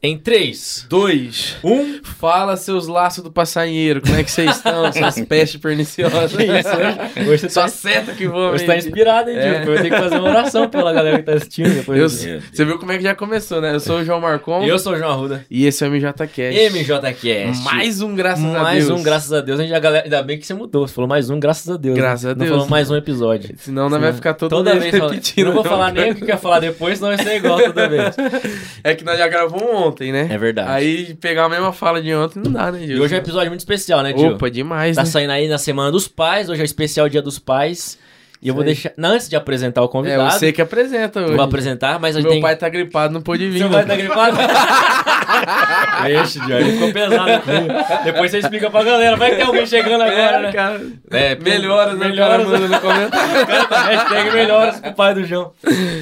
Em 3, Dois. 1. Fala, seus laços do passarinheiro. Como é que vocês estão? Suas pestes perniciosas. Que isso, hoje, hoje você Só tá, seta que voa. hoje tá inspirado, hein? É. Eu vou ter que fazer uma oração pela galera que tá assistindo depois. Eu- você viu como é que já começou, né? Eu sou o João Marcon. Eu sou o João Arruda. E esse é o MJCast. MJCast. Mais um, graças a Deus. mais um, graças a Deus. A gente, a galera, ainda bem que você mudou. Você falou mais um, graças a Deus. Graças né? a Não Deus. falou mais um episódio. Senão nós vai ficar todo toda vez fala- repetindo. Não vou falar nem o que eu ia falar depois, senão vai ser igual toda vez. É que nós já gravamos ontem, né? É verdade. Aí pegar a mesma fala de ontem não dá, né, Gil? E hoje é um episódio muito especial, né, Gil? Opa, demais, Tá né? saindo aí na Semana dos Pais, hoje é o especial Dia dos Pais. E eu vou deixar. Não, antes de apresentar o É convidado, você que apresenta hoje. vou apresentar, mas a gente Meu tem. pai tá gripado, não pôde vir. Seu pai tá gripado? Ixi, ficou pesado aqui. Depois você explica pra galera. Vai que tem alguém chegando agora, né? cara. É, Melhoras, né? melhoras. Cara manda no comentário. Hashtag melhoras com o pai do João.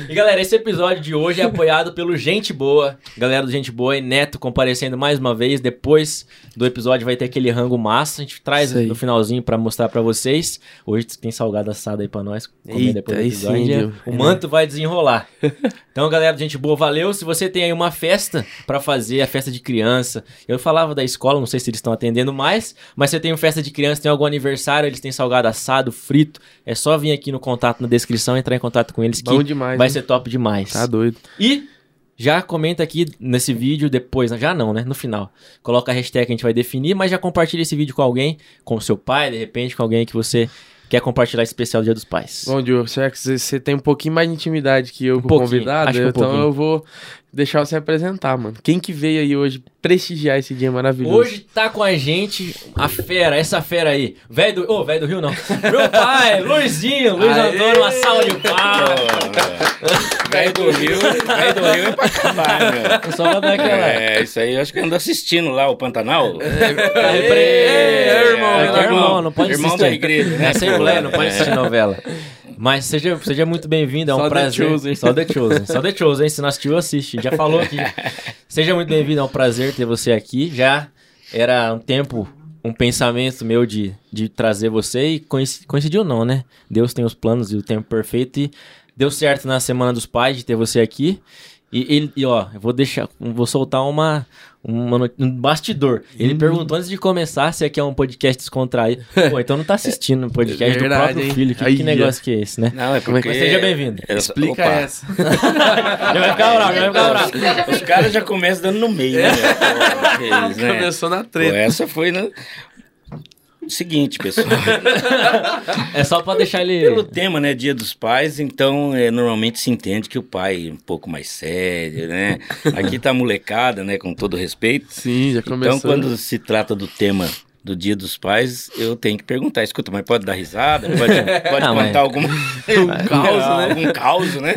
E galera, esse episódio de hoje é apoiado pelo Gente Boa. Galera do Gente Boa e Neto comparecendo mais uma vez. Depois do episódio vai ter aquele rango massa. A gente traz no finalzinho pra mostrar pra vocês. Hoje tem salgado assado aí pra nós. comer Eita, depois do episódio. sim, o manto vai desenrolar. Então, galera Gente Boa, valeu. Se você tem aí uma festa pra fazer, a festa de criança. Eu falava da escola, não sei se eles estão atendendo mais, mas você tem uma festa de criança, tem algum aniversário, eles têm salgado assado, frito. É só vir aqui no contato na descrição, entrar em contato com eles que Bom demais. vai né? ser top demais. Tá doido. E já comenta aqui nesse vídeo depois, já não, né? No final. Coloca a hashtag que a gente vai definir, mas já compartilha esse vídeo com alguém, com o seu pai, de repente, com alguém que você quer compartilhar esse especial Dia dos Pais. Bom, Diogo, será que você- tem um pouquinho mais de intimidade que eu com o convidado? um então pouquinho. eu vou deixar você apresentar, mano. Quem que veio aí hoje prestigiar esse dia maravilhoso? Hoje tá com a gente a fera, essa fera aí. Velho do. Ô, velho do Rio não. Meu pai, Luizinho, Luiz Aê! Antônio, uma salva de palmas. Velho do Rio, velho do Rio é pra acabar, meu. Só aquela. É, isso aí eu acho que ando assistindo lá o Pantanal. É, é, irmão, Aqui é irmão. irmão, não pode Irmão assistir. da igreja, né? É Assembleia, não pode assistir novela. Mas seja, seja muito bem-vindo, é um Só The prazer. Chosen. Só The Chosen. Só The Chosen, se não assistiu, assiste. Já falou aqui. Seja muito bem-vindo, é um prazer ter você aqui. Já era um tempo, um pensamento meu de, de trazer você e coinci- coincidiu não, né? Deus tem os planos e o tempo perfeito e deu certo na Semana dos Pais de ter você aqui. E, ele- e, ó, eu vou deixar, vou soltar uma, uma no- um bastidor. Ele Hum. perguntou antes de começar se aqui é um podcast descontraído. Pô, então não tá assistindo um podcast Verdade, do próprio hein? filho. Que, Aí, que negócio que é esse, né? Não, é porque... Mas seja bem-vindo. Eu- Explica opa. essa. Já vai ficar bravo, já vai ficar bravo. Os caras já começam dando no meio, né? Pô, eles, né? Começou na Pô, treta. essa foi no... Seguinte, pessoal. É só pra deixar ele. Pelo tema, né, Dia dos Pais, então é, normalmente se entende que o pai é um pouco mais sério, né? Aqui tá a molecada, né, com todo respeito. Sim, já começou. Então, quando se trata do tema do Dia dos Pais, eu tenho que perguntar, escuta, mas pode dar risada? Pode, pode Não, mas- contar alguma... Um caos, né? Algum caos, né?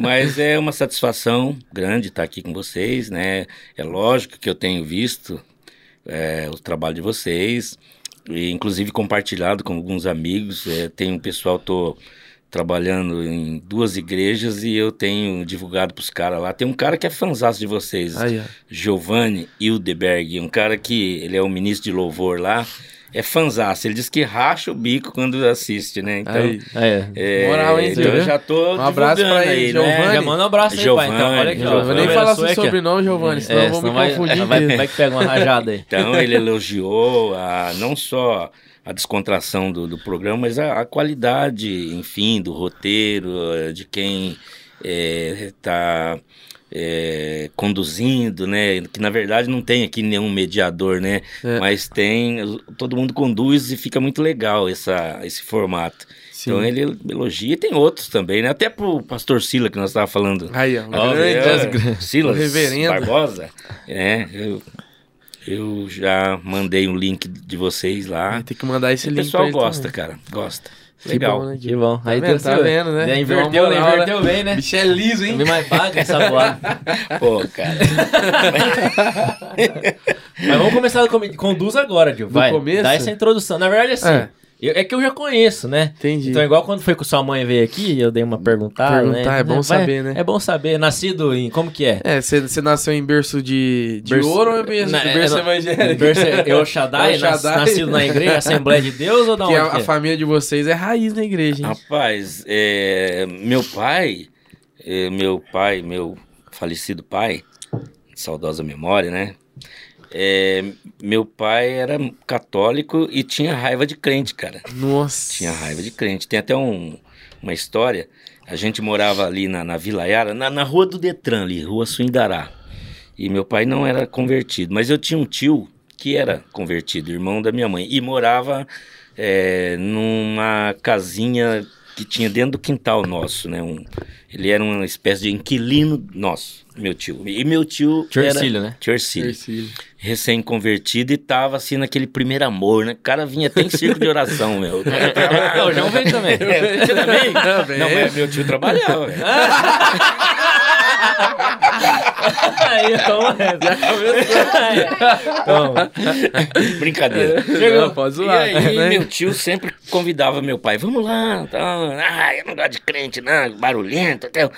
Mas é uma satisfação grande estar aqui com vocês, né? É lógico que eu tenho visto é, o trabalho de vocês, e inclusive compartilhado com alguns amigos. É, tem um pessoal, tô trabalhando em duas igrejas e eu tenho divulgado pros caras lá. Tem um cara que é fanzaço de vocês, Aí, ó. Giovanni Hildeberg, um cara que ele é o ministro de louvor lá, é fanzaço. Ele diz que racha o bico quando assiste, né? Então, Aí. É. é, Moral, hein, então Zé? eu já tô Um abraço pra ele, aí, Giovanni. né? Já manda um abraço aí, pai. Então, olha aqui, ó. Vou nem falar seu sobrenome, Giovanni, senão É, eu vou me vai, confundir vai, vai que pega uma rajada aí. Então ele elogiou a, não só a descontração do, do programa, mas a, a qualidade, enfim, do roteiro, eh, de quem está conduzindo, né? Que na verdade não tem aqui nenhum mediador, né? É. Mas tem, todo mundo conduz e fica muito legal essa, esse formato. Sim. Então ele elogia e tem outros também, né? Até pro pastor Sila que nós estávamos falando. Aí, ó. Ó, grande. é, Silas O reverendo. Barbosa, é, eu, eu já mandei um link de vocês lá. Tem que mandar esse o link pessoal pra ele gosta, também. cara, gosta. Que Legal. bom, né, Que bom. Aí vendo? deu Tá vendo, né? Inverteu, uma né? moral, Inverteu bem, né? Bicho é liso, hein? Bem mais paga essa boa. Pô, cara. Mas vamos começar com- conduz agora, Gil. Vai. começo? Dá essa introdução. Na verdade, assim. É. eu- é que eu já conheço, né? Entendi. Então, igual quando foi que sua mãe veio aqui, eu dei uma perguntada. Perguntar, né? é bom Vai- saber, né? É bom saber. Nascido em. Como que é? É, você, você nasceu em berço de, de Berço- ouro ou em berço, Na- berço é, evangélico? Berço El Shaddai, El Shaddai. nas- nascido na igreja, Assembleia de Deus ou da Que onde? a, que a é? família de vocês é raiz na igreja, hein? Rapaz, é, meu pai, é, meu pai, meu falecido pai, saudosa memória, né? É, meu pai era católico e tinha raiva de crente, cara. Nossa. Tinha raiva de crente. Tem até um, uma história. A gente morava ali na, na Vila Yara, na, na rua do Detran, ali, rua Suindará. E meu pai não era convertido, mas eu tinha um tio que era convertido, irmão da minha mãe, e morava é, numa casinha que tinha dentro do quintal nosso, né? Um, ele era uma espécie de inquilino nosso, meu tio. E meu tio Tio era... Ercílio, né? Tio Ercílio Ercílio. recém-convertido e tava assim naquele primeiro amor, né? O cara vinha até em circo de oração, meu. o João veio também. É, você também? Também. Não, mas meu tio trabalhava, velho. Aí, toma essa. Toma. Brincadeira. Não, pode E zoar. aí, né? meu tio sempre convidava meu pai, vamos lá, tá? ah, eu não gosto de crente, não, barulhento, até.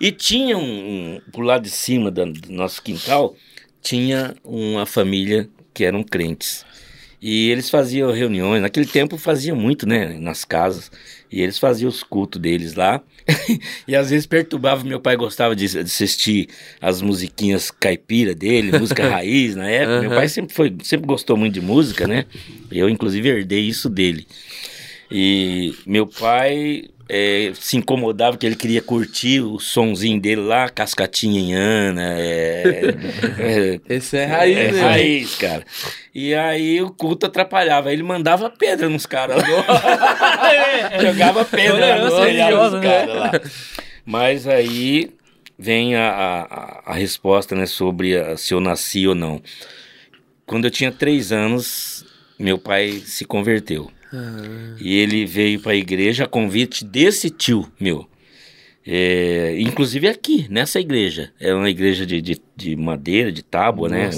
E tinha um, um pro lado de cima da- do nosso quintal, tinha uma família que eram crentes. E eles faziam reuniões, naquele tempo fazia muito, né, nas casas. E eles faziam os cultos deles lá. e às vezes perturbava, meu pai gostava de, de assistir as musiquinhas caipira dele, música raiz na época. Meu Aham. pai sempre foi, sempre gostou muito de música, né? Eu inclusive herdei isso dele. E meu pai é, se incomodava que ele queria curtir o sonzinho dele lá, Cascatinha em Ana, é, é, Esse é raiz, é né? raiz, cara. E aí o culto atrapalhava. Ele mandava pedra nos caras lá. Jogava pedra nos né? caras lá. Mas aí vem a, a, a resposta né, sobre a- se eu nasci ou não. Quando eu tinha três anos, meu pai se converteu. E ele veio para a igreja a convite desse tio meu. É, inclusive aqui, nessa igreja. É uma igreja de, de, de madeira, de tábua, né?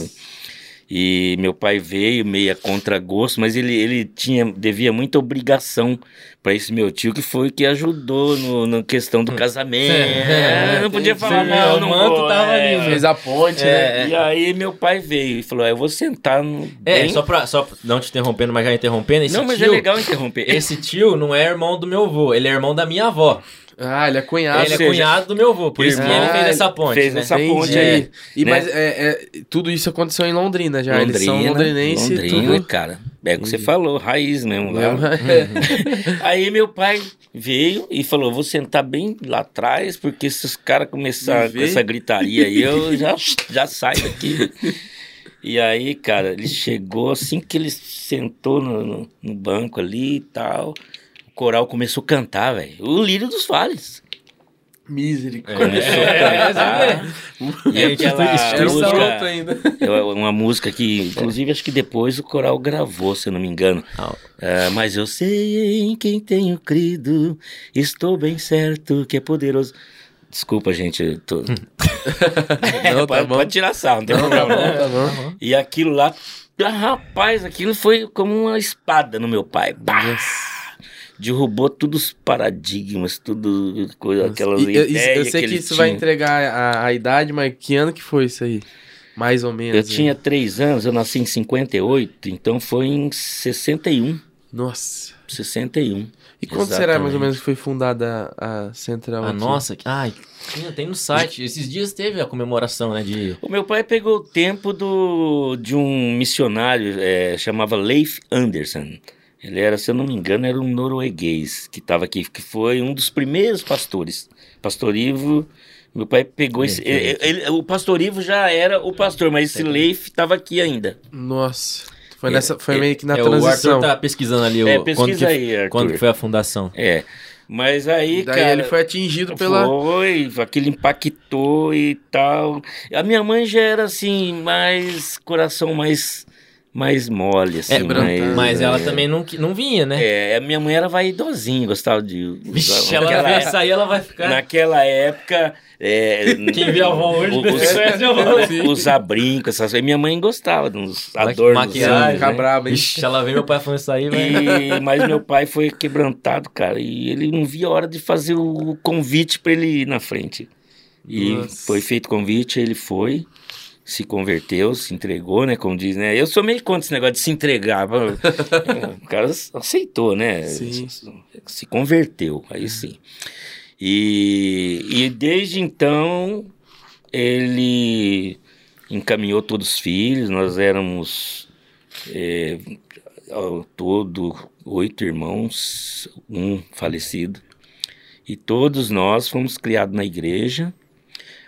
E meu pai veio meio a contragosto, mas ele, ele tinha, devia muita obrigação para esse meu tio, que foi o que ajudou no, na questão do casamento. É, não podia falar, não, O não manto vou, tava é, ali, né? Fez a ponte, né? É, E aí meu pai veio e falou, "Ah, eu vou sentar no... É, bem-" só pra, só pra não te interrompendo, mas já interrompendo, esse Não, mas tio, é legal interromper. esse tio não é irmão do meu avô, ele é irmão da minha avó. Ah, ele é cunhado. ele é cunhado do meu avô, por isso que ele fez essa ponte, fez né? essa- Entendi. ponte aí, E, né? Mas é, é, tudo isso aconteceu em Londrina já. Eles são londrinenses Londrina, tudo. cara. É o que você falou, raiz mesmo. Lá. É. Aí meu pai veio e falou: vou sentar bem lá atrás, porque se os caras começarem Me com essa gritaria aí, eu já, já saio daqui. E aí, cara, ele chegou assim que ele sentou no, no, no banco ali e tal. O coral começou a cantar, velho. O Lírio dos Vales. Misericórdia. Começou É, a cantar. E aí, aquela um música- pronto ainda. É uma música que, inclusive, acho que depois o coral gravou, se eu não me engano. Ah, Ah, mas eu sei em quem tenho crido, estou bem certo que é poderoso. Desculpa, gente, tô... Não, tá pode, bom. pode tirar sarro, não tem Não, tá problema. bom, tá bom. E aquilo lá, ah, rapaz, aquilo foi como uma espada no meu pai. Bah! Derrubou todos os paradigmas, tudo, coisa, aquelas E ideias eu sei que, ele isso vai tinha. entregar a, a idade, mas que ano que foi isso aí? Mais ou menos. Eu aí. tinha três anos, eu nasci em 58, então foi em 61. Nossa. 61. E quando será mais ou Exatamente. menos que foi fundada a, a Central Ah, aqui? nossa, que- ai, tinha, tem no site. Esses dias teve a comemoração, né, de... O meu pai pegou o tempo do, de um missionário, é, chamava Leif Anderson. Ele era, se eu não me engano, era um norueguês que estava aqui, que foi um dos primeiros pastores. Pastor Ivo, meu pai pegou esse. Ele- ele- o Pastor Ivo já era o pastor, mas esse Leif estava aqui ainda. Nossa. Foi, É, nessa, foi é, meio que na é, o transição. Arthur tá pesquisando ali o, É, quando, pesquisa que, aí, Arthur. quando foi a fundação. É. Mas aí, Daí cara. ele foi atingido pela. Foi, aquilo impactou e tal. A minha mãe já era assim, mais coração mais mais mole, assim. É, Branca. Mas ela é, também não, não vinha, né? É, a minha mãe era vaidosinha, gostava de. Vixe, ela vai época- sair, ela vai ficar... naquela época. é, Quem vê a avó hoje, o- usar brinco, essas coisas. Minha mãe gostava dos adornos. maquiagem, Ficar né? braba, hein? Vixe, ela vê meu pai falando isso aí, vai... E, mas meu pai foi quebrantado, cara, e ele não via a hora de fazer o convite para ele ir na frente. E Nossa. foi feito convite, ele foi, se converteu, se entregou, né? Como diz, né? Eu sou meio contra esse negócio de se entregar. o cara aceitou, né? Sim. Se converteu, aí sim. E, e desde então ele encaminhou todos os filhos, nós éramos é, ao todo oito irmãos, um falecido. E todos nós fomos criados na igreja.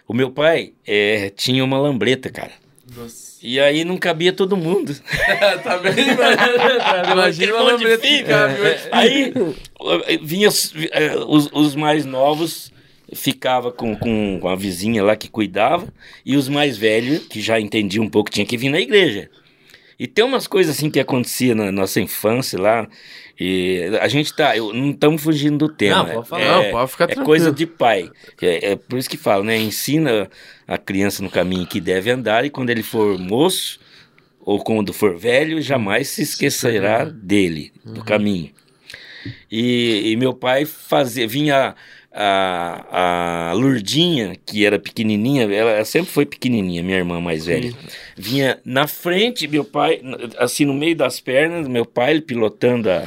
O meu pai é, tinha uma lambreta, cara. Nossa. E aí não cabia todo mundo. tá bem. Imagina uma Aquele monte de lambreta cabe hoje. Aí vinha os, eh, os, os mais novos, ficava com, com, com a vizinha lá que cuidava, e os mais velhos, que já entendiam um pouco, tinha que vir na igreja. E tem umas coisas assim que acontecia na nossa infância lá, e a gente tá, eu, não estamos fugindo do tema. Não, pode falar. É, Não, pode ficar é tranquilo. coisa de pai. É, é por isso que fala, né? Ensina a criança no caminho que deve andar, e quando ele for moço, ou quando for velho, jamais se esquecerá dele, do caminho. E, e meu pai fazia, vinha a, a Lurdinha, que era pequenininha, ela, ela sempre foi pequenininha, minha irmã mais velha. Vinha na frente, meu pai, assim no meio das pernas, meu pai ele pilotando a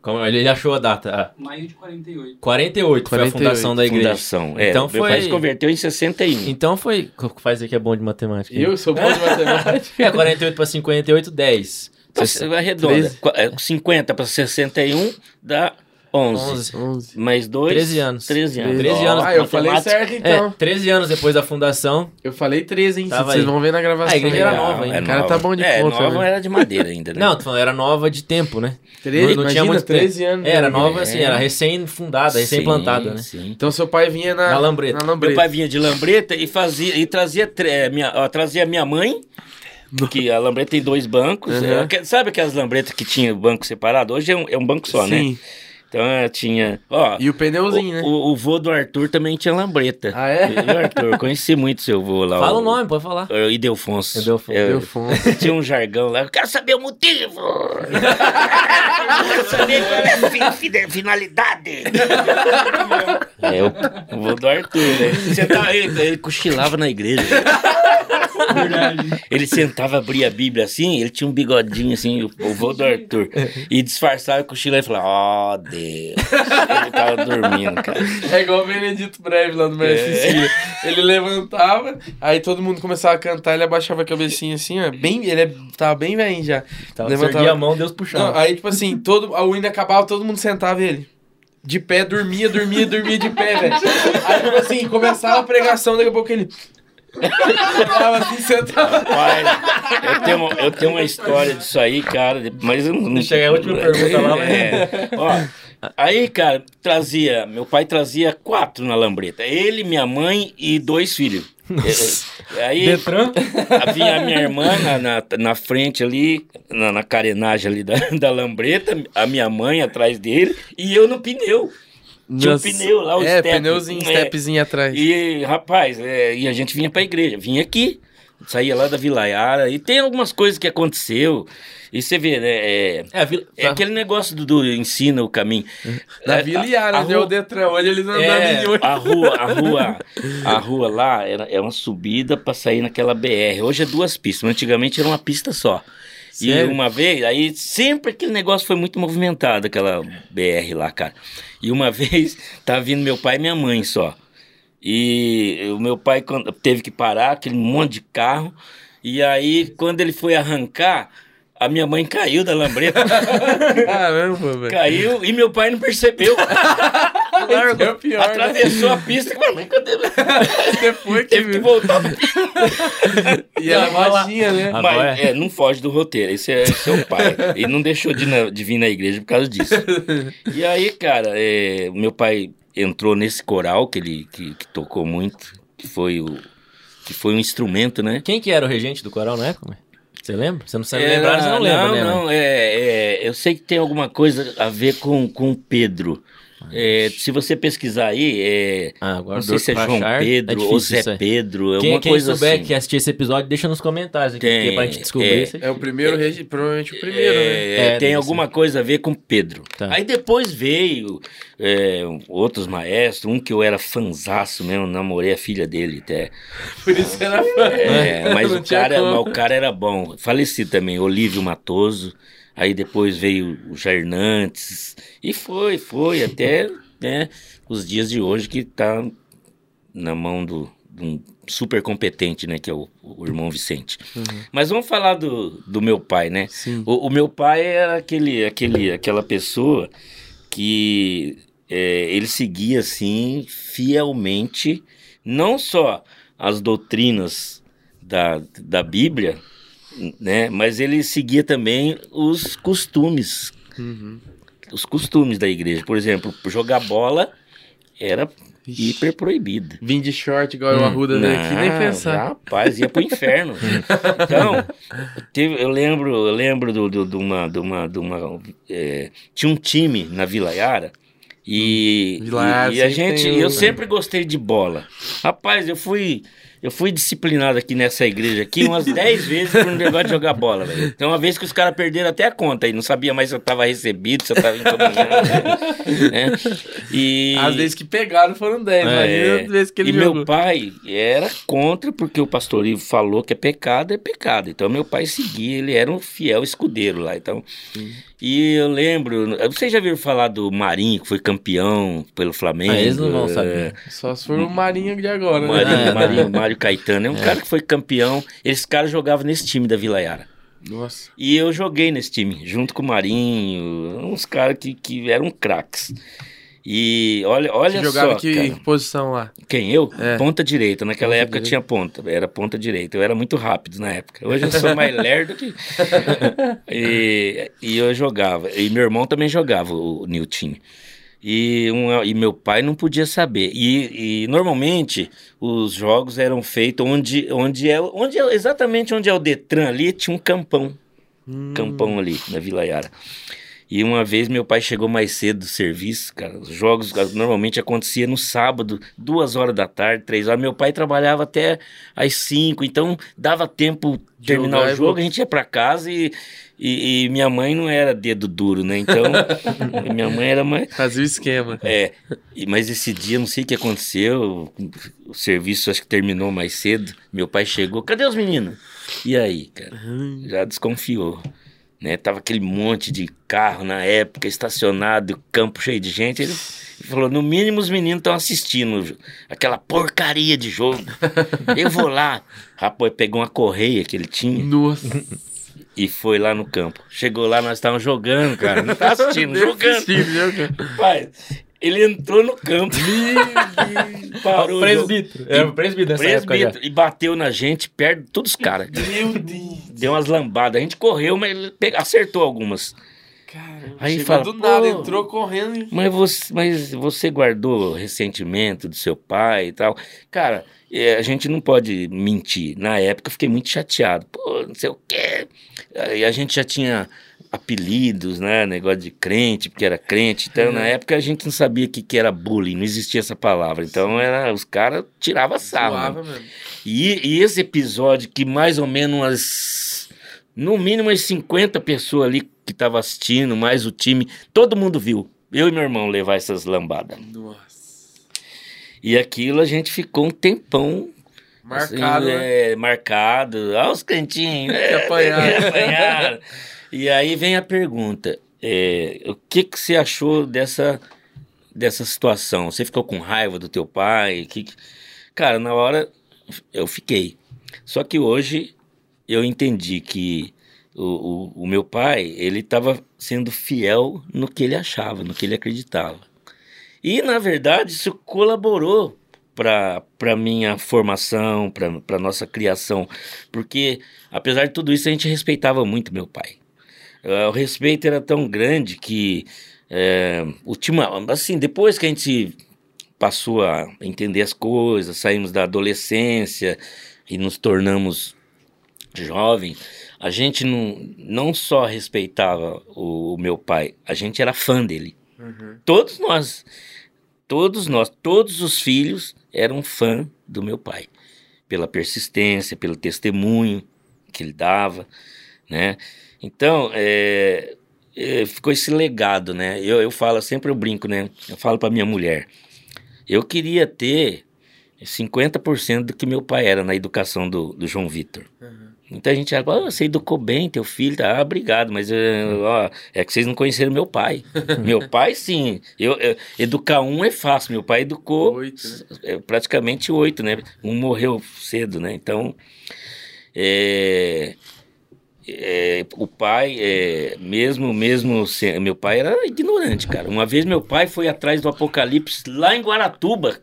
Como ele achou a data? Ah, Maio de 48. 48, foi a 48, fundação da igreja. fundação. É, Então meu pai se foi. converteu em 61. Então foi. Faz aí que é bom de matemática. Eu sou bom de matemática. É 48 para 58, 10. Você vai arredonda. 13. Qu- é, 50 para 61 dá 11. 11. 11. Mais 2. 13 anos. 13 anos. 13 anos. Ah, eu falei certo É, então. 13 anos depois da fundação. Eu falei 13, hein? Tava Vocês aí. vão ver na gravação. A igreja era Legal. nova ainda. O cara tá bom de é, conta, nova né? era de madeira ainda, né? Não, tô falando, era nova de tempo, né? 13, não, não tinha imagina, muito 13 tempo. anos. É, Era nova assim, era recém-fundada, recém-plantada, né? Sim. Então seu pai vinha na, Na lambreta. Na Meu lambreta. pai vinha de lambreta e fazia e trazia tre- é, minha, ó, trazia minha mãe, que a lambreta tem dois bancos. Uhum. é, que- sabe aquelas lambretas que tinha banco separado? Hoje é um, é um banco só, né? Sim. Então é, tinha. Ó, E o pneuzinho, né? o, o vô do Arthur também tinha lambreta. Ah, é? E o Arthur, conheci muito seu vô lá. Fala o nome, pode falar. o Idelfonso. Idelfonso. É, Idelfonso. Tinha um jargão lá. Eu quero saber o motivo. Eu quero saber qual é a fi- fi- finalidade. É, o, o vô do Arthur, né? Sentava, ele, ele cochilava na igreja. Ele sentava, abria a Bíblia assim, ele tinha um bigodinho assim, o, o vô do Arthur. E disfarçava e cochilava e falava, ó Deus. Ele tava dormindo, cara. É igual o Benedito Breve lá do Maria É. Ele levantava, aí todo mundo começava a cantar, ele abaixava a cabecinha assim, ó. Bem, ele é- tava bem velhinho já. Tava, Levantava- a mão, Deus Não, puxava. aí, tipo assim, todo, a hino acabava, todo mundo sentava e ele. De pé, dormia, dormia, dormia de pé, velho. Aí, tipo assim, começava a pregação, daqui a pouco ele. Ficava assim. Pai, eu tenho, uma, eu tenho uma história disso aí, cara, mas eu não... Deixa aí a última pergunta lá, mas- É, ó, aí, cara, trazia, meu pai trazia quatro na lambreta, ele, minha mãe e dois filhos. É, Aí Detran? vinha a minha irmã na, na, na frente ali, na, na carenagem ali da, da lambreta, a minha mãe atrás dele e eu no pneu. Tinha um pneu lá, o É, step. pneuzinho, É. stepzinho atrás. E, rapaz, é, e a gente vinha pra igreja, vinha aqui, saía lá da Vila Yara, e tem algumas coisas que aconteceu, e você vê, né, é, É, vila... é aquele negócio do, do ensina o caminho. Na É, Vila a- Yara, a né? O rua- Detran. Hoje eles não É, nenhum. a rua, a rua, a rua lá era, é uma subida pra sair naquela BR. Hoje é duas pistas, mas antigamente era uma pista só. E Sério? uma vez, aí sempre aquele negócio foi muito movimentado, aquela BR lá, cara. E uma vez tava vindo meu pai e minha mãe só. E o meu pai quando- teve que parar, aquele monte de carro. E aí, quando ele foi arrancar, a minha mãe caiu da lambreta. Caramba, velho. caiu e meu pai não percebeu. É o pior, né? Atravessou a pista. Mas cadê? Depois que Teve que voltar. E ela baixinha, né? Mas Agora- é, não foge do roteiro. Esse é, esse é o pai. E não deixou de, na- de vir na igreja por causa disso. E aí, cara, é, o meu pai entrou nesse coral que ele que, que tocou muito, que foi o que foi um instrumento, né? Quem que era o regente do coral na época? Você lembra? Você não sabe Era- lembrar, você não lembra, não, né? Não, é, é, eu sei que tem alguma coisa a ver com, com o Pedro. É, se você pesquisar aí, é, Ah, não sei se é João achar, Pedro é ou Zé. Pedro, Quem, alguma quem coisa souber assim. que assistir esse episódio, deixa nos comentários aqui, Tem, porque pra gente descobrir é. isso aí. É o primeiro, provavelmente o primeiro, né? É, É, tem alguma coisa a ver com Pedro. Tá. Aí depois veio é, outros maestros, um que eu era fanzaço mesmo, namorei a filha dele até. Por isso era fã. É, mas, o cara, mas o cara era bom. Faleci também, Olívio Matoso. Aí depois veio o Jair Nantes. E foi, foi, até né, os dias de hoje que tá na mão do, um super competente, né? Que é o, o irmão Vicente. Mas vamos falar do, do meu pai, né? Sim. O, o meu pai era aquele, aquele, aquela pessoa que é, ele seguia assim fielmente não só as doutrinas da, da Bíblia, né? Mas ele seguia também os costumes, Uhum. os costumes da igreja. Por exemplo, jogar bola era Ixi. hiper proibido. Vim de short igual o Arruda aqui, nem pensar. Rapaz, ia pro inferno. então, teve- eu lembro, eu lembro do, do- de uma. De uma, de uma é, tinha um time na Vila Yara. E, Yara e, e a gente, tem eu um- sempre gostei de bola. Rapaz, eu fui, eu fui disciplinado aqui nessa igreja aqui umas 10 vezes por um negócio de jogar bola, velho. Então, uma vez que os caras perderam até a conta e não sabia mais se eu tava recebido, se eu tava encaminhado. né? E As vezes que pegaram foram 10, mas é, as vezes que ele e jogou. meu pai era contra, porque o pastor Ivo falou que é pecado, é pecado. Então meu pai seguia, ele era um fiel escudeiro lá. Então, e eu lembro, vocês já viram falar do Marinho, que foi campeão pelo Flamengo? Ah, eles não vão É, saber. Só se for o Marinho de agora, Marinho, né? Marinho, Mário Caetano, é um cara que foi campeão. Esse cara jogava nesse time da Vila Yara. Nossa. E eu joguei nesse time, junto com o Marinho, uns caras que, que eram craques. E olha, olha Você jogava só, que cara. posição lá? Quem eu? É. Ponta direita. Naquela Ponta época direita. tinha ponta. Era ponta direita. Eu era muito rápido na época. Hoje eu sou mais lerdo que. e, e eu jogava. E meu irmão também jogava, o Nilton. E, um, e meu pai não podia saber. E, e normalmente os jogos eram feitos onde, onde, é, onde é exatamente onde é o Detran ali, tinha um campão. Hum. Campão ali, na Vila Yara. E uma vez meu pai chegou mais cedo do serviço, cara. Os jogos normalmente acontecia no sábado, duas horas da tarde, três horas. Meu pai trabalhava até às cinco, então dava tempo de terminar Jogar o jogo, a gente ia pra casa e, e, e minha mãe não era dedo duro, né? Então, minha mãe era mais. Fazia o esquema. É, e- mas esse dia, não sei o que aconteceu, o serviço acho que terminou mais cedo. Meu pai chegou, cadê os meninos? E aí, cara? Já desconfiou. Né? Tava aquele monte de carro na época, estacionado, campo cheio de gente. Ele falou: no mínimo os meninos estão assistindo aquela porcaria de jogo. Eu vou lá. Rapaz, pegou uma correia que ele tinha Nossa. e foi lá no campo. Chegou lá, nós estávamos jogando, cara. Não tá assistindo, jogando. Rapaz, ele entrou no campo. Parou. o presbítero. É o presbítero nessa época já. presbítero, e bateu na gente, perto de todos os caras. Meu Deus. Deu umas lambadas. A gente correu, mas ele acertou algumas. Cara, Aí fala, do nada, pô. entrou correndo e... Mas você, mas você guardou ressentimento do seu pai e tal. Cara, é, a gente não pode mentir. Na época eu fiquei muito chateado. Pô, não sei o quê. E a gente já tinha apelidos, né? Negócio de crente, porque era crente. Então, na época a gente não sabia o que, que era bullying, não existia essa palavra. Então, era, os caras tiravam sarro. né? E, e esse episódio que mais ou menos umas, no mínimo umas 50 pessoas ali que estavam assistindo, mais o time, todo mundo viu. Eu e meu irmão levar essas lambadas. Nossa. E aquilo a gente ficou um tempão Marcado, assim, né? é, marcado. Olha os cantinhos. Que apanharam. apanharam. E aí vem a pergunta: é, o que, que você achou dessa, dessa situação? Você ficou com raiva do teu pai? Que, que- Cara, na hora eu fiquei. Só que hoje eu entendi que o, o, o meu pai, ele estava sendo fiel no que ele achava, no que ele acreditava. E, na verdade, isso colaborou para minha formação, para nossa criação. Porque, apesar de tudo isso, a gente respeitava muito meu pai. Eh, o respeito era tão grande que, é, ultima, assim, depois que a gente passou a entender as coisas, saímos da adolescência e nos tornamos jovens, a gente não, não só respeitava o, o meu pai, a gente era fã dele. Uhum. Todos nós, todos nós, todos os filhos eram fã do meu pai, pela persistência, pelo testemunho que ele dava, né? Então, é, é, ficou esse legado, né? Eu, eu falo, sempre eu brinco, né? Eu falo para minha mulher, eu queria ter 50% do que meu pai era na educação do, do João Vitor. Uhum. Muita gente fala, "Ó, você educou bem teu filho, tá? Ah, obrigado, mas eh, ó, é que vocês não conheceram meu pai. meu pai, sim. Eu, eu- educar um é fácil, meu pai educou Oito, né? é, praticamente oito, né? Um morreu cedo, né? Então, é, é, o pai, é, mesmo, mesmo, meu pai era ignorante, cara. Uma vez meu pai foi atrás do Apocalipse lá em Guaratuba.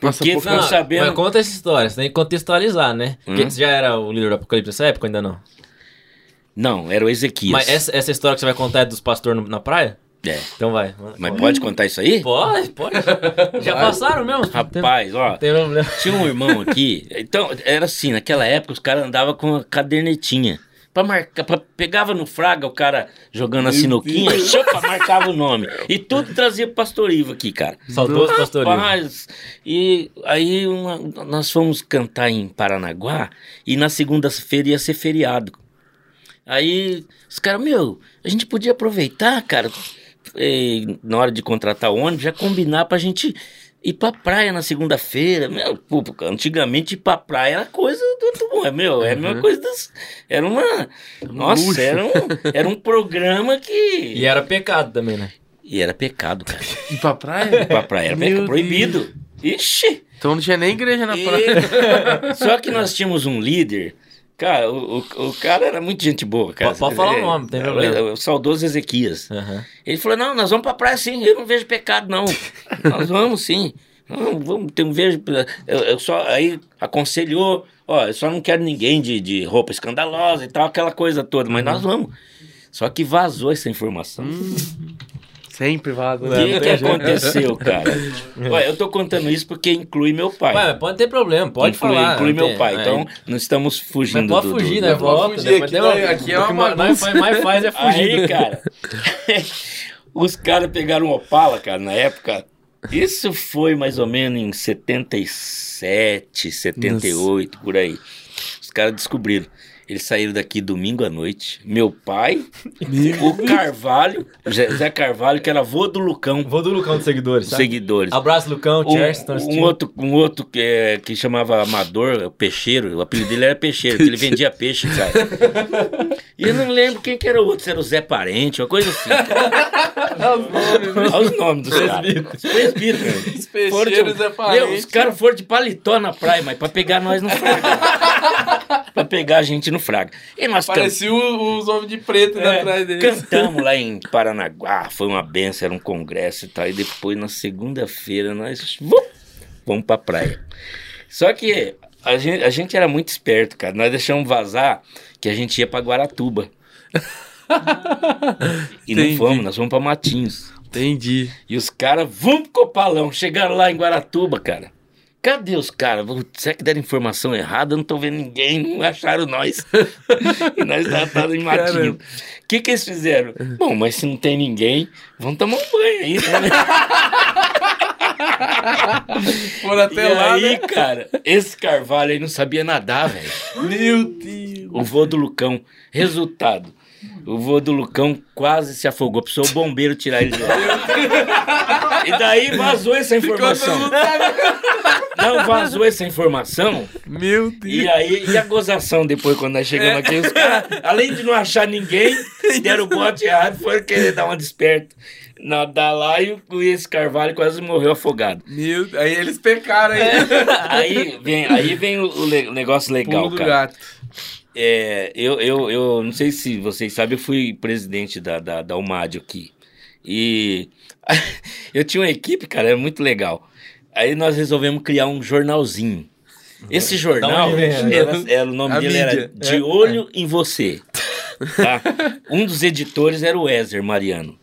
Nossa, Porque ficou Não, sabendo. mas conta essa história, você tem que contextualizar, né? Porque Hum. você já era o líder do Apocalipse nessa época, ainda não? Não, era o Ezequias. Mas essa, essa história que você vai contar é dos pastores na praia? É. Então vai. Mas pode contar isso aí? Pode, pode. Já passaram mesmo? Rapaz, ó. Tem. Tinha um irmão aqui. Então, era assim, naquela época os caras andavam com a cadernetinha. Pra marcar, pra, pegava no fraga o cara jogando a sinuquinha, chupa, marcava o nome. E tudo trazia pro pastor Ivo aqui, cara. Saudoso pastorinho. Rapaz, e aí uma- nós fomos cantar em Paranaguá e na segunda-feira ia ser feriado. Aí os caras, meu, a gente podia aproveitar, cara, eh, na hora de contratar o ônibus, já combinar pra gente ir pra praia na segunda-feira. Meu, pô, antigamente ir pra praia era coisa do outro mundo, meu, era a mesma coisa das, Era uma. Nossa, luxo. era um, era um programa que. E era pecado também, né? E era pecado, cara. Ir pra praia? Ir pra praia era pecado, proibido. Ixi! Então não tinha nem igreja na E- praia. Só que nós tínhamos um líder. Cara, o, o, o cara era muito gente boa, cara. Pode- falar o nome, tem É, problema. O, o saudoso Ezequias. Aham. Ele falou: não, nós vamos pra praia sim, eu não vejo pecado, não. nós vamos sim. Não, vamos, tem, vejo. Eu, eu só aí aconselhou, ó, eu só não quero ninguém de, de roupa escandalosa e tal, aquela coisa toda, mas nós vamos. Só que vazou essa informação. Sempre vaza. O né? que, não que jeito. aconteceu, cara? Olha, eu tô contando isso porque inclui meu pai. Ué, pode ter problema, pode inclui, falar. inclui não meu tem- pai. é. Então, não estamos fugindo Mas pode do, fugir, do, né? Volta. fugir, depois aqui não- aqui é o que uma mais- mais faz- é fugir. Aí, cara, os caras pegaram um Opala, cara, na época. Isso foi mais ou menos em 77, 78, por aí. Os caras descobriram. Eles saíram daqui domingo à noite. Meu pai, o Carvalho, Zé Zé Carvalho, que era avô do Lucão, Vou do Lucão dos seguidores, sabe? seguidores. Abraço, Lucão, Um, um outro, um outro que, é, que chamava Amador, o Peixeiro, o apelido dele era Peixeiro, que ele vendia peixe, cara. E eu não lembro quem que era o outro, se era o Zé Parente, uma coisa assim. Olha os nomes dos caras. Os presbíteros. Os peixeiros Foram de- é parente. Meu, os caras foram de paletó na praia, mas pra pegar nós no fraga. pra pegar a gente no fraga. E nós can- Parecia o- os homens de preto é, atrás deles. Cantamos lá em Paranaguá, foi uma benção, era um congresso e tal. E depois, na segunda-feira, nós vum, vamos pra praia. Só que a gente, a gente era muito esperto, cara. Nós deixamos vazar que a gente ia pra Guaratuba. e Entendi. não fomos, nós fomos pra Matinhos. Entendi. E os caras, vamos pro Copalão. Chegaram lá em Guaratuba, cara. Cadê os caras? Será que deram informação errada? Eu não tô vendo ninguém, não acharam nós. e nós tava em matinho. O que que eles fizeram? Bom, mas se não tem ninguém, vamos tomar um banho aí, né? Foram até e lá, aí, né? cara, esse Carvalho aí não sabia nadar, velho. Meu Deus. O vô do Lucão. Resultado. O vô do Lucão quase se afogou. Precisou o bombeiro tirar ele de lá. E daí vazou essa informação. Não vazou essa informação. Meu Deus. E aí, e a gozação depois, quando nós chegamos aqui, os caras, além de não achar ninguém, deram o bote errado, foram querer dar uma desperta. Nadar lá e o- esse Carvalho quase morreu afogado. Meu Aí eles pecaram aí. Aí vem, aí vem o, o le- negócio legal, Pulo cara. gato. É, eu, eu, eu não sei se vocês sabem, eu fui presidente da, da, da UMAD aqui. E eu tinha uma equipe, cara, era muito legal. Aí nós resolvemos criar um jornalzinho. Esse jornal, era, era- o nome A dele era mídia. De É. Olho em Você. tá? Um dos editores era o Ézer Mariano.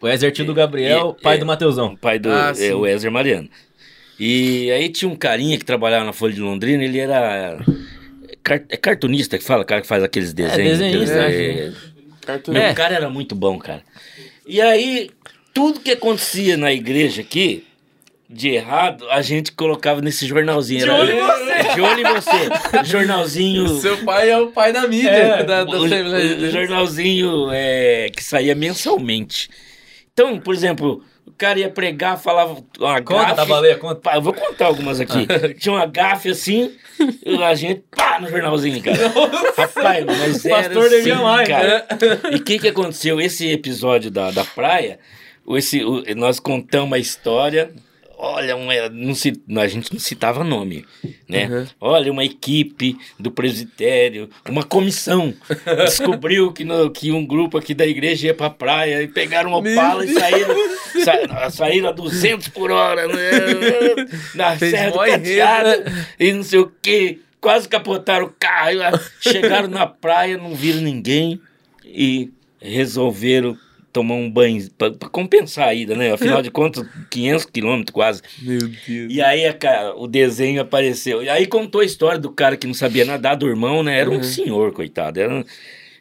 O Exertinho do Gabriel, E- pai é, do Mateusão. pai do Ah, é, o Ézer Mariano. E aí tinha um carinha que trabalhava na Folha de Londrina, ele era car- é cartunista que fala, cara que faz aqueles desenhos. desenhista, aqueles- acho. Cartão. Meu, É. o cara era muito bom, cara. E aí, tudo que acontecia na igreja aqui, de errado, a gente colocava nesse jornalzinho. De Era- olho em você. De olho em você. Jornalzinho. Seu pai é o pai da mídia. É, da, da o, o jornalzinho é, que saía mensalmente. Então, por exemplo, O cara ia pregar, falava uma Conta, gafe. da baleia, conta. Pá, eu vou contar algumas aqui. Tinha uma gafe assim, e a gente, pá, no jornalzinho, cara. Rapaz, mas O era pastor assim, devia mais, cara. E o que que aconteceu? Esse episódio da, da praia, o- esse, o- nós contamos a história... Olha, uma- não se, a gente não citava nome, né? Uhum. Olha, uma equipe do presbitério, uma comissão, descobriu que, no- que um grupo aqui da igreja ia pra praia e pegaram uma Meu opala e saíram, sa- saíram a 200 por hora né? na Fez Serra do Cateado enredo. e não sei o que. Quase capotaram o carro. Chegaram na praia, não viram ninguém e resolveram tomar um banho pra, pra compensar a ida, né? Afinal de contas, 500 quilômetros quase. Meu Deus. E aí a ca- o desenho apareceu. E aí contou a história do cara que não sabia nadar, do irmão, né? Era um senhor, coitado. Era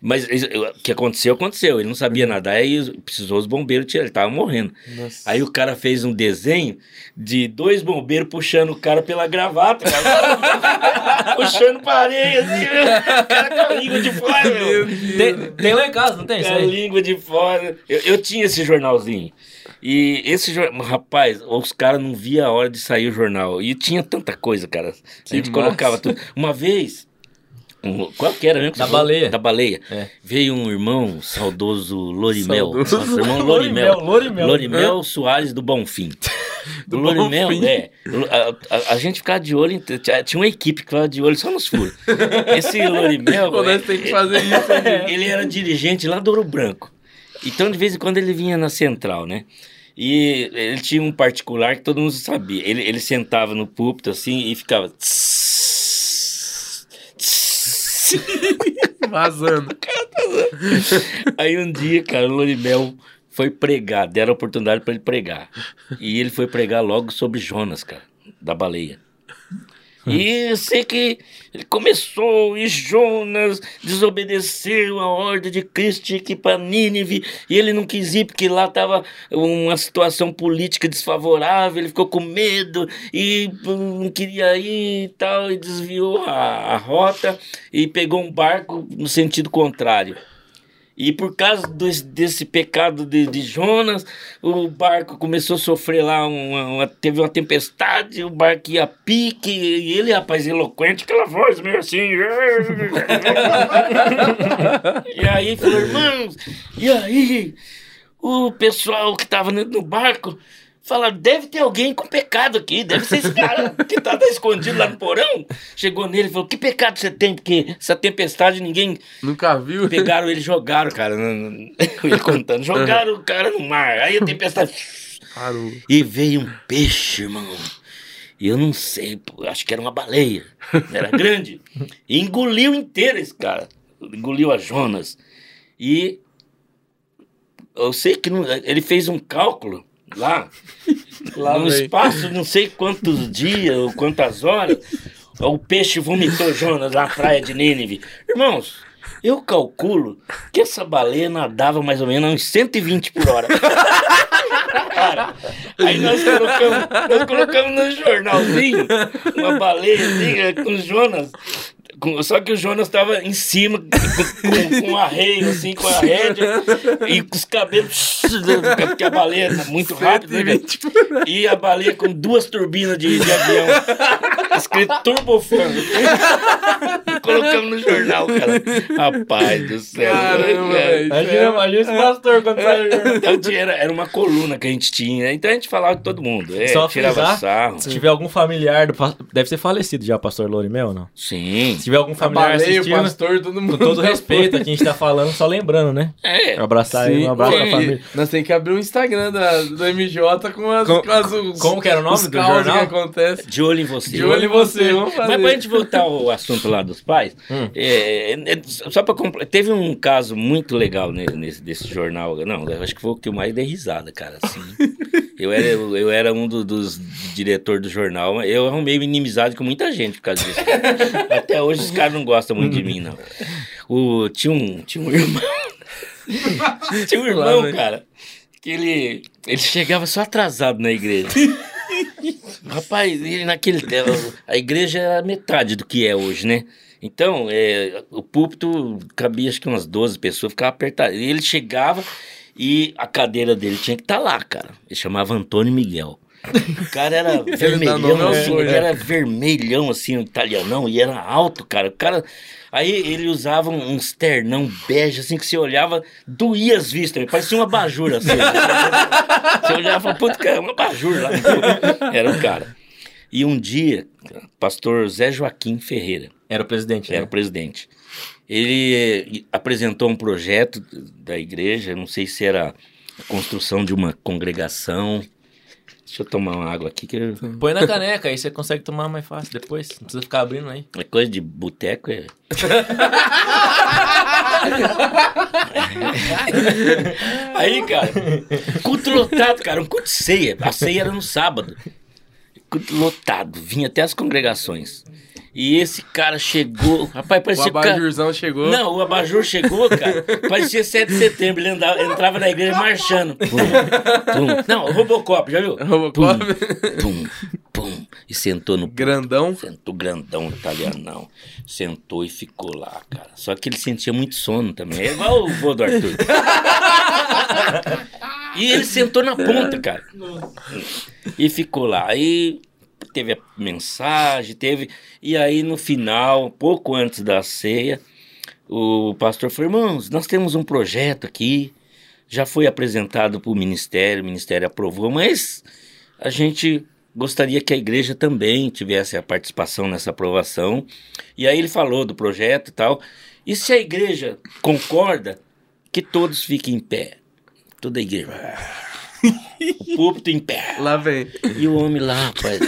Mas o que aconteceu, aconteceu. Ele não sabia nadar, aí precisou os bombeiros tirar, ele tava morrendo. Nossa. Aí o cara fez um desenho de dois bombeiros puxando o cara pela gravata, cara. puxando pra areia, assim, o cara com a língua de fora, meu. Tem, tem lá em casa, não tem isso Com a língua de fora. Eu, eu tinha esse jornalzinho. E esse jornal, rapaz, os caras não via a hora de sair o jornal. E tinha tanta coisa, cara. A gente massa. colocava tudo. Uma vez, um- qual que era mesmo? Da baleia. Da baleia. É. Veio um irmão saudoso Lorimel. Saudoso. Nosso irmão Lorimel, Lorimel. Lorimel. Lorimel Soares do Bonfim. Do Lorimel, Bonfim. é. A, a- a gente ficava de olho, tinha uma equipe que ficava de olho só nos furos. Esse Lorimel. Pô, é- temos que fazer isso. hein? ele era dirigente lá do Ouro Branco. Então, de vez em quando, ele vinha na central, né? E ele tinha um particular que todo mundo sabia. Ele, ele sentava no púlpito assim e ficava. Vazando. Aí um dia, cara, o Lorimel foi pregar, deram a oportunidade para ele pregar. E ele foi pregar logo sobre Jonas, cara, da baleia. E eu sei que ele começou e Jonas desobedeceu a ordem de Cristo que para Nínive e ele não quis ir porque lá estava uma situação política desfavorável, ele ficou com medo e hum, não queria ir e tal, e desviou a, a rota e pegou um barco no sentido contrário. E por causa desse, desse pecado de, de Jonas, o barco começou a sofrer lá, uma, uma- teve uma tempestade, o barco ia a pique, e ele, rapaz, eloquente, aquela voz meio assim. e aí falou, irmãos, e aí? O pessoal que tava dentro do barco fala, deve ter alguém com pecado aqui, deve ser esse cara que tá, tá escondido lá no porão. Chegou nele e falou, que pecado você tem? Porque essa tempestade ninguém Nunca viu? Pegaram ele e jogaram, cara. Ele contando. Jogaram o cara no mar. Aí a tempestade. Parou. E veio um peixe, irmão. E eu não sei, pô, acho que era uma baleia. Era grande. E engoliu inteiro esse cara. Engoliu a Jonas. E eu sei que não- ele fez um cálculo lá, Lá no espaço, não sei quantos dias ou quantas horas, o peixe vomitou Jonas na praia de Nínive. Irmãos, eu calculo que essa baleia nadava mais ou menos uns 120 por hora. Cara, aí nós colocamos, nós colocamos no jornalzinho uma baleia assim, com o Jonas. Com- só que o Jonas estava em cima, com, com, um arreio, assim, com a rédea, e com os cabelos, porque a baleia é muito rápida, né? E a baleia com duas turbinas de, de avião, escrito turbofan. Colocamos no jornal, cara. Rapaz do céu. Caramba, cara. velho. Imagina, imagina esse pastor quando sai o jornal. Então tinha- era, era uma coluna que a gente tinha, né? então a gente falava com todo mundo. É, Só tirava frisar, sarro. Se tiver algum familiar do Deve ser falecido já, pastor Lorimel, ou não? Sim. Se tiver algum A familiar baleia, o assistindo, pastor, todo mundo. com todo respeito a quem a gente tá falando, só lembrando, né? É. Abraçar aí, Sim, um abraço pra família. Nós temos que abrir um Instagram da, do MJ com as, Com- com as os, como que era o nome do jornal? que acontece. De olho em você. De olho em você, vamos fazer. Mas pra gente voltar ao assunto lá dos pais, Hum. é, é, só pra completar, teve um caso muito legal ne- nesse, desse jornal. Não, eu acho que foi o que eu mais dei risada, cara. Assim. eu, era, eu era um do- dos diretores do jornal, eu arrumei inimizade com muita gente por causa disso. Até hoje os caras não gostam muito de mim, não. O, tinha, um, tinha um irmão. tinha um irmão, né? cara, que ele, ele chegava só atrasado na igreja. Rapaz, naquele tempo, a igreja era metade do que é hoje, né? Então, é, o púlpito cabia acho que umas 12 pessoas, ficava apertado. E ele chegava E a cadeira dele tinha que estar lá, cara. Ele chamava Antônio Miguel. O cara era vermelhão, assim, né? era vermelhão, assim, um italianão, e era alto, cara. O cara. Aí ele usava um- uns ternão bege, assim, que você olhava, doía as vistas, parecia uma abajur, assim. você olhava e falava, puta, cara, uma abajur lá. Era o cara. E um dia, pastor Zé Joaquim Ferreira, Era o presidente, era né? o presidente. Ele eh, apresentou um projeto da igreja, não sei se era a construção de uma congregação. Deixa eu tomar uma água aqui, que eu- Põe na caneca, aí você consegue tomar mais fácil depois. Não precisa ficar abrindo aí. é coisa de boteco. É... Aí, cara, culto lotado, cara, um culto de ceia. A ceia era no sábado. Culto lotado, vinha até as congregações. E esse cara chegou, rapaz, O parecia que o abajurzão chegou. Não, o abajur chegou, cara. Parecia 7 de setembro. Ele andava- entrava na igreja marchando. Pum, pum. Não, o Robocop, já viu? Robocop. Pum, pum. E sentou no. Grandão. Sentou grandão italianão. Sentou e ficou lá, cara. Só que ele sentia muito sono também. É igual o vô do Arthur. E ele sentou na ponta, cara. E ficou lá. Aí teve a mensagem, teve. E aí no final, pouco antes da ceia, o pastor falou: irmãos, nós temos um projeto aqui. Já foi apresentado para o ministério, o ministério aprovou, mas a gente gostaria que a igreja também tivesse a participação nessa aprovação. E aí ele falou do projeto e tal. E se a igreja concorda, que todos fiquem em pé. Toda a igreja. O púlpito em pé. Lá vem. E o homem lá, rapaz.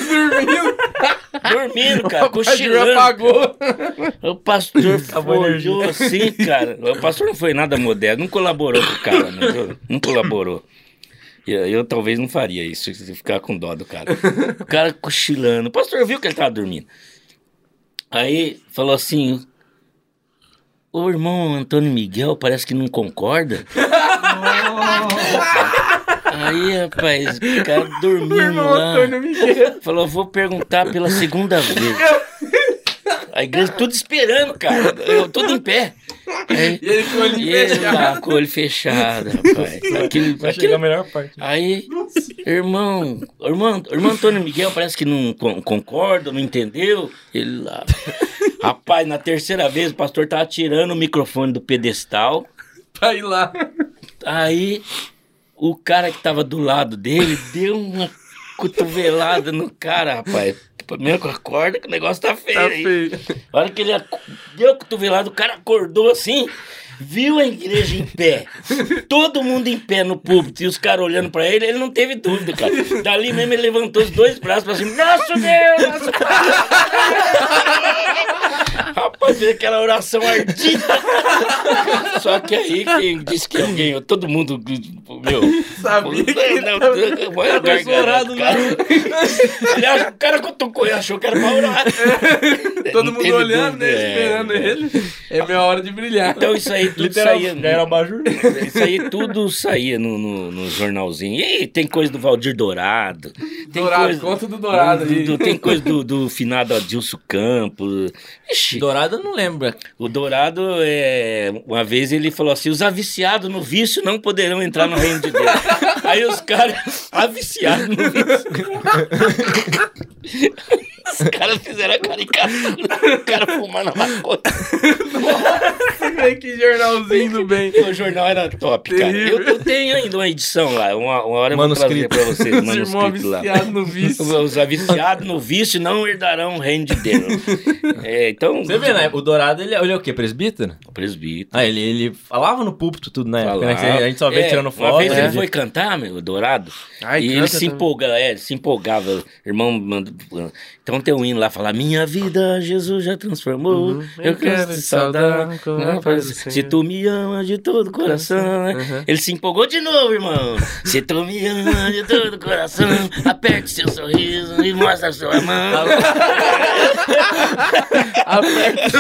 Dormindo, cara, O cochilando. apagou. O pastor olhou assim, cara. O pastor não foi nada moderno, não colaborou com o cara, né? não colaborou. E Eu, eu talvez não faria isso, se ficar com dó do cara. O cara cochilando. O pastor viu que ele tava dormindo. Aí falou assim: O irmão Antônio Miguel parece que não concorda. Aí, rapaz, o cara dormindo irmão lá. Antônio Miguel. Falou, vou perguntar pela segunda vez. A igreja tudo esperando, cara. Eu tudo em pé. Aí, E ele com o olho e ele fechado. lá com o olho fechado, rapaz. Aquilo, Vai chegar a aquilo, melhor parte. aí, irmão, irmão, irmão Antônio Miguel parece que não con- concorda, não entendeu. Ele lá. Rapaz, na terceira vez o pastor tava tirando o microfone do pedestal. Pra ir lá. Aí o cara que tava do lado dele deu uma cotovelada no cara, rapaz. Mesmo com a corda, que o negócio tá feio. Tá feio. A hora que ele deu a cotovelada, o cara acordou assim, viu a igreja em pé. Todo mundo em pé no púlpito e os caras olhando pra ele, ele não teve dúvida, cara. Dali mesmo ele levantou os dois braços pra cima. Nosso Deus! Nosso Rapaz, fez aquela oração ardida. Só que aí quem disse que alguém, todo mundo, meu. Sabia que não, não, garganta, cara. Aliás, o cara cutucou e achou que era pra orar. Todo mundo olhando, né? é, Esperando ele. É minha hora de brilhar. Então isso aí tudo Literal, saía. já era abajur. Isso aí tudo saía no, no, no jornalzinho. E tem coisa do Valdir Dourado. Tem Dourado, coisa, conta do Dourado do- aí. do- tem coisa do, do finado Adilson Campos. Ixi, Dourado eu não lembro. o Dourado, é, uma vez ele falou assim: os aviciados no vício não poderão entrar no reino de Deus. Aí os caras, aviciados no vício. Os caras fizeram a caricatura. O cara fumando a maconha. que jornalzinho do bem. O jornal era top, cara. Terrível. Eu, eu tenho ainda uma edição lá. Uma, uma hora eu vou Manuscrito. trazer pra vocês. Os Manuscrito lá. no vício. Os aviciados no vício não herdarão o reino de Deus. É, então. Você vê, né? O Dourado, ele, ele é o quê? Presbítero? Presbítero. Ah, ele, ele falava no púlpito tudo na época, né? Falava. A gente só vê É, tirando Uma foto. vez né? ele foi cantar, meu, o Dourado. Ai, e ele se também. empolgava, é, ele se empolgava. Irmão, então tem um hino lá, fala: Minha vida Jesus já transformou. Uhum. Eu quero te saudar. Não, do Se tu me amas de todo o coração. né? Uhum. Ele se empolgou de novo, irmão. Se tu me amas de todo o coração, aperte seu sorriso e mostra sua mão. Aperta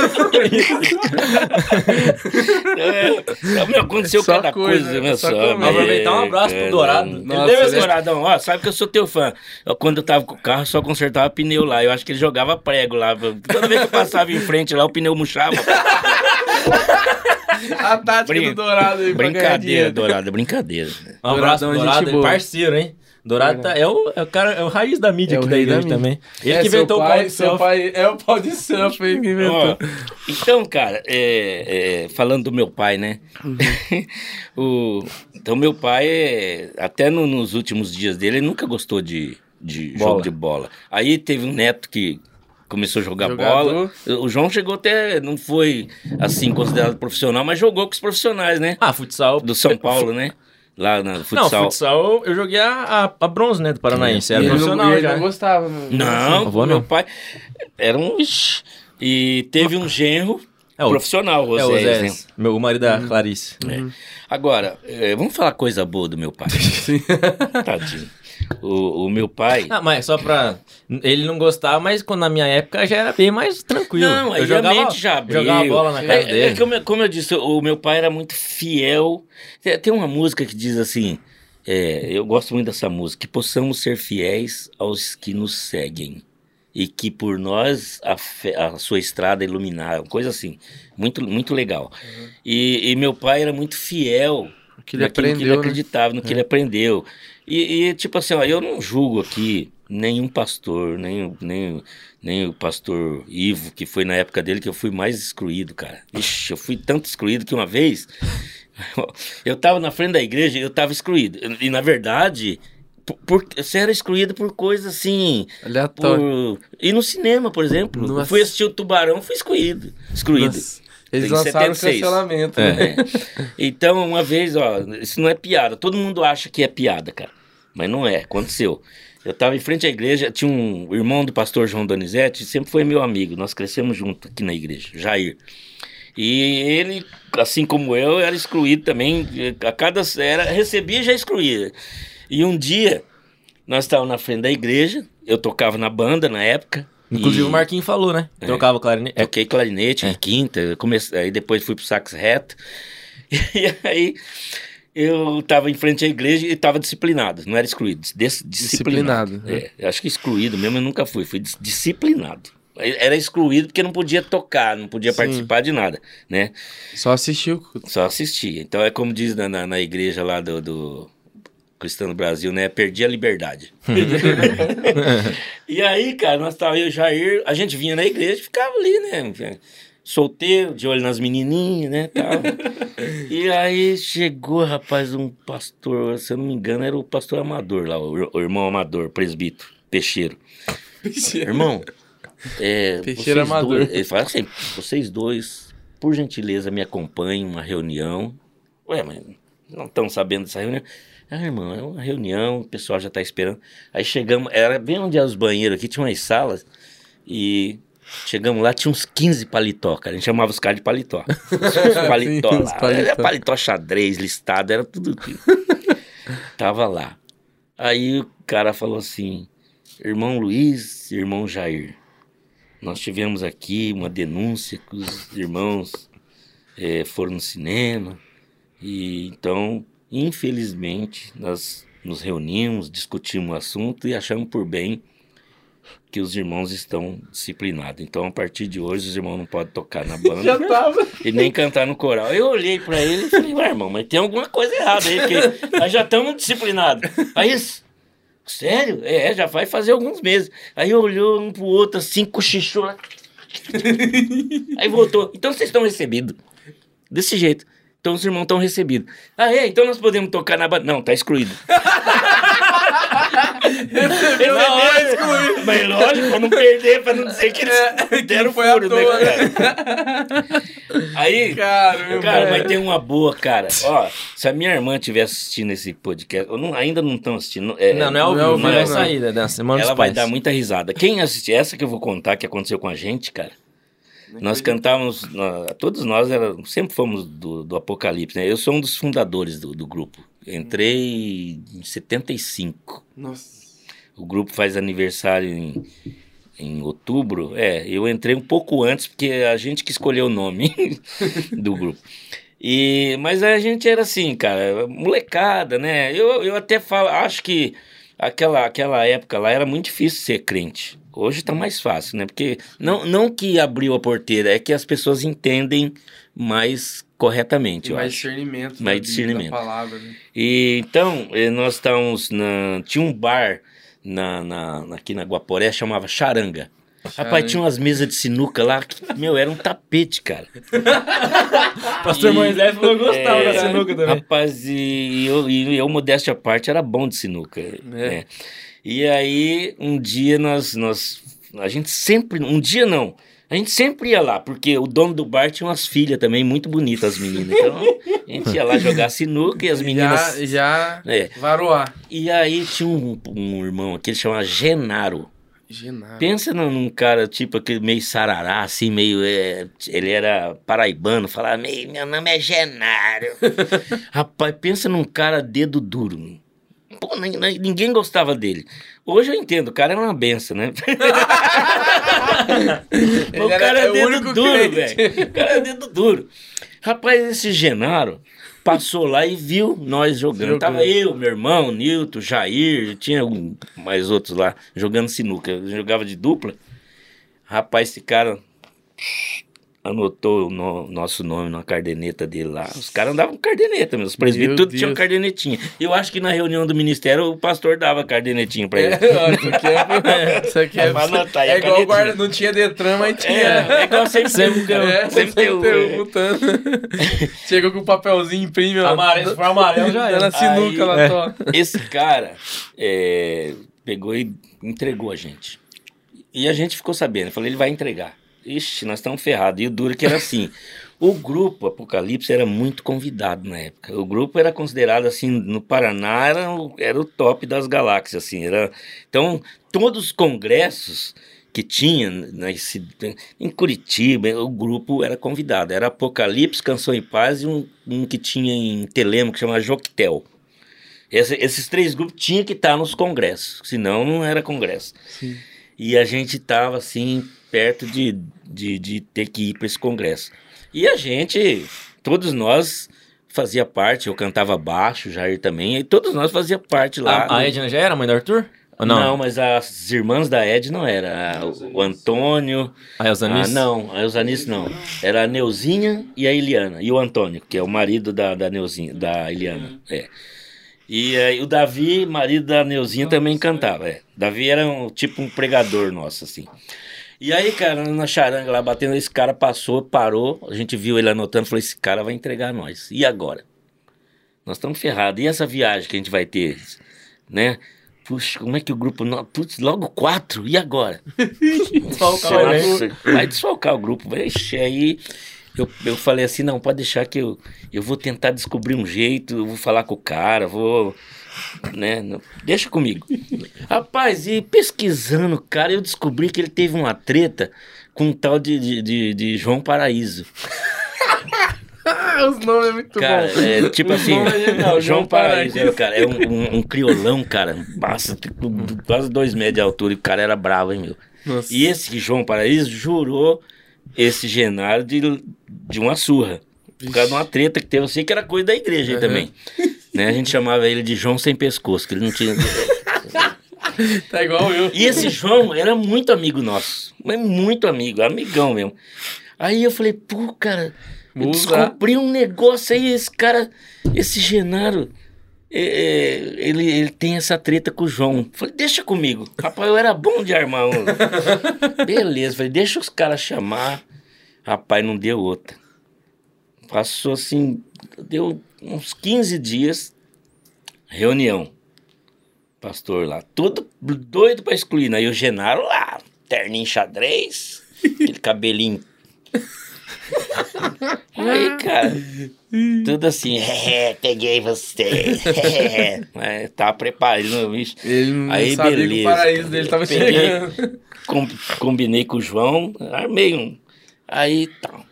É, meu, aconteceu Só cada coisa, coisa, meu só só. Aproveitar um abraço pro É, Dourado. Ele Nossa, esse Douradão, ó, sabe que eu sou teu fã. Eu, quando eu tava com o carro, só consertava pneu lá. Eu acho que ele jogava prego lá. Toda vez que eu passava em frente lá, o pneu murchava. A tática Brin- do Dourado aí Brincadeira. Dourado, brincadeira. Um abraço, Douradão, gente Dourado, boa. parceiro, hein? Dourado tá- é, o, é o cara, é o raiz da mídia É o aqui da mídia. também. Ele É, que seu inventou o pai, pau de seu selfie. pai é o pau de selfie aí que inventou. Ó, então, cara, é, é, falando do meu pai, né? Uhum. o, então, meu pai, é, até no- nos últimos dias dele, ele nunca gostou de, de Bola. jogo de bola. Aí teve um neto que começou a jogar Jogador. bola. O João chegou até, não foi assim considerado profissional, mas jogou com os profissionais, né? Ah, futsal. Do São Paulo, né? Lá na Não, futsal. futsal eu joguei a, a, a bronze, né, do Paranaense. Era ele não- profissional e ele já. não gostava. né? Não, Avô meu não. pai era um. E teve um genro É o- profissional, É, o né? meu marido da Clarice. É. Agora, é, vamos falar coisa boa do meu pai. Tadinho. O, o meu pai. Ah, mas só pra. Ele não gostava, mas quando na minha época já era bem mais tranquilo. Não, eu jogava, a mente já abriu. jogava bola na casa É, dele. é como, como eu disse, o meu pai era muito fiel. Tem, tem uma música que diz assim: é, eu gosto muito dessa música, que possamos ser fiéis aos que nos seguem. E que por nós a, a sua estrada iluminar, uma coisa assim, muito, muito legal. E, e meu pai era muito fiel que ele naquilo que ele aprendeu, né? acreditava, no que ele aprendeu. E, e, tipo assim, ó, eu não julgo aqui nenhum pastor, nem, nem, nem o pastor Ivo, que foi na época dele que eu fui mais excluído, cara. Ixi, eu fui tanto excluído que uma vez eu tava na frente da igreja e eu tava excluído. E na verdade, por, por- você era excluído por coisas assim. Aleatório. Por... E no cinema, por exemplo. Eu Nossa. fui assistir o Tubarão, fui excluído. Excluído. Nossa, Eles Tem lançaram 76. cancelamento. Né? É. Então, uma vez, ó, isso não é piada. Todo mundo acha que é piada, cara. Mas não é, aconteceu. Eu tava em frente à igreja, tinha um irmão do pastor João Donizete, sempre foi meu amigo. Nós crescemos junto aqui na igreja, Jair. E ele, assim como eu, era excluído também. A cada era recebia e já excluía. E um dia, nós estávamos na frente da igreja, eu tocava na banda na época. Inclusive e- o Marquinhos falou, né? É. Trocava clarinete. É, Toquei clarinete em quinta, eu comecei, aí depois fui pro sax reto. E aí eu tava em frente à igreja e tava disciplinado, não era excluído, dis- disciplinado. Disciplinado, né? É, eu acho que excluído mesmo eu nunca fui, fui dis- disciplinado. Era excluído porque não podia tocar, não podia Sim. participar de nada, né? Só assistiu. Só assistia. Então é como diz na, na, na igreja lá do, do Cristão do Brasil, né? Perdi a liberdade. e aí, cara, nós tava eu e o Jair, a gente vinha na igreja e ficava ali, né? Solteiro, de olho nas menininhas, né? Tal. e aí chegou, rapaz, um pastor, se eu não me engano, era o pastor Amador lá, o, o irmão Amador, presbítero, peixeiro. Irmão, é, Peixeiro vocês amador. dois- ele fala assim, vocês dois, por gentileza, me acompanhem em uma reunião. Ué, mas não estão sabendo dessa reunião? Ah, irmão, é uma reunião, o pessoal já está esperando. Aí chegamos, era bem onde eram os banheiros aqui, tinha umas salas, e chegamos lá, tinha uns 15 paletó, cara. A gente chamava os caras de paletó. Os paletó Sim, os lá. paletó. Era paletó xadrez, listado, era tudo. Tava lá. Aí o cara falou assim: Irmão Luiz, irmão Jair, nós tivemos aqui uma denúncia que os irmãos eh, foram no cinema e então, infelizmente, nós nos reunimos, discutimos o assunto e achamos por bem que os irmãos estão disciplinados. Então, a partir de hoje, os irmãos não podem tocar na banda e nem cantar no coral. Eu olhei pra ele e falei, ué, irmão, mas tem alguma coisa errada aí, porque nós já estamos disciplinados. Aí, sério? É, já vai fazer alguns meses. Aí olhou um pro outro assim, cochichou lá. Aí voltou. Então vocês estão recebidos. Desse jeito. Então os irmãos estão recebidos. Ah, é? Então nós podemos tocar na banda. Não, tá excluído. Recebeu na hora, excluiu. Mas lógico, pra não perder, pra não dizer que eles É, deram que foi à furo, né, cara? Aí, Caramba. Cara, mas tem uma boa, cara. Ó, se a minha irmã estiver assistindo esse podcast, ou não- ainda não estão assistindo. é, Não, não é ao Não é mas não. sair né, da semana dos ela vai pais. dar muita risada. Quem assistir essa que eu vou contar que aconteceu com a gente, cara. Nós cantávamos, nó- todos nós era, sempre fomos do, do Apocalipse, né? Eu sou um dos fundadores do, do grupo. Entrei em 75. Nossa. O grupo faz aniversário em, em outubro. É, eu entrei um pouco antes, porque a gente que escolheu o nome do grupo. E, mas a gente era assim, cara, molecada, né? Eu, eu até falo, acho que aquela, aquela época lá era muito difícil ser crente. Hoje tá mais fácil, né? Porque não, não que abriu a porteira, é que as pessoas entendem mais corretamente, eu mais acho. discernimento. Mais da- discernimento. Palavra, né? E então, eh, nós estávamos na. Tinha um bar na, na- aqui na Guaporé, chamava Charanga. Rapaz, Charanga. tinha umas mesas de sinuca lá, que, meu, era um tapete, cara. Pastor E- Moisés falou que gostava É, da sinuca também. Rapaz, e eu, e eu, modéstia à parte, era bom de sinuca. né? E aí, um dia nós, nós. A gente sempre. Um dia não. A gente sempre ia lá, porque o dono do bar tinha umas filhas também muito bonitas, as meninas. Então, a gente ia lá jogar sinuca e as meninas. Já, já É. varoar. E aí tinha um, um irmão aqui, ele chamava Genaro. Genaro. Pensa num, cara tipo aquele meio sarará, assim, meio. é, ele era paraibano, falava meu nome é Genaro. Rapaz, pensa num cara dedo duro. Pô, nin- nin- ninguém gostava dele. Hoje eu entendo, o cara era uma benção, né? o cara é dedo duro, velho. O cara é dedo duro. Rapaz, esse Genaro passou lá e viu nós jogando. Jogando. Tava eu, meu irmão, Nilton, Jair, tinha um- mais outros lá jogando sinuca. Eu jogava de dupla. Rapaz, esse cara anotou o no- nosso nome na cardeneta dele lá. Os caras andavam com cardeneta. Os presbíteros tudo tinham cardenetinha. Eu acho que na reunião do ministério o pastor dava cardenetinha pra ele. É, ó, isso aqui é, isso aqui é, É anotar é a igual guarda, não tinha Detran, mas tinha. É, é igual sempre, sempre um. É, sempre um, tem é. um. Chega com o papelzinho, imprime. Amarelo, se for amarelo, já era. sinuca Aí- lá, é. tó. Esse cara é, pegou e entregou a gente. E a gente ficou sabendo. Eu falei, ele vai entregar. Ixi, nós estamos ferrados. E o duro que era assim. O grupo Apocalipse era muito convidado na época. O grupo era considerado assim, no Paraná era o, era o top das galáxias, assim. Era, então, todos os congressos que tinha nesse, em Curitiba, o grupo era convidado. Era Apocalipse, Canção e Paz e um, um que tinha em Telemo, que chama Joquetel. Esse- esses três grupos tinham que estar nos congressos, senão não era congresso. Sim. E a gente estava assim, perto de, de, de ter que ir para esse congresso. E a gente, todos nós fazia parte, eu cantava baixo, Jair também, e todos nós fazia parte lá. A, a Edna já era mãe do Arthur? Ou não? não? mas as irmãs da Ed não era. A- O Antônio. A Elzanis? Ah, não, a Eusanice não. Era a Neuzinha e a Eliana. E o Antônio, que é o marido da, da Neuzinha, da Eliana. É. E aí o Davi, marido da Neuzinha, também cantava. É. Davi era um, tipo um pregador nosso, assim. E aí, cara, na charanga lá batendo, esse cara passou, parou, a gente viu ele anotando, falou: esse cara vai entregar nós. E agora? Nós estamos ferrados. E essa viagem que a gente vai ter, né? Puxa, como é que o grupo. Putz, logo quatro, e agora? Desfalcar o Nossa, vai desfalcar o grupo. Ixi, aí eu, eu falei assim, não, pode deixar que eu, eu vou tentar descobrir um jeito, eu vou falar com o cara, vou... Né, não- deixa comigo. Rapaz, e pesquisando, cara, eu descobri que ele teve uma treta com um tal de, de, de- de João Paraíso. Os nomes é muito Cara, bom. é, tipo Os assim, é João Paraíso, é, cara, é um, um, um criolão, cara, tipo, quase dois metros de altura e o cara era bravo, hein, meu. Nossa. E esse João Paraíso jurou esse Genaro de, de uma surra. Por causa de uma treta que teve. Eu sei que era coisa da igreja aí também. Né? A gente chamava ele de João sem pescoço, que ele não tinha. Tá igual eu. E esse João era muito amigo nosso. Mas muito amigo, amigão mesmo. Aí eu falei, pô, cara, eu descobri um negócio aí, esse cara, esse Genaro. é, é, ele, ele tem essa treta com o João. Falei, deixa comigo. Rapaz, eu era bom de armar um. Beleza, falei, deixa os caras chamar. Rapaz, não deu outra. Passou assim, deu uns 15 dias, reunião. Pastor lá, todo doido pra excluir. Aí o Genaro lá, terninho xadrez, aquele cabelinho. Aí, cara, tudo assim, é, peguei você. É, mas tava preparando, bicho. Ele não Aí, sabia que o beleza, paraíso cara. dele tava Peguei. chegando. Com- combinei com o João, armei um. Aí tal.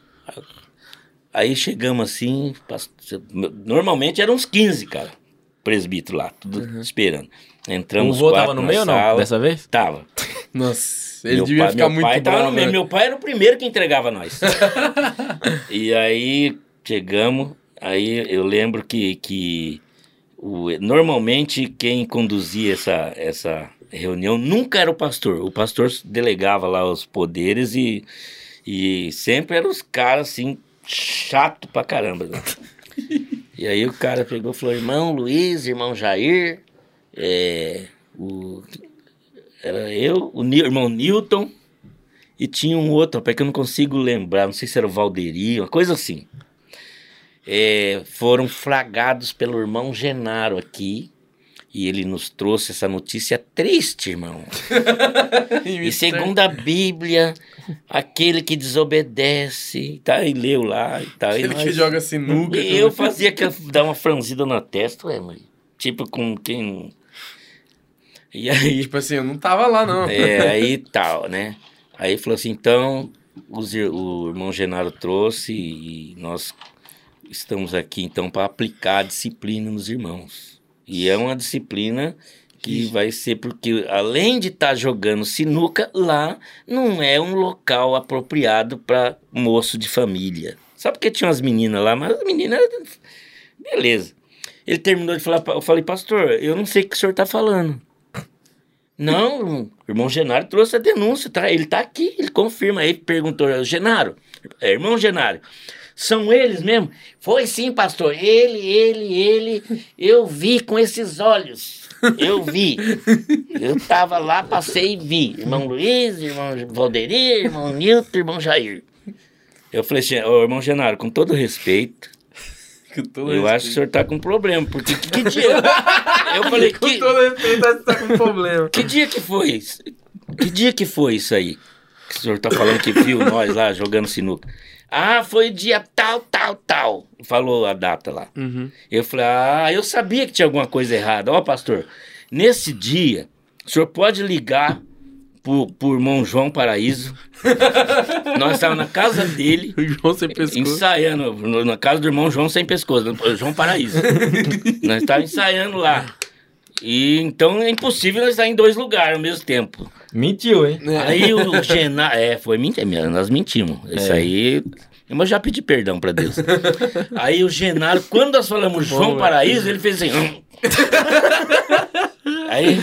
Aí chegamos assim, normalmente eram uns 15, cara, presbítero lá, tudo esperando. O Entramos vô quatro tava no meio ou não? sala. Dessa vez? Tava. Nossa, ele Meu devia pai- ficar meu muito pai tava no bravo. meio. né? Meu pai era o primeiro que entregava nós. e aí chegamos, aí eu lembro que, que o- normalmente quem conduzia essa, essa reunião nunca era o pastor. O pastor delegava lá os poderes e, e sempre eram os caras assim, chato pra caramba. né? E aí o cara pegou e falou: irmão Luiz, irmão Jair, é, o, era eu, o irmão Newton, e tinha um outro, rapaz, que eu não consigo lembrar, não sei se era o Valderi, uma coisa assim. É, foram flagrados pelo irmão Genaro aqui. E ele nos trouxe essa notícia triste, irmão. E segundo a Bíblia, aquele que desobedece, tá, e leu lá e tal. e Ele que nós- joga sinuca. e eu fazia que dar uma franzida na testa, ué, mãe. Tipo com quem. E aí, Tipo assim, eu não tava lá, não. é, aí tal, né? Aí falou assim, então, os o irmão Genaro trouxe e nós estamos aqui então para aplicar a disciplina nos irmãos. E é uma disciplina que vai ser porque além de estar jogando sinuca lá, não é um local apropriado para moço de família. Só porque tinha umas meninas lá, mas as meninas beleza. Ele terminou de falar, eu falei, pastor, eu não sei o que o senhor está falando. Não, o irmão Genaro trouxe a denúncia, tá? Ele tá aqui, ele confirma. Aí perguntou, Genaro, é, irmão Genaro, são eles mesmo? Foi sim, pastor. Ele, ele, ele, eu vi com esses olhos. Eu vi. Eu tava lá, passei e vi. Irmão Luiz, irmão Valderi, irmão Nilton, irmão Jair. Eu falei assim, ô irmão Genaro, com todo respeito, Com todo eu acho que o senhor tá com problema, porque que, que dia? Eu falei, Com que, todo respeito, acho que tá com problema. que dia que foi isso? Que dia que foi isso aí? Que o senhor tá falando que viu nós lá jogando sinuca. Ah, foi dia tal, tal, tal. Falou a data lá. Uhum. Eu falei, ah, eu sabia que tinha alguma coisa errada. Ó, pastor, nesse dia, o senhor pode ligar pro, pro irmão João Paraíso. Nós estávamos na casa dele, O João sem pescoço. ensaiando, na casa do irmão João sem pescoço, João Paraíso. nós estávamos ensaiando lá. E então é impossível nós estar em dois lugares ao mesmo tempo. Mentiu, hein? É. Aí o Genaro. É, foi mentira, nós mentimos. Isso É. aí. Mas eu já pedi perdão pra Deus. Aí o Genaro, quando nós falamos João. Paraíso, ele fez assim. "Hum." Aí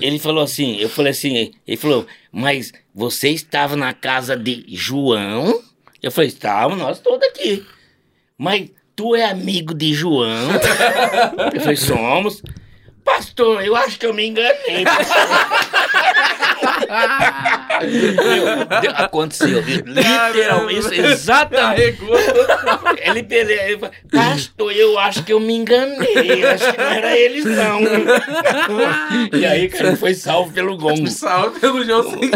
ele falou assim, eu falei assim, ele falou, mas você estava na casa de João? Eu falei, estava, nós todos aqui. Mas tu é amigo de João? Eu falei, somos. Pastor, eu acho que eu me enganei. Meu, aconteceu. Literalmente, isso, exatamente. Ele, ele, ele falou, pastor, eu acho que eu me enganei. Acho que não era eles, não. E aí, cara, foi salvo pelo gongo. Salve pelo João sem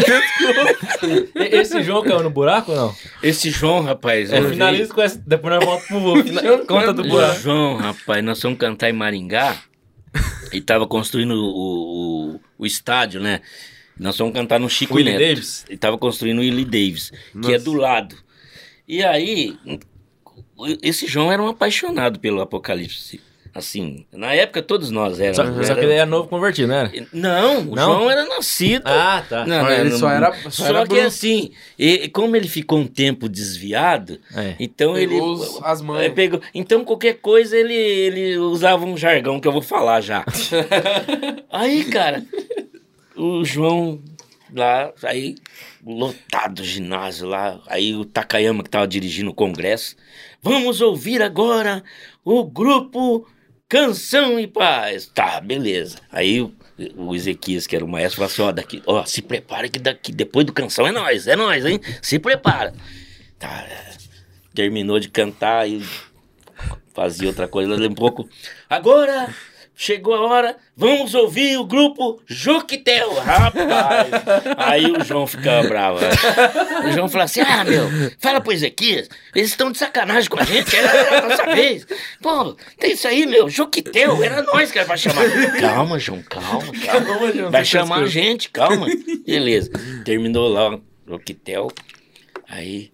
Esse João caiu no buraco ou não? Esse João, rapaz. É, eu finaliza com essa. Depois nós voltamos pro fina- conta do buraco. João, rapaz, nós fomos cantar em Maringá e tava construindo o, o, o estádio, né? Nós fomos cantar no Chico Willie Neto. Davis? E tava construindo o Willie Davis, que é Nossa. do lado. E aí, esse João era um apaixonado pelo Apocalipse. Assim, na época todos nós éramos. Só, só era- que ele é novo convertido, não era? Não, o Não? João era nascido. Ah, tá. Não, não, ele não- só era- só Só, era que bruto. assim, e- como ele ficou um tempo desviado, É. então Pegou ele. os- as mãos. É, pegou. Então qualquer coisa ele, ele usava um jargão que eu vou falar já. aí, cara, o João lá, aí lotado o ginásio lá, aí o Takayama que tava dirigindo o congresso. Vamos ouvir agora o grupo Canção e Paz. Tá, beleza. Aí o, Ezequias, que era o maestro, falou assim: ó, daqui, ó, se prepara que daqui, depois do canção é nós, é nós, hein? Se prepara. Tá, é. terminou de cantar e fazia outra coisa um pouco. Agora chegou a hora, vamos ouvir o grupo Juquetel, rapaz. Aí o João ficava bravo. né? O João falou assim: ah, meu, fala pro Ezequias, eles estão de sacanagem com a gente, era a nossa vez. Pô, tem isso aí, meu, Juquetel, era nós que era pra chamar. Calma, João, calma, calma. Calma, João, Vai chamar a gente, calma. Beleza. Terminou lá o Juquetel. Aí,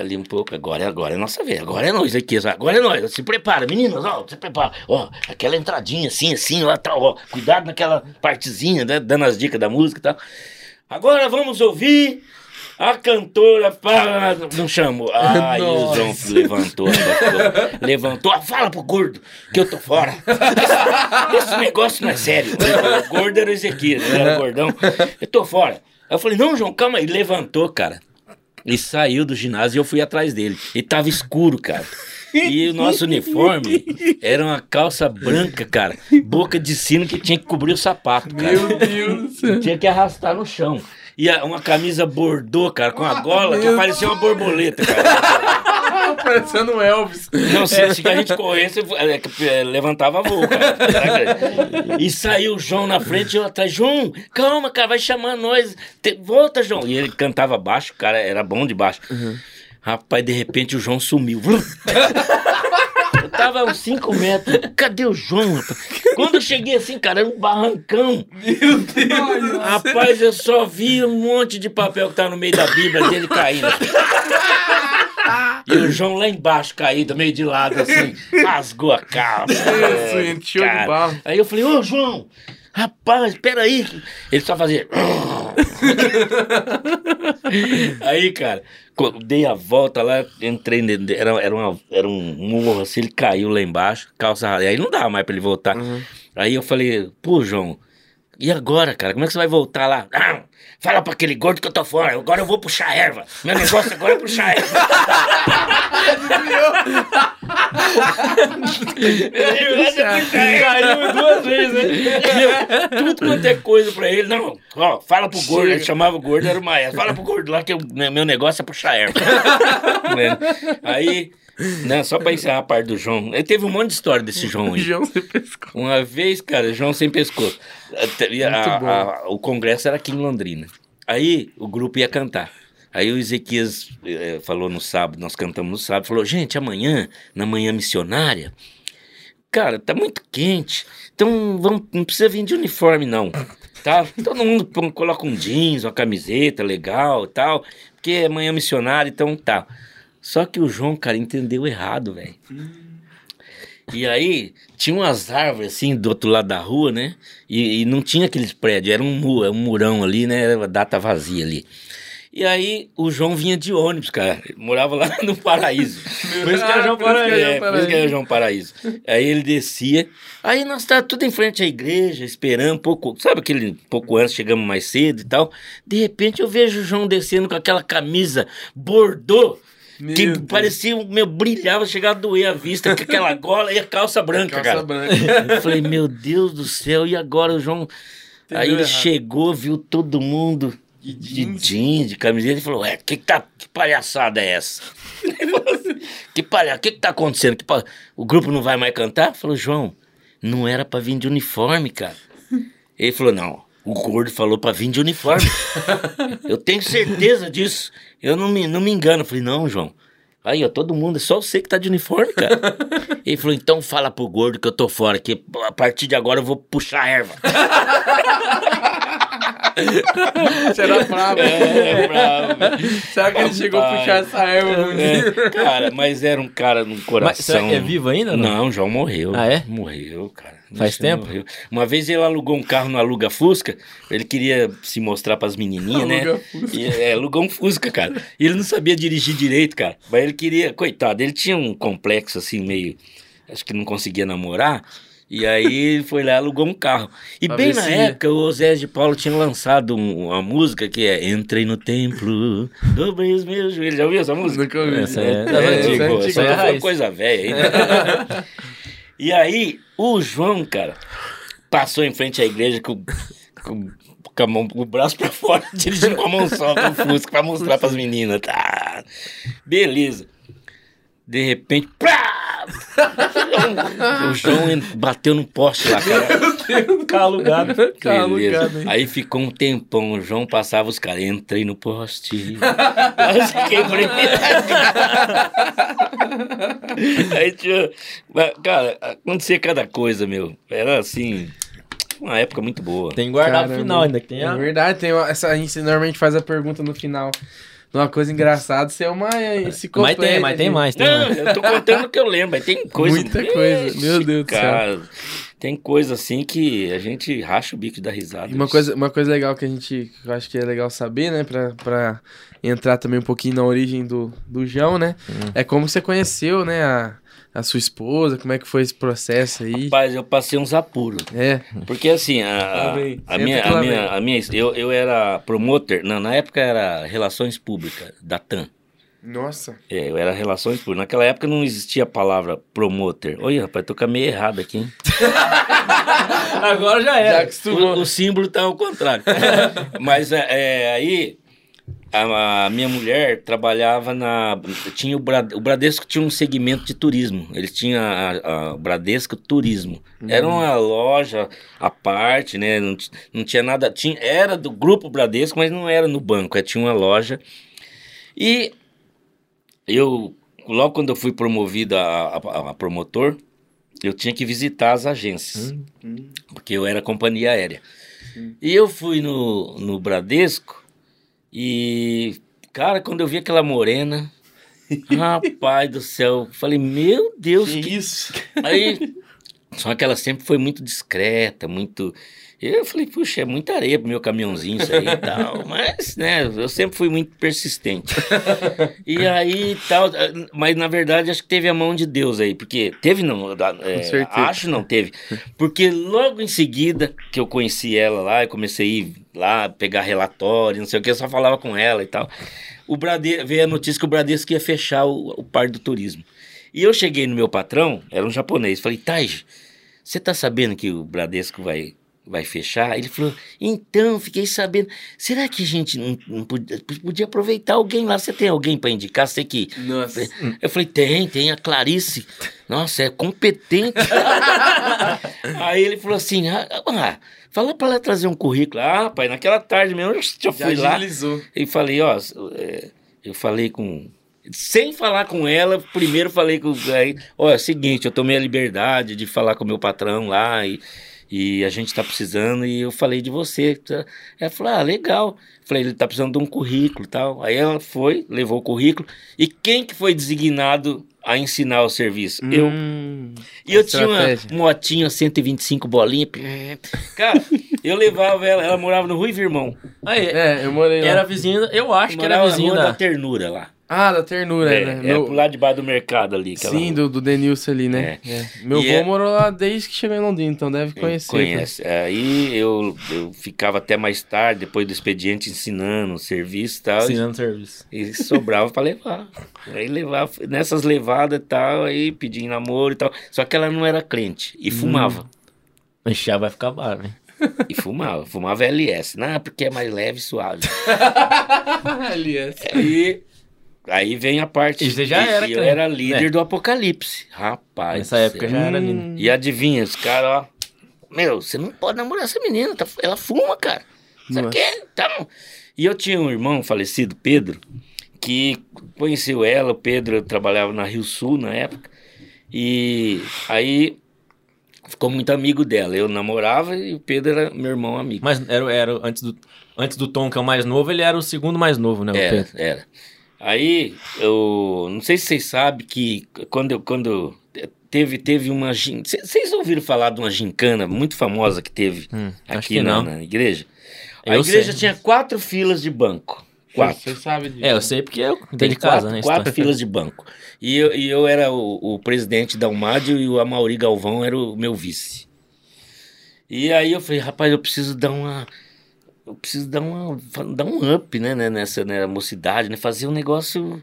ali um pouco, agora, agora é nossa vez, agora é nós aqui, agora é nós. Se prepara, meninas, ó, se prepara. Ó, aquela entradinha assim, assim, lá tal, ó. Cuidado naquela partezinha, né, dando as dicas da música e tal. Agora vamos ouvir A cantora fala, não chamou. Aí o. João levantou, levantou, levantou, "Ah, fala pro gordo que eu tô fora. Esse, esse negócio não é sério. O gordo era o Ezequiel, era gordão. Eu tô fora. Aí eu falei, não, João, calma aí. Levantou, cara. E saiu do ginásio e eu fui atrás dele. E tava escuro, cara. E o nosso uniforme era uma calça branca, cara. Boca de sino que tinha que cobrir o sapato, cara. Meu Deus. Tinha que arrastar no chão. E uma camisa bordô, cara, com a gola que parecia uma borboleta, cara. Parecendo um Elvis. Não, se, se a gente corresse, é, é, levantava voo, cara. E saiu o João na frente e eu atrás. João, calma, cara, vai chamar nós. Volta, João. E ele cantava baixo, cara, era bom de baixo. Rapaz, de repente o João sumiu. Eu tava a uns 5 metros. Cadê o João? rapaz? Quando eu cheguei assim, cara, era um barrancão. Meu Deus. Rapaz, eu só vi um monte de papel que tá no meio da Bíblia dele caindo. E o João lá embaixo caído, meio de lado, assim, rasgou a calça. Isso, encheu de Cara. barro. Aí eu falei, ô João, rapaz, peraí. Ele só fazia. Aí, cara, dei a volta lá, entrei dentro, era, era, uma, era um morro assim, ele caiu lá embaixo, calça ralada. Aí não dava mais pra ele voltar. Aí eu falei, pô, João, e agora, cara? Como é que você vai voltar lá? Fala pra aquele gordo que eu tô fora. Agora eu vou puxar erva. Meu negócio agora é puxar erva. Meu negócio é puxar erva. Caiu duas vezes, né? Meu, tudo quanto é coisa pra ele. Não, ó, fala pro gordo. Ele chamava o gordo, era o Maia. Fala pro gordo lá que eu- né, meu negócio é puxar erva. Né? Aí, né, só pra encerrar a parte do João. Ele teve um monte de história desse João aí. João se pescou. Uma vez, cara, João sem pescoço. A- a- o congresso era aqui em Londrina. Aí o grupo ia cantar. Aí o Ezequias eh, falou no sábado, nós cantamos no sábado, falou: gente, amanhã, na manhã missionária, cara, tá muito quente. Então vamos, não precisa vir de uniforme, não. Tá? Todo mundo coloca um jeans, uma camiseta legal e tal. Porque é manhã missionária, então tá. Só que o João, cara, entendeu errado, velho. E aí, tinha umas árvores assim do outro lado da rua, né? E, e não tinha aqueles prédios, era um, mu- um murão ali, né? Era data vazia ali. E aí, o João vinha de ônibus, cara. Ele morava lá no Paraíso. Por isso que era João Paraíso. É, por isso que era João Paraíso. Aí ele descia. Aí nós tá tudo em frente à igreja, esperando um pouco. Sabe aquele pouco antes, chegamos mais cedo e tal. De repente eu vejo o João descendo com aquela camisa bordô. Meu que Deus. parecia, o meu, brilhava, chegava a doer a vista, com aquela gola e a calça branca, Calça cara. branca. Eu falei, meu Deus do céu, e agora o João. Entendeu Aí ele errado. chegou, viu todo mundo De de jeans. jeans, de camiseta, e falou: Ué, que, que, tá, que palhaçada é essa? Assim, que palhaçada, o que, que tá acontecendo? Que O grupo não vai mais cantar? Falou, João, não era pra vir de uniforme, cara. Ele falou: Não, o gordo falou pra vir de uniforme. Eu tenho certeza disso. Eu não me, não me engano. Eu falei: Não, João. Aí, ó, todo mundo, é só você que tá de uniforme, cara. Ele falou, então fala pro gordo que eu tô fora, que a partir de agora eu vou puxar a erva. Você era bravo. É, bravo. Será que ele chegou a puxar essa erva um dia? É, cara, mas era um cara no Mas coração. será que é vivo ainda? Não. Não, João morreu. Ah, é? Morreu, cara. Faz tempo? morreu. Uma vez ele alugou um carro no Aluga Fusca, ele queria se mostrar pras menininhas, né? Aluga Fusca. E, é, alugou um Fusca, cara. E ele não sabia dirigir direito, cara. Mas ele queria, coitado, ele tinha um complexo assim, meio. Acho que não conseguia namorar. E aí foi lá e alugou um carro. E Pra bem na se- época, o Zé de Paulo tinha lançado um- uma música que é Entrei no templo, dobrei os meus joelhos. Já ouviu essa música? Nunca ouvi. Essa é É, é. Essa é a tô falando raiz. coisa velha ainda. e aí, o João, cara, passou em frente à igreja com, com, com mão, o braço pra fora, dirigindo com a mão só, com o Fusca, pra mostrar pras meninas. Tá. Beleza. De repente, plá! O João bateu no poste lá, cara. Tá alugado. Tá Beleza. alugado, hein? Aí ficou um tempão, o João passava os caras, entrei no poste. Aí eu quebrei. Aí tinha. mas, Cara, acontecia cada coisa, meu. Era assim. Uma época muito boa. Tem guardado Caramba. o final ainda. que Tem É a... verdade, tem uma- essa, a gente normalmente faz a pergunta no final. Uma coisa engraçada, você é uma enciclopédia. Mas tem, mas tem mais, tem Não, mais. eu tô contando o que eu lembro, aí tem coisa. Muita coisa, meu Deus do céu. cara. tem coisa assim que a gente racha o bico da risada. E uma coisa, uma coisa legal que a gente, que eu acho que é legal saber, né, pra, pra entrar também um pouquinho na origem do, do João, né, é como você conheceu, né, a, a sua esposa, como é que foi esse processo aí. Rapaz, eu passei uns apuros. É, Porque assim, a, a, a minha, a minha, a minha, eu, eu era promotor, não, na época era Relações Públicas, da TAM. nossa. É, eu era Relações Públicas. Naquela época não existia a palavra promotor. Olha, rapaz, tô com a meia errada aqui, hein? Agora já Já era. acostumou. O, o símbolo tá ao contrário. Mas é, é, aí a, a minha mulher trabalhava na. Tinha o, Bra- o Bradesco tinha um segmento de turismo. Ele tinha a, a- Bradesco Turismo. Era uma loja à parte, né? Não, não tinha nada. Tinha, era do grupo Bradesco, mas não era no banco. é, Tinha uma loja. E eu, logo quando eu fui promovido a, a- a promotor, eu tinha que visitar as agências porque eu era companhia aérea. E eu fui no, no Bradesco e, cara, quando eu vi aquela morena, rapaz do céu, falei, meu Deus, Que que... isso? Aí, só que ela sempre foi muito discreta, muito... Eu falei, puxa, é muita areia pro meu caminhãozinho isso aí e tal. Mas, né, eu sempre fui muito persistente. E aí, tal, mas na verdade acho que teve a mão de Deus aí, porque teve não, é, certeza. acho não teve, porque logo em seguida que eu conheci ela lá, eu comecei a ir lá pegar relatório, não sei o que, eu só falava com ela e tal. O Brade, veio a notícia que o Bradesco ia fechar o, o par do turismo. E eu cheguei no meu patrão, era um japonês, falei, Taj, você tá sabendo que o Bradesco vai, vai fechar? Ele falou, então, fiquei sabendo. Será que a gente não, não podia, podia aproveitar alguém lá? Você tem alguém para indicar? Você que. Nossa. Eu falei, tem, tem a Clarice. Nossa, é competente. Aí ele falou assim: ah, ah, fala para ela trazer um currículo. Ah, pai, naquela tarde mesmo eu já Já fui lá. agilizou. E falei, ó, é, eu falei com. Sem falar com ela, primeiro falei com. Aí, ó, é o seguinte, eu tomei a liberdade de falar com o meu patrão lá e, e a gente tá precisando e eu falei de você. Ela falou, ah, legal. Falei, ele tá precisando de um currículo e tal. Aí ela foi, levou o currículo. E quem que foi designado a ensinar o serviço? Eu. Hum, E eu tinha uma estratégia. motinha 125 bolinha. Cara, eu levava ela, ela morava no Rui Virmão. Aí, É, eu morei lá. era vizinha, eu acho que era vizinha da... Ternura lá. Ah, da ternura, É, né? é Meu- pro lado de baixo do mercado ali. Sim, do, do Denilson ali, né? É. Meu E avô é- morou lá desde que chegou em Londrina, então deve conhecer. Conhece. Aí eu, eu ficava até mais tarde, depois do expediente, ensinando o serviço e tal. Ensinando serviço. E sobrava pra levar. Aí levava, nessas levadas e tal, aí pedia em namoro e tal. Só que ela não era crente e fumava. Ixi, já vai ficar barato, hein? E fumava. Fumava LS. Não, porque é mais leve e suave. Aliás. E aí vem a parte. E você já era eu crente. era líder É. do Apocalipse. Rapaz. Nessa época céu. já era lindo. E adivinha, os caras, ó. Meu, você não pode namorar essa menina, tá- ela fuma, cara. Você quer? Tá. E eu tinha um irmão falecido, Pedro, que conheceu ela. O Pedro trabalhava na Rio Sul na época. E aí ficou muito amigo dela. Eu namorava e o Pedro era meu irmão amigo. Mas era, era antes, do, antes do Tom, que é o mais novo, ele era o segundo mais novo, né? o Era, Pedro? era. Aí, eu não sei se vocês sabem que quando, eu- quando teve, teve uma. Vocês ouviram falar de uma gincana muito famosa que teve Hum, aqui que na, não. na igreja? A Eu igreja sei. tinha quatro filas de banco. Quatro. Você sabe disso. É, eu sei porque eu Tem de casa, quatro, né? quatro filas de banco. E eu, e eu era o, o presidente da Umádio e o Amauri Galvão era o meu vice. E aí eu falei, rapaz, eu preciso dar uma. Eu preciso dar, uma, dar um up, né, né, nessa né, mocidade, né? Fazer um negócio,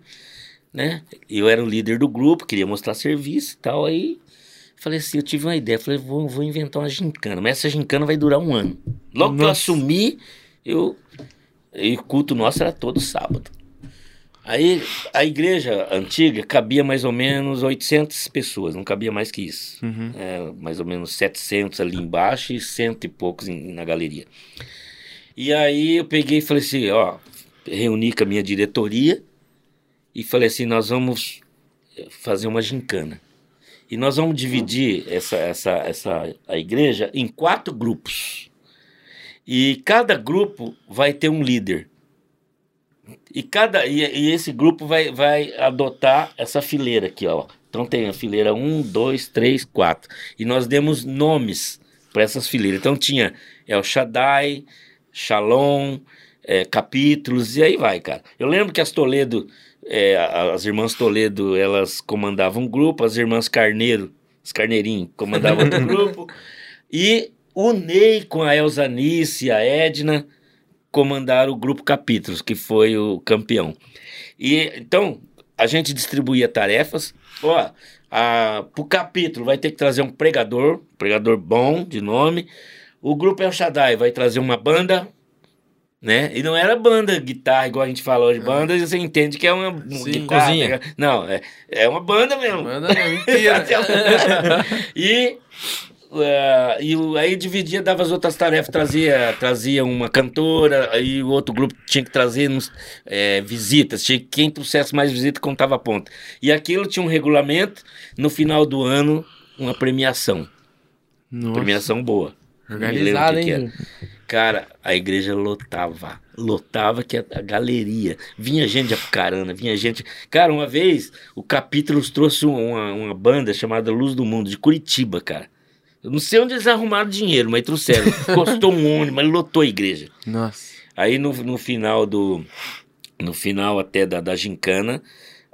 né? Eu era o líder do grupo, queria mostrar serviço e tal. Aí falei assim, eu tive uma ideia, falei, vou, vou inventar uma gincana, mas essa gincana vai durar um ano. Logo que eu Nossa. assumi, eu. E o culto nosso era todo sábado. Aí a igreja antiga cabia mais ou menos 800 pessoas, não cabia mais que isso. Uhum. É, mais ou menos 700 ali embaixo e cento e poucos em- na galeria. E aí eu peguei e falei assim, ó, reuni com a minha diretoria e falei assim, nós vamos fazer uma gincana. E nós vamos dividir essa, essa, essa, a igreja em quatro grupos. E cada grupo vai ter um líder. E, cada, e, e esse grupo vai, vai adotar essa fileira aqui, ó. Então tem a fileira 1, 2, 3, 4. E nós demos nomes para essas fileiras. Então tinha El Shaddai, Shalom, é, capítulos, e aí vai, cara. Eu lembro que as Toledo, é, as irmãs Toledo, elas comandavam um grupo, as irmãs Carneiro, os Carneirinhos, comandavam outro grupo. E o Ney com a Elzanice e a Edna comandaram o grupo Capítulos, que foi o campeão. E então a gente distribuía tarefas. Ó, a, pro capítulo vai ter que trazer um pregador, pregador bom de nome. O grupo El Shaddai vai trazer uma banda, né? E não era banda guitarra, igual a gente fala hoje. Banda, você entende que é uma Sim. guitarra. Cozinha. pega- Não, é, é uma banda mesmo. Manda não, mentira. e uh, e aí dividia, dava as outras tarefas, trazia, trazia uma cantora, aí o outro grupo tinha que trazer uns, é, visitas, tinha que- quem trouxesse mais visita contava ponto. E aquilo tinha um regulamento, no final do ano, uma premiação. Nossa, Premiação boa. Organizado, hein? Cara, a igreja lotava. Lotava que a, galeria. Vinha gente de Apucarana, vinha gente. Cara, uma vez o Capítulos trouxe uma, uma banda chamada Luz do Mundo, de Curitiba, cara. Eu não sei onde eles arrumaram dinheiro, mas trouxeram. Custou um ônibus, mas lotou a igreja. Nossa. Aí no, no final do. No final até da, da gincana,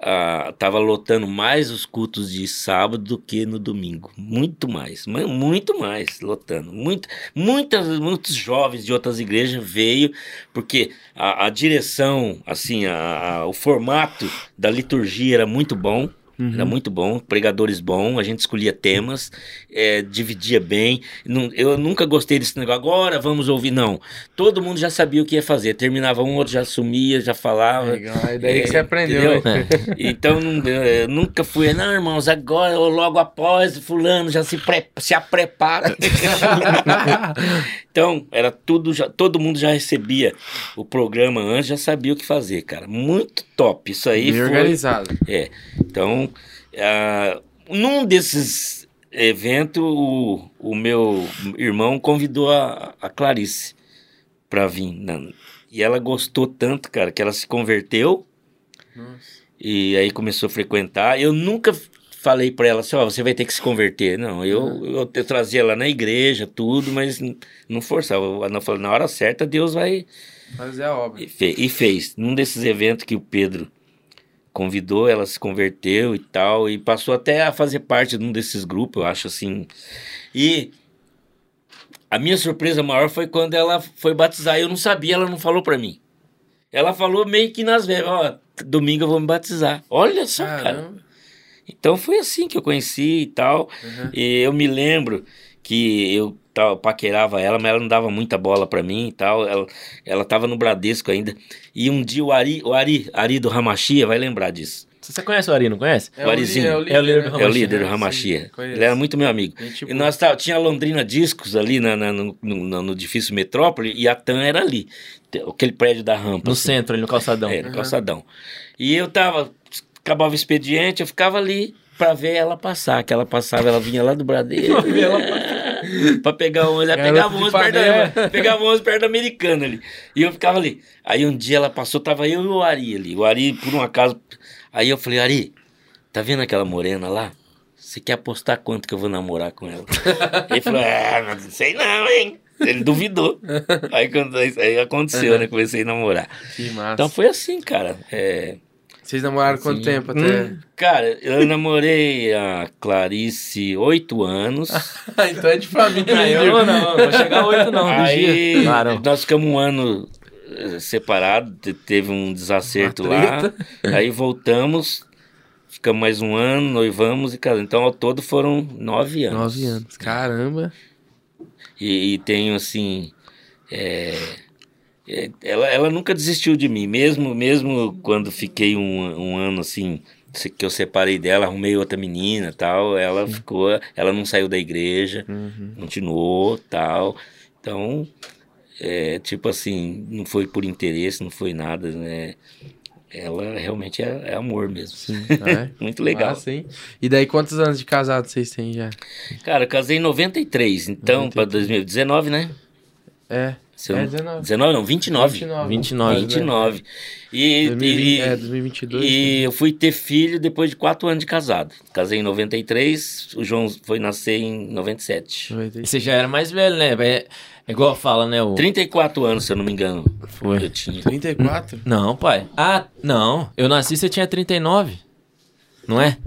ah, tava lotando mais os cultos de sábado do que no domingo. Muito mais, muito mais lotando. Muito, muitas, muitos jovens de outras igrejas veio, porque a, a direção, assim, a, a- o formato da liturgia era muito bom. Era muito bom, pregadores bons, a gente escolhia temas, é, dividia bem. Não- eu nunca gostei desse negócio, agora vamos ouvir. Não, todo mundo já sabia o que ia fazer. Terminava um, outro já sumia, já falava. Legal. Aí daí que você aprendeu, entendeu? né? Então nunca fui, não, irmãos, agora ou logo após, fulano já se, pre, se aprepara. então, era tudo, já, todo mundo já recebia o programa antes, já sabia o que fazer, cara. Muito top. Isso aí Bem foi. organizado. É. Então, ah, num desses eventos, o, o meu irmão convidou a, a Clarice pra vir. na- e ela gostou tanto, cara, que ela se converteu Nossa. e aí começou a frequentar. Eu nunca falei pra ela assim, ó, você vai ter que se converter. Não, eu, eu, eu trazia ela na igreja, tudo, mas não forçava. Eu não falei, na hora certa Deus vai... Fazer a obra. E, fe- e fez. Num desses eventos que o Pedro convidou, ela se converteu e tal, e passou até a fazer parte de um desses grupos, eu acho assim. E a minha surpresa maior foi quando ela foi batizar. Eu não sabia, ela não falou pra mim. Ela falou meio que nas velhas, ó, domingo eu vou me batizar. Olha só, cara. Então foi assim que eu conheci e tal. Uhum. E eu me lembro que eu tal, paquerava ela, mas ela não dava muita bola pra mim e tal. Ela, ela tava no Bradesco ainda. E um dia o Ari, o Ari, Ari do Ramachia vai lembrar disso. Você conhece o Ari, não conhece? É o Arizinho. É o líder do né? É o Ramachia. líder do Sim, Ramachia. conheço. Ele era muito meu amigo. Gente E nós tá, tinha a Londrina Discos ali na, na- no, no, no edifício Metrópole e a TAM era ali. Aquele prédio da rampa. No assim. centro, ali no calçadão. É, no calçadão. E eu tava, acabava o expediente, eu ficava ali pra ver ela passar. Que ela passava, ela vinha lá do Bradesco. pra pegar um ela Garoto pegava um perto da, pegava um perto da americana ali. E eu ficava ali. Aí um dia ela passou, tava eu e o Ari ali. O Ari, por um acaso. Aí eu falei, Ari, tá vendo aquela morena lá? Você quer apostar quanto que eu vou namorar com ela? Ele falou, ah, não sei não, hein? Ele duvidou. Aí, quando, aí aconteceu, né? Comecei a namorar. Que massa. Então foi assim, cara. É, Vocês namoraram quanto Sim. tempo até? hum, cara, eu namorei a Clarice oito anos. então é de família, Não, eu não, não vou chegar a oito não, Aí. Claro. nós ficamos um ano eh, separado, te- teve um desacerto lá. Aí voltamos, ficamos mais um ano, noivamos e casamos. Então ao todo foram nove anos. Nove anos. Caramba. E, e tenho assim. é, ela, ela nunca desistiu de mim, mesmo mesmo quando fiquei um, um ano assim, que eu separei dela, arrumei outra menina tal, ela ficou, ela não saiu da igreja, Uhum. continuou tal. Então, é, tipo assim, não foi por interesse, não foi nada, né? Ela realmente é, é amor mesmo. É. Muito legal. Massa, hein? E daí, quantos anos de casado vocês têm já? Cara, eu casei em 93, então, para 2019, né? É. Se eu É não- 19. 19 não, 29. 29. 29. 29. E, 2020, e- é, 2022. e eu fui ter filho depois de quatro anos de casado. Casei em 93, o João foi nascer em 97. E Você já era mais velho, né? É, é igual fala, né? O... 34 anos, se eu não me engano. Foi. Eu tinha. 34? Não, pai. Ah, não. Eu nasci, você tinha 39. Não é?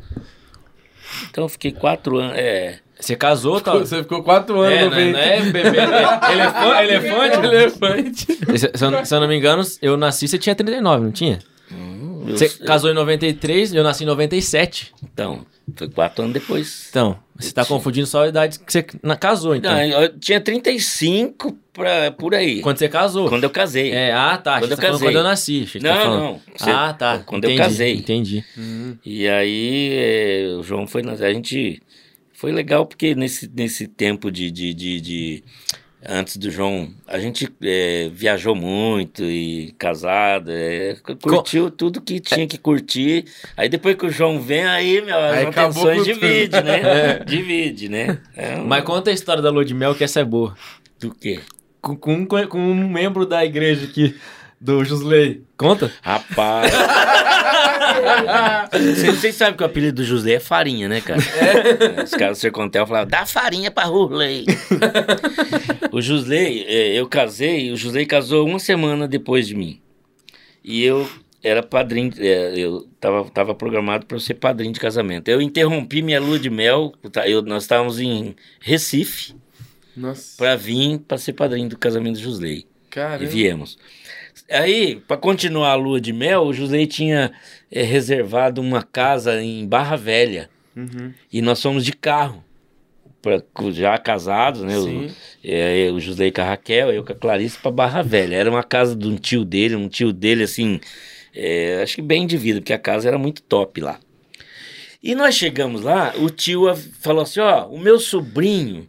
Então eu fiquei quatro anos. É. Você casou, tá? Você ficou 4 anos É, no não ventre. não é bebê, é elefante, elefante? Elefante. Se, se eu, se eu não me engano, eu nasci, você tinha 39, não tinha? hum, eu- Você casou em 93, eu nasci em 97. Então, foi quatro anos depois. Então, você tá confundindo só a idade que você casou, então. Não, eu tinha 35 pra, por aí. Quando você casou. Quando eu casei. É, ah, tá. Quando Quando, eu tá casei. quando eu nasci. que Não, tá não. Você- Ah, tá. quando eu Entendi, casei. Entendi. E aí, é, o João foi. nas- A gente. Foi legal porque nesse, nesse tempo de, de, de, de- Antes do João, a gente é, viajou muito e casado, é, curtiu tudo que tinha que curtir. Aí depois que o João vem, aí, meu, as Aí atenções com divide, né? Divide, né? É um- Mas conta a história da lua de mel, que essa é boa. Do quê? Com, com, com um membro da igreja aqui, do Josley. Conta? Rapaz. Vocês sabem que o apelido do José é farinha, né, cara? Os caras do Sercontel falavam, dá farinha pra Rurley. o Josley, é, eu casei, o Josley casou uma semana depois de mim. E eu era padrinho, é, eu tava, tava programado para ser padrinho de casamento. Eu interrompi minha lua de mel, tá, eu, nós estávamos em Recife, para vir para ser padrinho do casamento do Josley. E viemos. Aí, para continuar a lua de mel, o José tinha eh, reservado uma casa em Barra Velha. Uhum. E nós fomos de carro. Pra, já casados, né? Sim. O, eh, o José com a Raquel, eu com a Clarice para Barra Velha. Era uma casa de um tio dele, um tio dele assim, eh, acho que bem de vida, porque a casa era muito top lá. E nós chegamos lá, o tio falou assim: Ó, o meu sobrinho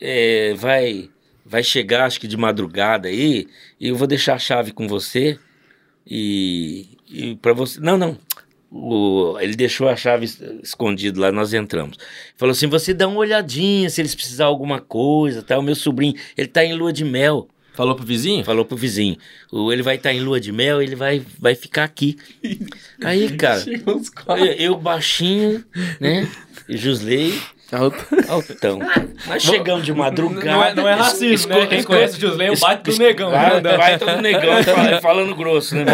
eh, vai vai chegar, acho que de madrugada aí, e eu vou deixar a chave com você. E, e para você. Não, não. O- ele deixou a chave es- escondida lá, nós entramos. Falou assim: você dá uma olhadinha se eles precisar alguma coisa, tá? O meu sobrinho, ele tá em lua de mel. Falou pro vizinho? Falou pro vizinho: o, ele vai estar em lua de mel, ele vai, vai ficar aqui. Aí, cara, eu, eu baixinho, né? E Jusley, Alto. Altão. Nós chegamos de madrugada. Não é, não é racismo, esco- né? Quem esco- conhece o Josley é o bate do negão. Vai, né? vai todo negão fala- falando grosso, né?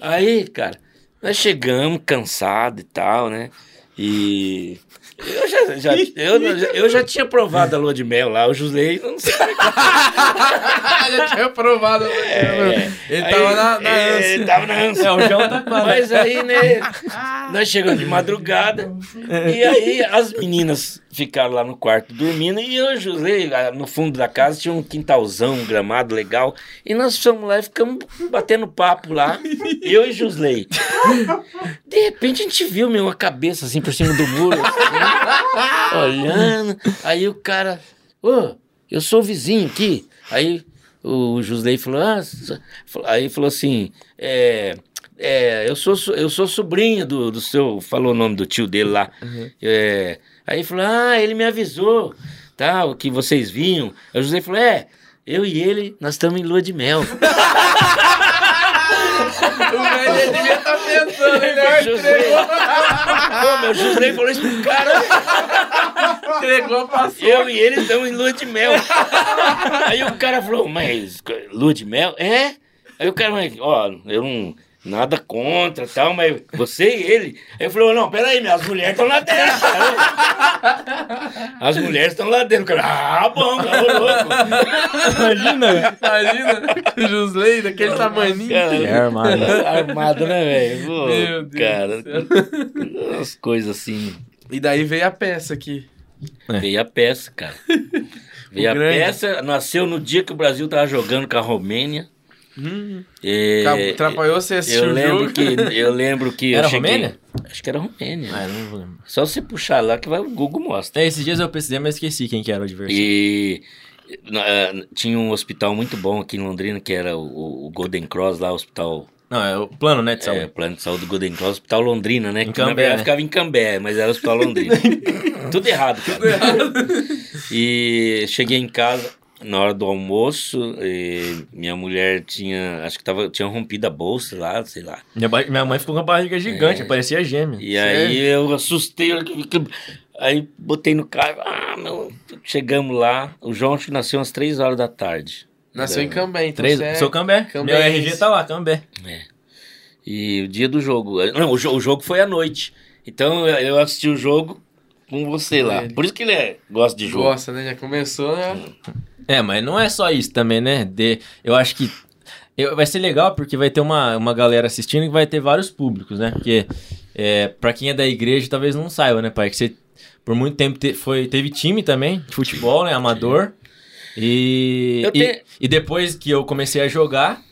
Aí, cara, nós chegamos cansados e tal, né? E. Eu já, já- eu, eu já tinha provado a lua de mel lá, o Josley, não sei é Já tinha provado. né? Ele Aí, tava na, na é, ânsia. Ele tava na ânsia. É, o João tá. Mas aí, né, nós chegamos de madrugada e aí as meninas ficaram lá no quarto dormindo e eu e lá no fundo da casa, tinha um quintalzão, um gramado legal e nós fomos lá e ficamos batendo papo lá, eu e Josley. De repente a gente viu, meu, uma cabeça assim por cima do muro, assim, olhando, aí o cara, ô, eu sou o vizinho aqui, aí o Josley falou, ah, aí falou assim, é... É, eu sou, so- eu sou sobrinho do, do seu. Falou o nome do tio dele lá. É, aí ele falou: Ah, ele me avisou, tal, que vocês vinham. Aí o José falou: É, eu e ele, nós estamos em lua de mel. O velho devia estar pensando, ele O José, Pô, meu José falou isso pro cara. entregou, passou. Eu e ele estamos em lua de mel. Aí o cara falou, mas lua de mel? É? Aí o cara, ó, eu não. Nada contra e tal, mas você e ele. Aí eu falei, não, peraí, minhas mulheres estão lá dentro. cara. As mulheres estão lá dentro. O Cara, ah, bom, tá louco. Imagina. Imagina, o Josley daquele tamaninho. Cara, É armado. Armado, né, velho? Meu Deus Cara, umas coisas assim. E daí veio a peça aqui. É. Veio a peça, cara. Veio a grande. peça, nasceu no dia que o Brasil tava jogando com a Romênia. Hum, É, atrapalhou você assistir eu o lembro jogo. que eu lembro que Era eu cheguei, Romênia? Acho que era Romênia. Ah, eu não vou lembrar. Só você puxar lá que vai o Google mostra. É, esses dias eu pesquisei, mas esqueci quem que era o adversário. E eh, tinha um hospital muito bom aqui em Londrina que era o, o Golden Cross lá, o hospital Não, é o plano, né, de é, saúde. plano de saúde do Golden Cross, hospital Londrina, né? Em que na Cambé, verdade né? ficava em Cambé, mas era hospital Londrina. Tudo errado, cara. E cheguei em casa, na hora do almoço, minha mulher tinha, acho que tava, tinha rompido a bolsa lá, sei lá. Minha, ba- minha mãe ficou com uma barriga gigante, parecia gêmea. E aí eu assustei, aí botei no carro, ah, meu, chegamos lá, o João acho que nasceu às três horas da tarde. Nasceu em Cambé, então Três, é- Sou Cambé. Cambé Meu é RG isso. tá lá, Cambé. É. E o dia do jogo, não, o, jo- o jogo foi à noite, então eu- eu assisti o jogo com você lá, Ele. por isso que ele é, gosta de jogo. Gosta, né? Já começou, né? É, mas não é só isso também, né? De, eu acho que eu- vai ser legal porque vai ter uma, uma galera assistindo e vai ter vários públicos, né? Porque é, pra quem é da igreja talvez não saiba, né, pai? Que você por muito tempo te- foi, teve time também, de futebol, né? Amador. E, Eu e, e depois que eu comecei a jogar,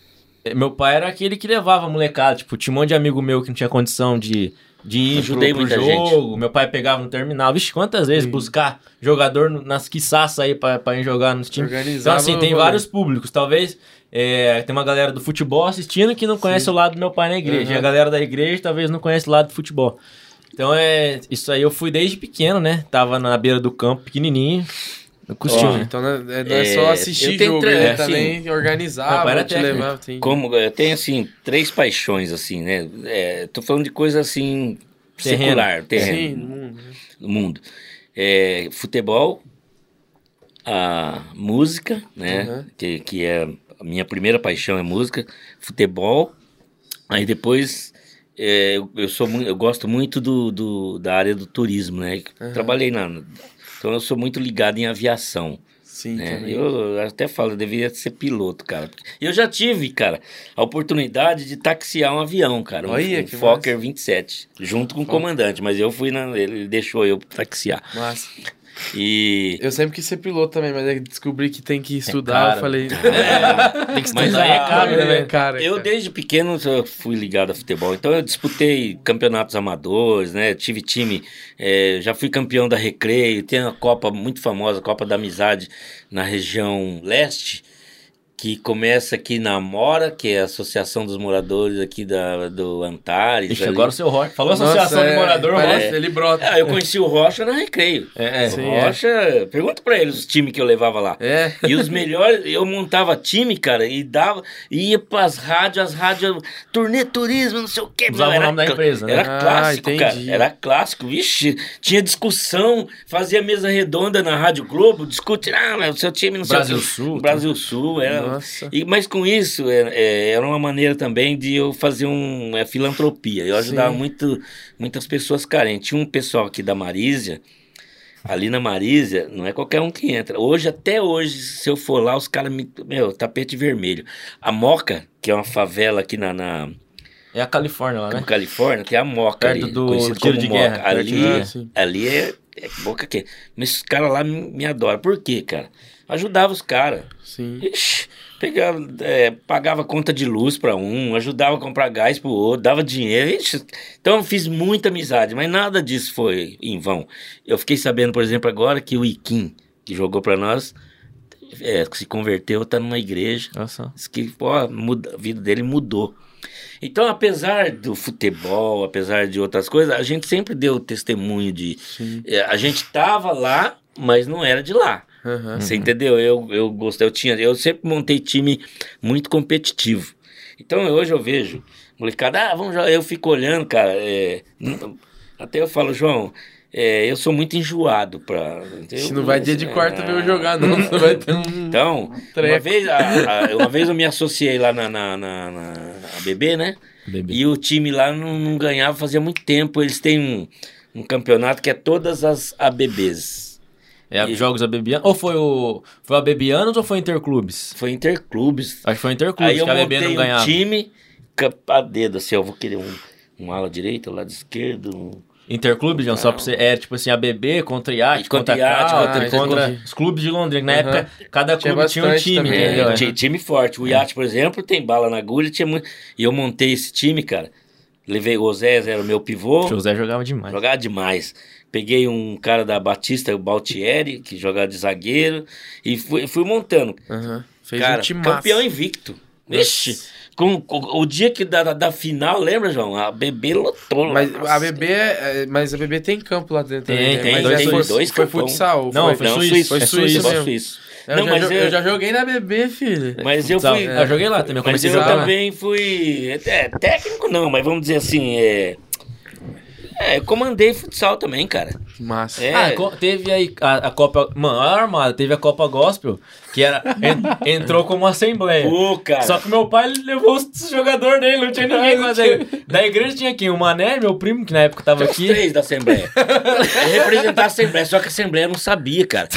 meu pai era aquele que levava a molecada. Tipo, tinha um monte de amigo meu que não tinha condição de, de ir Ajudei pro, pro muita jogo. Meu pai pegava no terminal. Vixe, quantas vezes buscar jogador nas quiçaças aí pra, pra ir jogar nos times. Então, Organizava assim, o tem vários públicos. Talvez é, tem uma galera do futebol assistindo que não conhece o lado do meu pai na igreja. Uhum. E a galera da igreja talvez não conhece o lado do futebol. Então, é isso aí eu fui desde pequeno, né? Tava na beira do campo, pequenininho, no costume. então não é, não é É, só assistir jogo, tre- ele assim, também organizava, Meu pai era te levava. Tem... Como eu tenho assim três paixões assim, né? É, tô falando de coisa assim Terreno. secular, terreno, Sim, no mundo, né? no mundo. É, futebol, a música, né? Uhum. Que, que é a minha primeira paixão é música, futebol. Aí depois é, eu, eu sou muito, eu gosto muito do, do- da área do turismo, né? Uhum. Trabalhei na, então eu sou muito ligado em aviação. Sim, né? também. Eu até falo, eu deveria ser piloto, cara. Eu já tive, cara, a oportunidade de taxiar um avião, cara. Um, Olha, um que Fokker 27, junto com o comandante, mas eu fui na. Ele deixou eu taxiar. Massa. E. Eu sempre quis ser piloto também, mas aí descobri que tem que estudar. caro. eu falei. Tem que Mas estudar, aí é caro, né, é caro, é Eu, desde pequeno, eu fui ligado a futebol. Então, eu disputei campeonatos amadores, né? Tive time, eh, já fui campeão da Recreio. Tem uma Copa muito famosa, Copa da Amizade, na região leste, que começa aqui na Mora, que é a Associação dos Moradores aqui da, do Antares. Ixi, agora o seu Rocha. Falou Nossa, associação de é, morador, parece, Rocha. ele brota. Ah, eu conheci o Rocha na Recreio. É, é. Sim. O Rocha, pergunta pra ele os times que eu levava lá. É. E os melhores, eu montava time, cara, e dava, ia pras rádios, as rádios, turnê turismo, não sei o quê. Usava Não, o nome da empresa, né? Era Ah, clássico, entendi. cara. Era clássico, vixe. Tinha discussão, fazia mesa redonda na Rádio Globo, discute, ah, mas o seu time não sei Brasil o quê. Sul, Brasil Sul, era. Nossa. E, mas com isso, é, é, era uma maneira também de eu fazer um, é, filantropia. Eu ajudava Sim. muito, muitas pessoas carentes. Tinha um pessoal aqui da Marísia, ali na Marísia, não é qualquer um que entra. Hoje, até hoje, se eu for lá, os caras me. Meu, tapete vermelho. A Moca, que é uma favela aqui na, na É a Califórnia lá, né? Califórnia, tem a Moca Perto ali, do tiro de Moca. guerra, Ali, de ali é, é boca que. Mas os caras lá me, me adoram. Por quê, cara? Ajudava os caras. Sim. Ixi, pegava, é, pagava conta de luz para um, ajudava a comprar gás pro outro, dava dinheiro. Ixi, então eu fiz muita amizade, mas nada disso foi em vão. Eu fiquei sabendo, por exemplo, agora que o Iquim, que jogou para nós, é, se converteu, tá numa igreja. Diz que pô, muda, a vida dele mudou. Então, apesar do futebol, apesar de outras coisas, a gente sempre deu testemunho de. É, a gente tava lá, mas não era de lá. Aham. Você entendeu? Eu, eu gostei, eu tinha, eu sempre montei time muito competitivo. Então hoje eu vejo, molecada, ah, vamos jogar. Eu fico olhando, cara. é, até eu falo, João, é, eu sou muito enjoado pra. Se não vai dia de quarta ver eu jogar, não. Você vai ter um. Então, uma Treco. vez, a- a- uma vez eu me associei lá na, na, na, na ABB, né? Bebê. E o time lá não, não ganhava fazia muito tempo. Eles têm um, um campeonato que é todas as ABBs. É a Jogos Abebianos. Ou foi o. Foi a Bebianos ou foi Interclubes? Foi interclubes. Acho que foi Interclubes, Aí eu que a Bebê montei não um ganhava. time ca- a dedo, assim, eu vou querer um, um ala direito, um lado esquerdo. um- Interclubes, João, só pra você. É tipo assim, a BB contra IAT, Contra contra IAT, contra- contra os clubes de Londrina. Na Aham. época, cada Tinha clube tinha um time, também, entendeu? É, ti- time forte. O Iate, por exemplo, tem bala na agulha. Tinha muito... E eu montei esse time, cara. Levei o Osés, era o meu pivô. O José jogava demais. Jogava demais. Peguei um cara da Batista, o Baltieri, que jogava de zagueiro. E fui, fui montando. Aham. Fez cara, um time campeão invicto. Vixe, Com, com- o dia que da, da, final, lembra, João? A bebê lotou. Mas Nossa. a bebê, é- mas a bebê tem campo lá dentro. Tem, também, né? tem, Mas dois- essa tem foi, dois foi futsal. Não, foi, foi Não, suíço, foi é suíço suíço. mesmo. suíço. Eu, Não, já, mas eu- eu já joguei na bebê, filho. Mas eu Futsal. fui. Eu joguei lá também, eu Mas comecei eu lá. também fui. É, técnico não, mas vamos dizer assim, é. É, eu comandei futsal também, cara. Massa. É. Ah, teve aí a, a Copa. Mano, a armada, teve a Copa Gospel, que era. en- entrou como assembleia. Pô, cara. Só que meu pai levou os jogadores dele, não tinha ninguém quase. Da igreja tinha quem? O Mané, meu primo, que na época tava Tinha os aqui. três da Assembleia. Eu representar a Assembleia, só que a Assembleia não sabia, cara.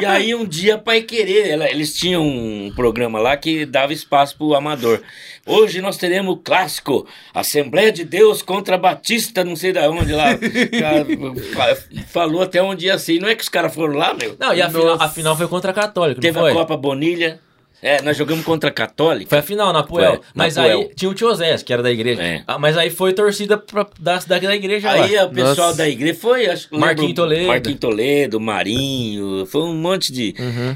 E aí um dia, Pai Querer, ela- eles tinham um programa lá que dava espaço pro amador. Hoje nós teremos o clássico, Assembleia de Deus contra Batista, não sei da onde lá. Falou até um dia assim, não é que os caras foram lá, meu? Não, e a final, a final foi contra a Católica, Teve foi? Copa Bonilha. É, nós jogamos contra a Católica. Foi a final, na Puel. Foi, na mas Puel. aí tinha o tio Zés, que era da igreja. É. Ah, mas aí foi torcida pra, da, da, da igreja Aí lá. o pessoal Nossa. da igreja foi, acho que Marquinho lembro, Toledo. Marquinho Toledo, Marinho, foi um monte de.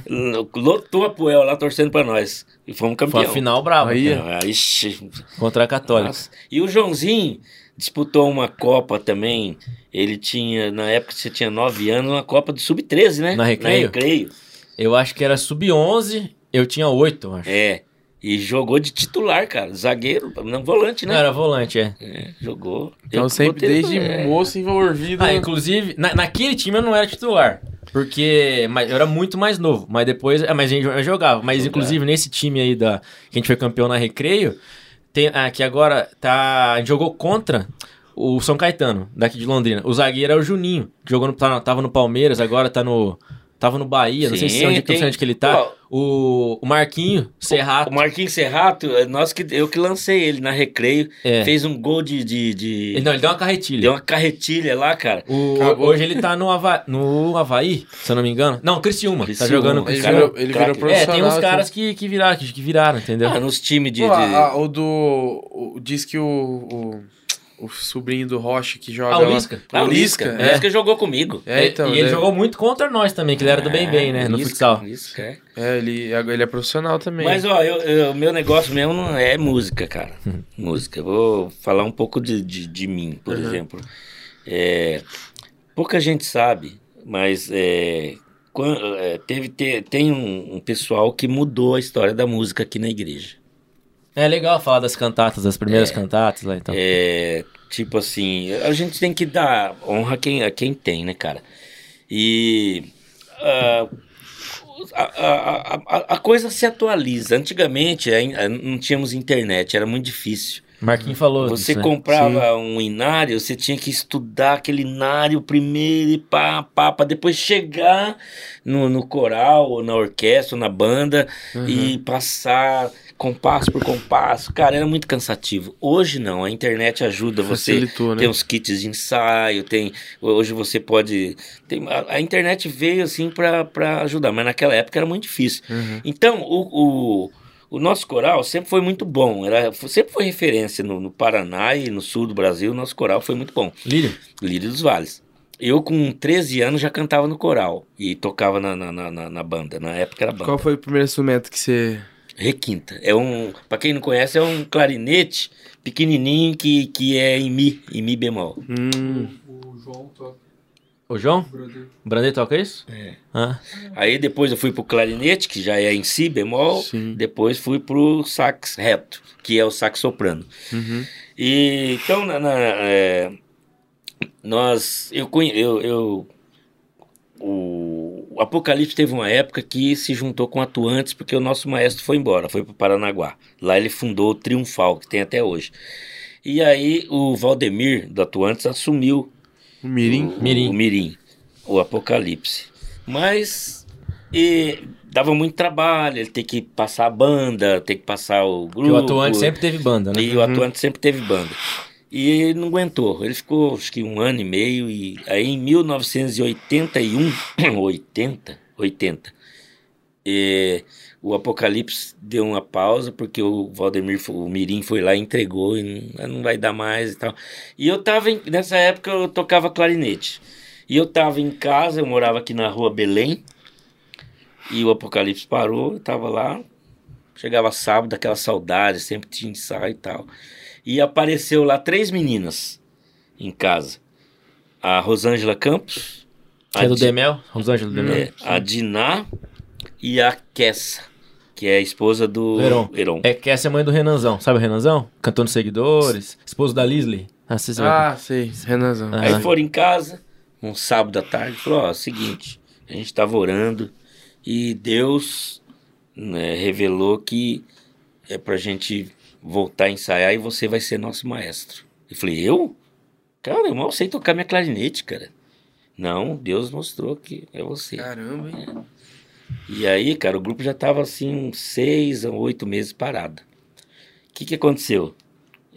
Uhum. Lotou a Puel lá torcendo pra nós. E fomos Foi campeão. a final brava. Aí, Ah, ixi, contra a Católica. nossa. E o Joãozinho disputou uma Copa também. Ele tinha, na época você tinha 9 anos, uma Copa de Sub-13, né? Na Recreio? Na Recreio. Eu acho que era sub-11, eu tinha 8, acho. É. E jogou de titular, cara. Zagueiro, não volante, Não, né? era volante, é. É, jogou. Então Eu sempre desde é. moço envolvido. Ah, inclusive, na, naquele time eu não era titular. Porque mas eu era muito mais novo. Mas depois. Ah, mas a gente eu jogava. Mas Jogava. inclusive nesse time aí da. Que a gente foi campeão na recreio. Tem, ah, que agora tá. A gente jogou contra o São Caetano, daqui de Londrina. O zagueiro é o Juninho, que jogou no, tá- tava no Palmeiras, agora tá no. Tava no Bahia, não sei se Sim, onde, tem- não sei onde que ele tá. Ó, O, o Marquinho Serrato. O Marquinhos Serrato, é nós que, eu que lancei ele na recreio. É. Fez um gol de. de, de- Ele, não, ele deu uma carretilha. Deu uma carretilha lá, cara. O- hoje ele tá no, Hava, no Havaí, se eu não me engano. Não, Criciúma. Tá Criciúma. jogando com Ele cara, virou, ele virou profissional. É, tem uns assim. caras que, que viraram, que, que viraram, entendeu? Ah, nos times de. Pô, de- a- a- o do. o- diz que o, o, o sobrinho do Rocha que joga. Ah, o lá- Lisca. Ah, o o Lisca. O Lisca jogou comigo. É, então. e ele né? jogou muito contra nós também, que ele era do bem bem, né, no Lisca, futsal. Lisca, é. É, ele, ele é profissional também. Mas, ó, eu, eu- meu negócio mesmo não é música, cara. Uhum. música. Eu vou falar um pouco de, de, de mim, por Uhum. exemplo. É, pouca gente sabe, mas é, quan- é, teve, te- tem um, um pessoal que mudou a história da música aqui na igreja. É legal falar das cantatas, das primeiras cantatas lá, então. É, tipo assim, a gente tem que dar honra a quem, a quem tem, né, cara? E ah, a, a, a, a coisa se atualiza. Antigamente não tínhamos internet, era muito difícil. Marquinhos falou Você disso, né? comprava um inário, você tinha que estudar aquele inário primeiro e pá, pá, pra depois chegar no, no coral, ou na orquestra, ou na banda e passar compasso por compasso. Cara, era muito cansativo. Hoje não, a internet ajuda você. Facilitou, né? Tem uns kits de ensaio, tem. Hoje você pode. Tem, a, internet veio assim pra pra ajudar, mas naquela época era muito difícil. Uhum. Então, o, o, o nosso coral sempre foi muito bom. Era, sempre foi referência no, no Paraná e no sul do Brasil. O nosso coral foi muito bom. Lírio? Lírio dos Vales. Eu, com 13 anos, já cantava no coral e tocava na, na, na, na- na banda. Na época era banda. Qual foi o primeiro instrumento que você. Requinta. É um, pra quem não conhece, é um clarinete pequenininho que, que é em mi, em mi bemol. Hum, O João toca. O João? Brandê toca isso? É. Ah, Aí depois eu fui pro clarinete, que já é em si bemol. Sim. Depois fui pro sax reto, que é o sax soprano. uhum. E então na, na, é, nós eu, eu, eu o, o Apocalipse teve uma época que se juntou com Atuantes porque o nosso maestro foi embora, foi para Paranaguá. Lá ele fundou o Triunfal que tem até hoje. E aí o Valdemir do Atuantes assumiu O Mirim. o, Mirim. o Mirim, o Apocalipse. Mas e, dava muito trabalho, ele tem que passar a banda, tem que passar o grupo. porque o atuante sempre teve banda, né? E o atuante sempre teve banda. E ele não aguentou. Ele ficou acho que um ano e meio. E aí em 1981, 80, 80, eh, o Apocalipse deu uma pausa porque o Valdemir, o Mirim foi lá e entregou e não, não vai dar mais e tal. E eu tava, em- nessa época eu tocava clarinete. E eu tava em casa, eu morava aqui na rua Belém. E o Apocalipse parou, eu tava lá. Chegava sábado, aquela saudade, sempre tinha ensaio e tal. E apareceu lá três meninas em casa. A Rosângela Campos. Que é do Di- Demel? Rosângela do Demel. é, a Diná e a Kessa, que é a esposa do Heron. Heron. É que essa é a mãe do Renanzão. Sabe o Renanzão? Cantor nos seguidores. Esposo da Lisley. Ah, sabe. Ah, sei. Renanzão. Ah. Aí foram em casa, um sábado à tarde, falou, ó, seguinte, a gente tava orando e Deus né, revelou que é pra gente voltar a ensaiar e você vai ser nosso maestro. Eu falei, eu? Cara, eu mal sei tocar minha clarinete, cara. Não, Deus mostrou que é você. Caramba, hein? E aí, cara, o grupo já tava assim, uns seis a oito meses parado. O que que aconteceu?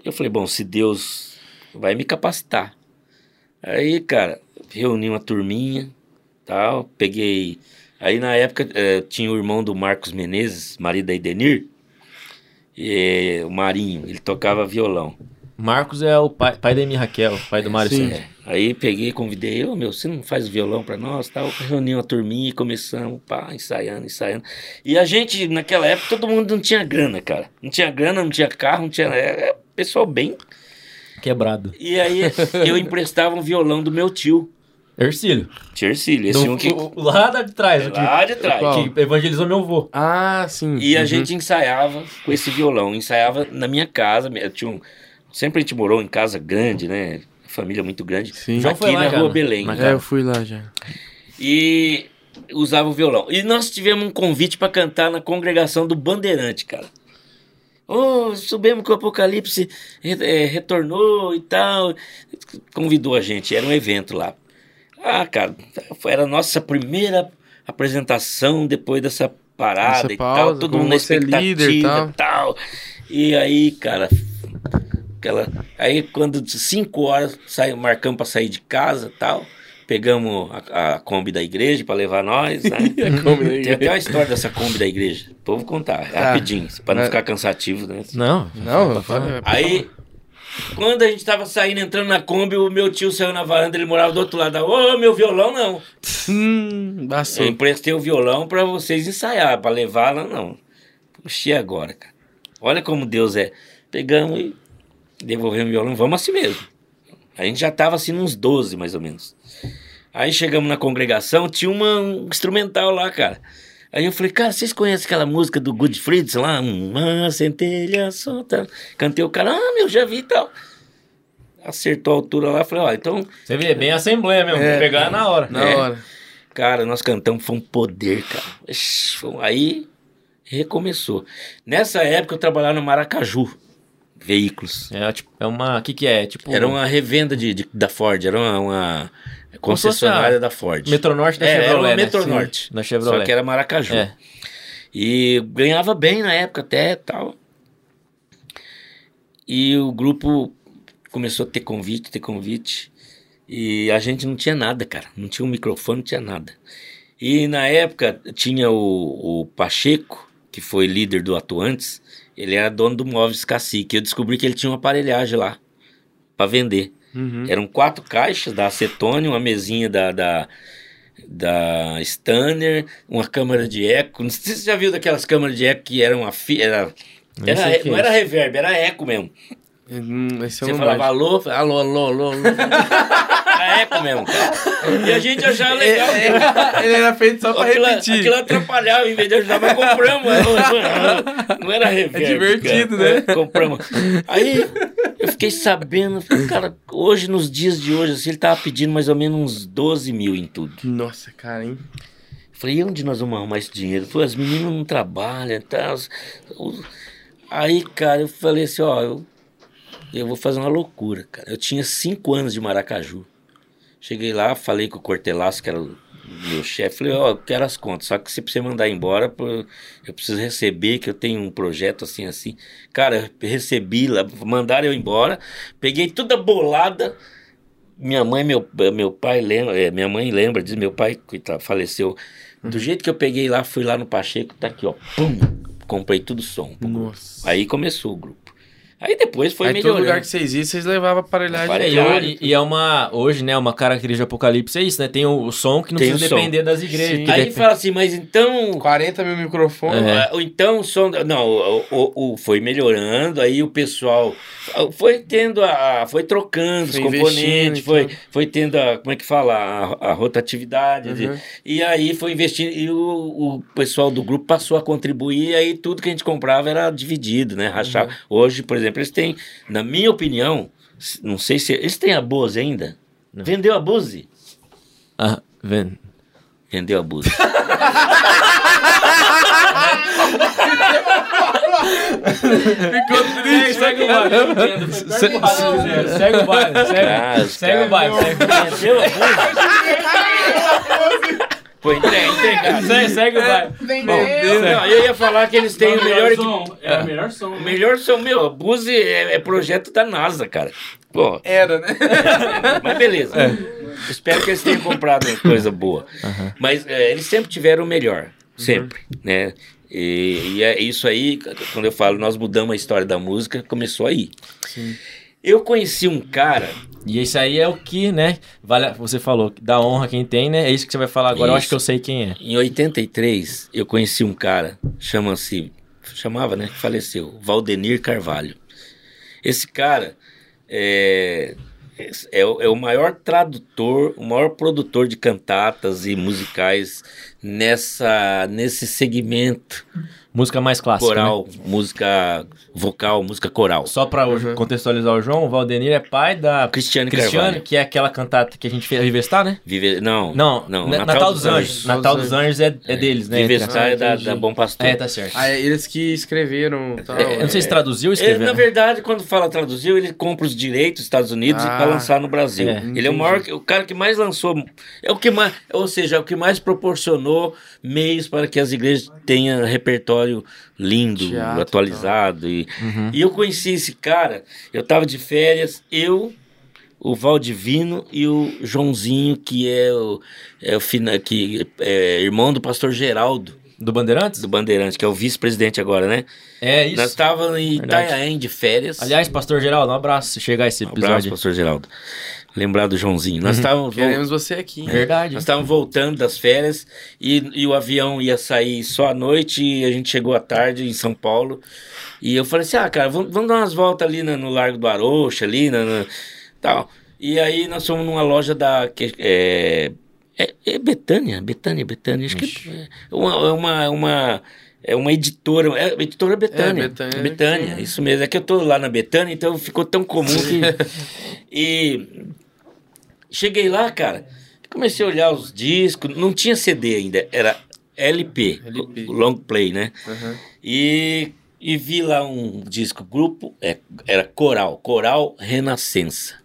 Eu falei, bom, se Deus vai me capacitar. Aí, cara, reuni uma turminha, tal, peguei... Aí, na época, eh, tinha o irmão do Marcos Menezes, marido da Idenir, e, o Marinho, ele tocava violão. Marcos é o pai, pai da Emi Raquel, pai do Mário Sim. Santos. É, aí peguei, convidei, ô meu, você não faz violão pra nós, tal, reuni uma turminha e começamos, pá, ensaiando, ensaiando. E a gente, naquela época, todo mundo não tinha grana, cara. Não tinha grana, não tinha carro, não tinha... É pessoal bem. Quebrado. E aí eu emprestava um violão do meu tio, Ercílio. tio Ercílio, esse Do- um que... lá de trás. que- Lá de trás. Qual? que evangelizou meu avô. Ah, sim. E a Uhum. gente ensaiava com esse violão, ensaiava na minha casa, eu tinha um... Sempre a gente morou em casa grande, né? Família muito grande. Sim. Já Aqui foi lá na já, Rua né? Belém. Na É, eu fui lá já. e usava o violão. E nós tivemos um convite para cantar na congregação do Bandeirante, cara. Oh, soubemos que o Apocalipse eh, retornou e tal. Convidou a gente, era um evento lá. Ah, cara, foi- era a nossa primeira apresentação depois dessa parada Essa e tal. pausa, Todo como mundo na você é expectativa líder e tal. tal. E aí, cara, aquela, aí quando cinco horas saí, marcamos para sair de casa e tal. Pegamos a, a Kombi da igreja para levar nós, né? A Kombi da Tem até uma história dessa Kombi da igreja. Vou contar, é Tá. rapidinho, para não Mas- ficar cansativo, né? Não. Não, Aí, quando a gente tava saindo, entrando na Kombi, o meu tio saiu na varanda, ele morava do outro lado. Ô, meu violão não. Hum. Eu emprestei o violão para vocês ensaiar, para levar lá não. Puxei agora, cara. Olha como Deus é. Pegamos e devolvemos o violão, vamos assim mesmo. A gente já tava assim uns 12, mais ou menos. Aí chegamos na congregação, tinha uma, um instrumental lá, cara. Aí eu falei, cara, vocês conhecem aquela música do Good Friends lá? Uma centelha solta. Cantei o cara, ah, meu, já vi e tal. Acertou a altura lá, falei, ó, então Você vê, bem assembleia mesmo. É. Vou pegar na hora. Na É. hora. Cara, nós cantamos, foi um poder, cara. Aí recomeçou. Nessa época eu trabalhava no Maracaju, veículos. É, tipo, é uma. O que, que é? Tipo. Era uma revenda de, de- da Ford, era uma, uma concessionária da Ford. Metronorte da É, era Chevrolet. uma né? Metronorte. Sim, Da Chevrolet. Só que era Maracaju. É. E ganhava bem na época até tal. E o grupo começou a ter convite, ter convite. E a gente não tinha nada, cara. Não tinha um microfone, não tinha nada. E na época tinha o, o Pacheco, que foi líder do Atuantes. Ele era dono do Móveis Cacique. Eu descobri que ele tinha uma aparelhagem lá para vender. Uhum. Eram quatro caixas da acetone, uma mesinha da, da, da Stanner, uma câmera de eco. Não sei se você já viu daquelas câmeras de eco que eram a fi, era, era, que não é era reverb, era eco mesmo. Hum, Esse Você não falava alô, alô, alô, alô. alô. era eco mesmo, cara. E a gente achava legal. É, é, Ele era feito só pra Aquilo, repetir. aquilo atrapalhava, em vez de ajudar, mas compramos. Não era reverb. É divertido, cara. né? É, compramos. Aí eu fiquei sabendo, cara, hoje, nos dias de hoje, assim, ele tava pedindo mais ou menos uns 12 mil em tudo. Nossa, cara, hein? Falei, e onde nós vamos arrumar esse dinheiro? Falei, as meninas não trabalham e tal. Os- Aí, cara, eu falei assim, ó, eu, eu vou fazer uma loucura, cara. Eu tinha cinco anos de Maracaju. Cheguei lá, falei com o Cortelaço, que era o meu chefe, falei, ó, eu quero as contas, só que se você mandar embora, eu preciso receber, que eu tenho um projeto assim, assim. Cara, eu recebi lá, mandaram eu embora, peguei toda bolada, minha mãe, meu, meu pai lembra, é, minha mãe lembra, diz meu pai, coitado, faleceu. Do jeito que eu peguei lá, fui lá no Pacheco, tá aqui, ó, pum, comprei tudo som. Nossa. Aí começou o grupo. Aí depois foi Aí todo lugar que vocês iam, vocês levavam aparelhagem. Aparelhagem. E, e é uma. Hoje, né? Uma característica de Apocalipse é isso, né? Tem o, o som que não Tem precisa o som. depender das igrejas. Aí depende- fala assim, mas então 40 mil microfones. É. Ou então o som. Não, o, o- o- foi melhorando, aí o pessoal foi tendo a. Foi trocando Foi os componentes, foi, então. foi tendo a. Como é que fala? A, a rotatividade. de- Uhum. e aí foi investindo. E o, o pessoal do grupo passou a contribuir, e aí tudo que a gente comprava era dividido, né? Rachar. Uhum. Hoje, por exemplo, eles têm, na minha opinião, não sei se. Eles têm a Bose ainda? Não. Vendeu a Bose? Ah, vendo. Vendeu a Bose. Ficou triste. Segue o baile. Segue o baile, segue o baile. Ah, Segue, o baile. segue- Vendeu a Bose? Foi entre- entregado. Segue, segue o baile. Deus. Não, eu ia falar que eles têm o melhor equipamento. É o melhor som. O melhor som, meu, a Bose é, é projeto da NASA, cara. Pô, Era, né? mas beleza. Espero que eles tenham comprado uma coisa boa. Mas é, eles sempre tiveram o melhor. Sempre, né? E, e é isso aí, quando eu falo, nós mudamos a história da música, começou aí. Eu conheci um cara, E isso aí é o que, né? Vale, você falou, dá honra quem tem, né? É isso que você vai falar agora. Eu acho Isso. que eu sei quem é. em 83, eu conheci um cara, chama-se, chamava, né? Que faleceu, Valdenir Carvalho. Esse cara é, é, o- é o maior tradutor, o maior produtor de cantatas e musicais nessa, nesse segmento Música mais clássica. né? coral, música vocal, música coral. Só pra Uhum. contextualizar o João, o Valdenir é pai da Cristiane Cristiane, Carvalho. que é aquela cantata que a gente fez Rivestar, né? Vive, não, Não, não, Na- Natal, dos Anjos. Natal dos Anjos é, é deles, né? Entre- é da, entendi. da Bom Pastor. É, tá certo. Ah, é eles que escreveram. Tal, É, eu não sei se traduziu ou Ele, escreveu. na verdade, quando fala traduziu, ele compra os direitos dos Estados Unidos Ah, para lançar no Brasil. é, ele é o maior, o cara que mais lançou, é o que mais, ou seja, é o que mais proporcionou meios para que as igrejas tenham repertório lindo, Teatro, atualizado e, Uhum. e eu conheci esse cara. Eu tava de férias, eu o Valdivino e o Joãozinho, que é o, é o fina- que é irmão do pastor Geraldo, Do Bandeirantes? do Bandeirante, que é o vice-presidente agora, né? É isso. Nós estávamos em Verdade. Itanhaém de férias. Aliás, Pastor Geraldo, um abraço se chegar esse um abraço, episódio. pastor Geraldo. Lembrar do Joãozinho. Nós estávamos vol- Queremos você aqui. Verdade. nós estávamos voltando das férias e, e o avião ia sair só à noite e a gente chegou à tarde em São Paulo. E eu falei assim, ah, cara, vamos, vamos dar umas voltas ali na- no Largo do Arocha, ali, na, na- tal. E aí nós fomos numa loja da... Que, é, é, é Betânia, Betânia, Betânia. Acho que é uma, é uma, uma, é uma editora, é editora Betânia. É, Betânia, Betânia, que- isso mesmo. É que eu tô lá na Betânia, então ficou tão comum que... e cheguei lá, cara, comecei a olhar os discos, não tinha CD ainda, era LP, LP. long play, né? Aham. E, e vi lá um disco, grupo, é, era Coral, Coral Renascença.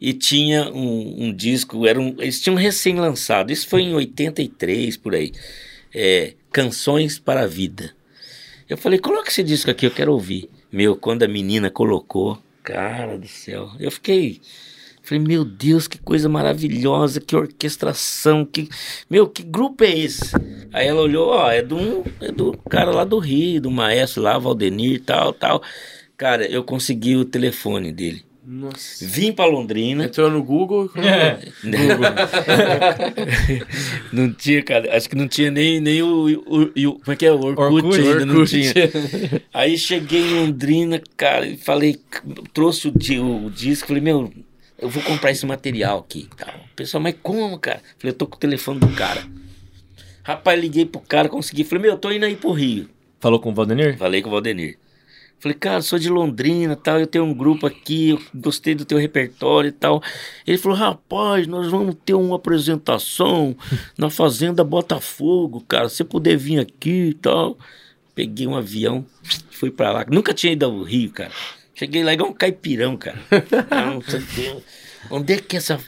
E tinha um, um disco, era um, eles tinham recém-lançado, isso foi em 83, por aí, é, Canções para a Vida. Eu falei, coloca esse disco aqui, eu quero ouvir. Meu, quando a menina colocou, cara do céu, eu fiquei... Falei, meu Deus, que coisa maravilhosa, que orquestração, que... Meu, que grupo é esse? Aí ela olhou, ó, é do, é do cara lá do Rio, do maestro lá, Valdenir, tal, tal. Cara, eu consegui o telefone dele. Nossa. Vim pra Londrina. Entrou no Google. É. não tinha, cara, acho que não tinha nem, nem o, o, o- Como é que é? O Orkut, Orkut, ainda não Orkut. tinha. Aí cheguei em Londrina, cara, e falei, trouxe o, o disco, falei, meu, eu vou comprar esse material aqui. e Tal. O pessoal, mas como, cara? Falei, eu tô com o telefone do cara. Rapaz, liguei pro cara, consegui. Falei, meu, eu tô indo aí pro Rio. Falou com o Valdenir? Falei com o Valdenir. Falei, cara, sou de Londrina tal, eu tenho um grupo aqui, eu gostei do teu repertório e tal. Ele falou, rapaz, nós vamos ter uma apresentação na Fazenda Botafogo, cara, se você puder vir aqui e tal. Peguei um avião, fui pra lá. Nunca tinha ido ao Rio, cara. Cheguei lá igual um caipirão, cara. Não, sei o quê. Onde é que é essa...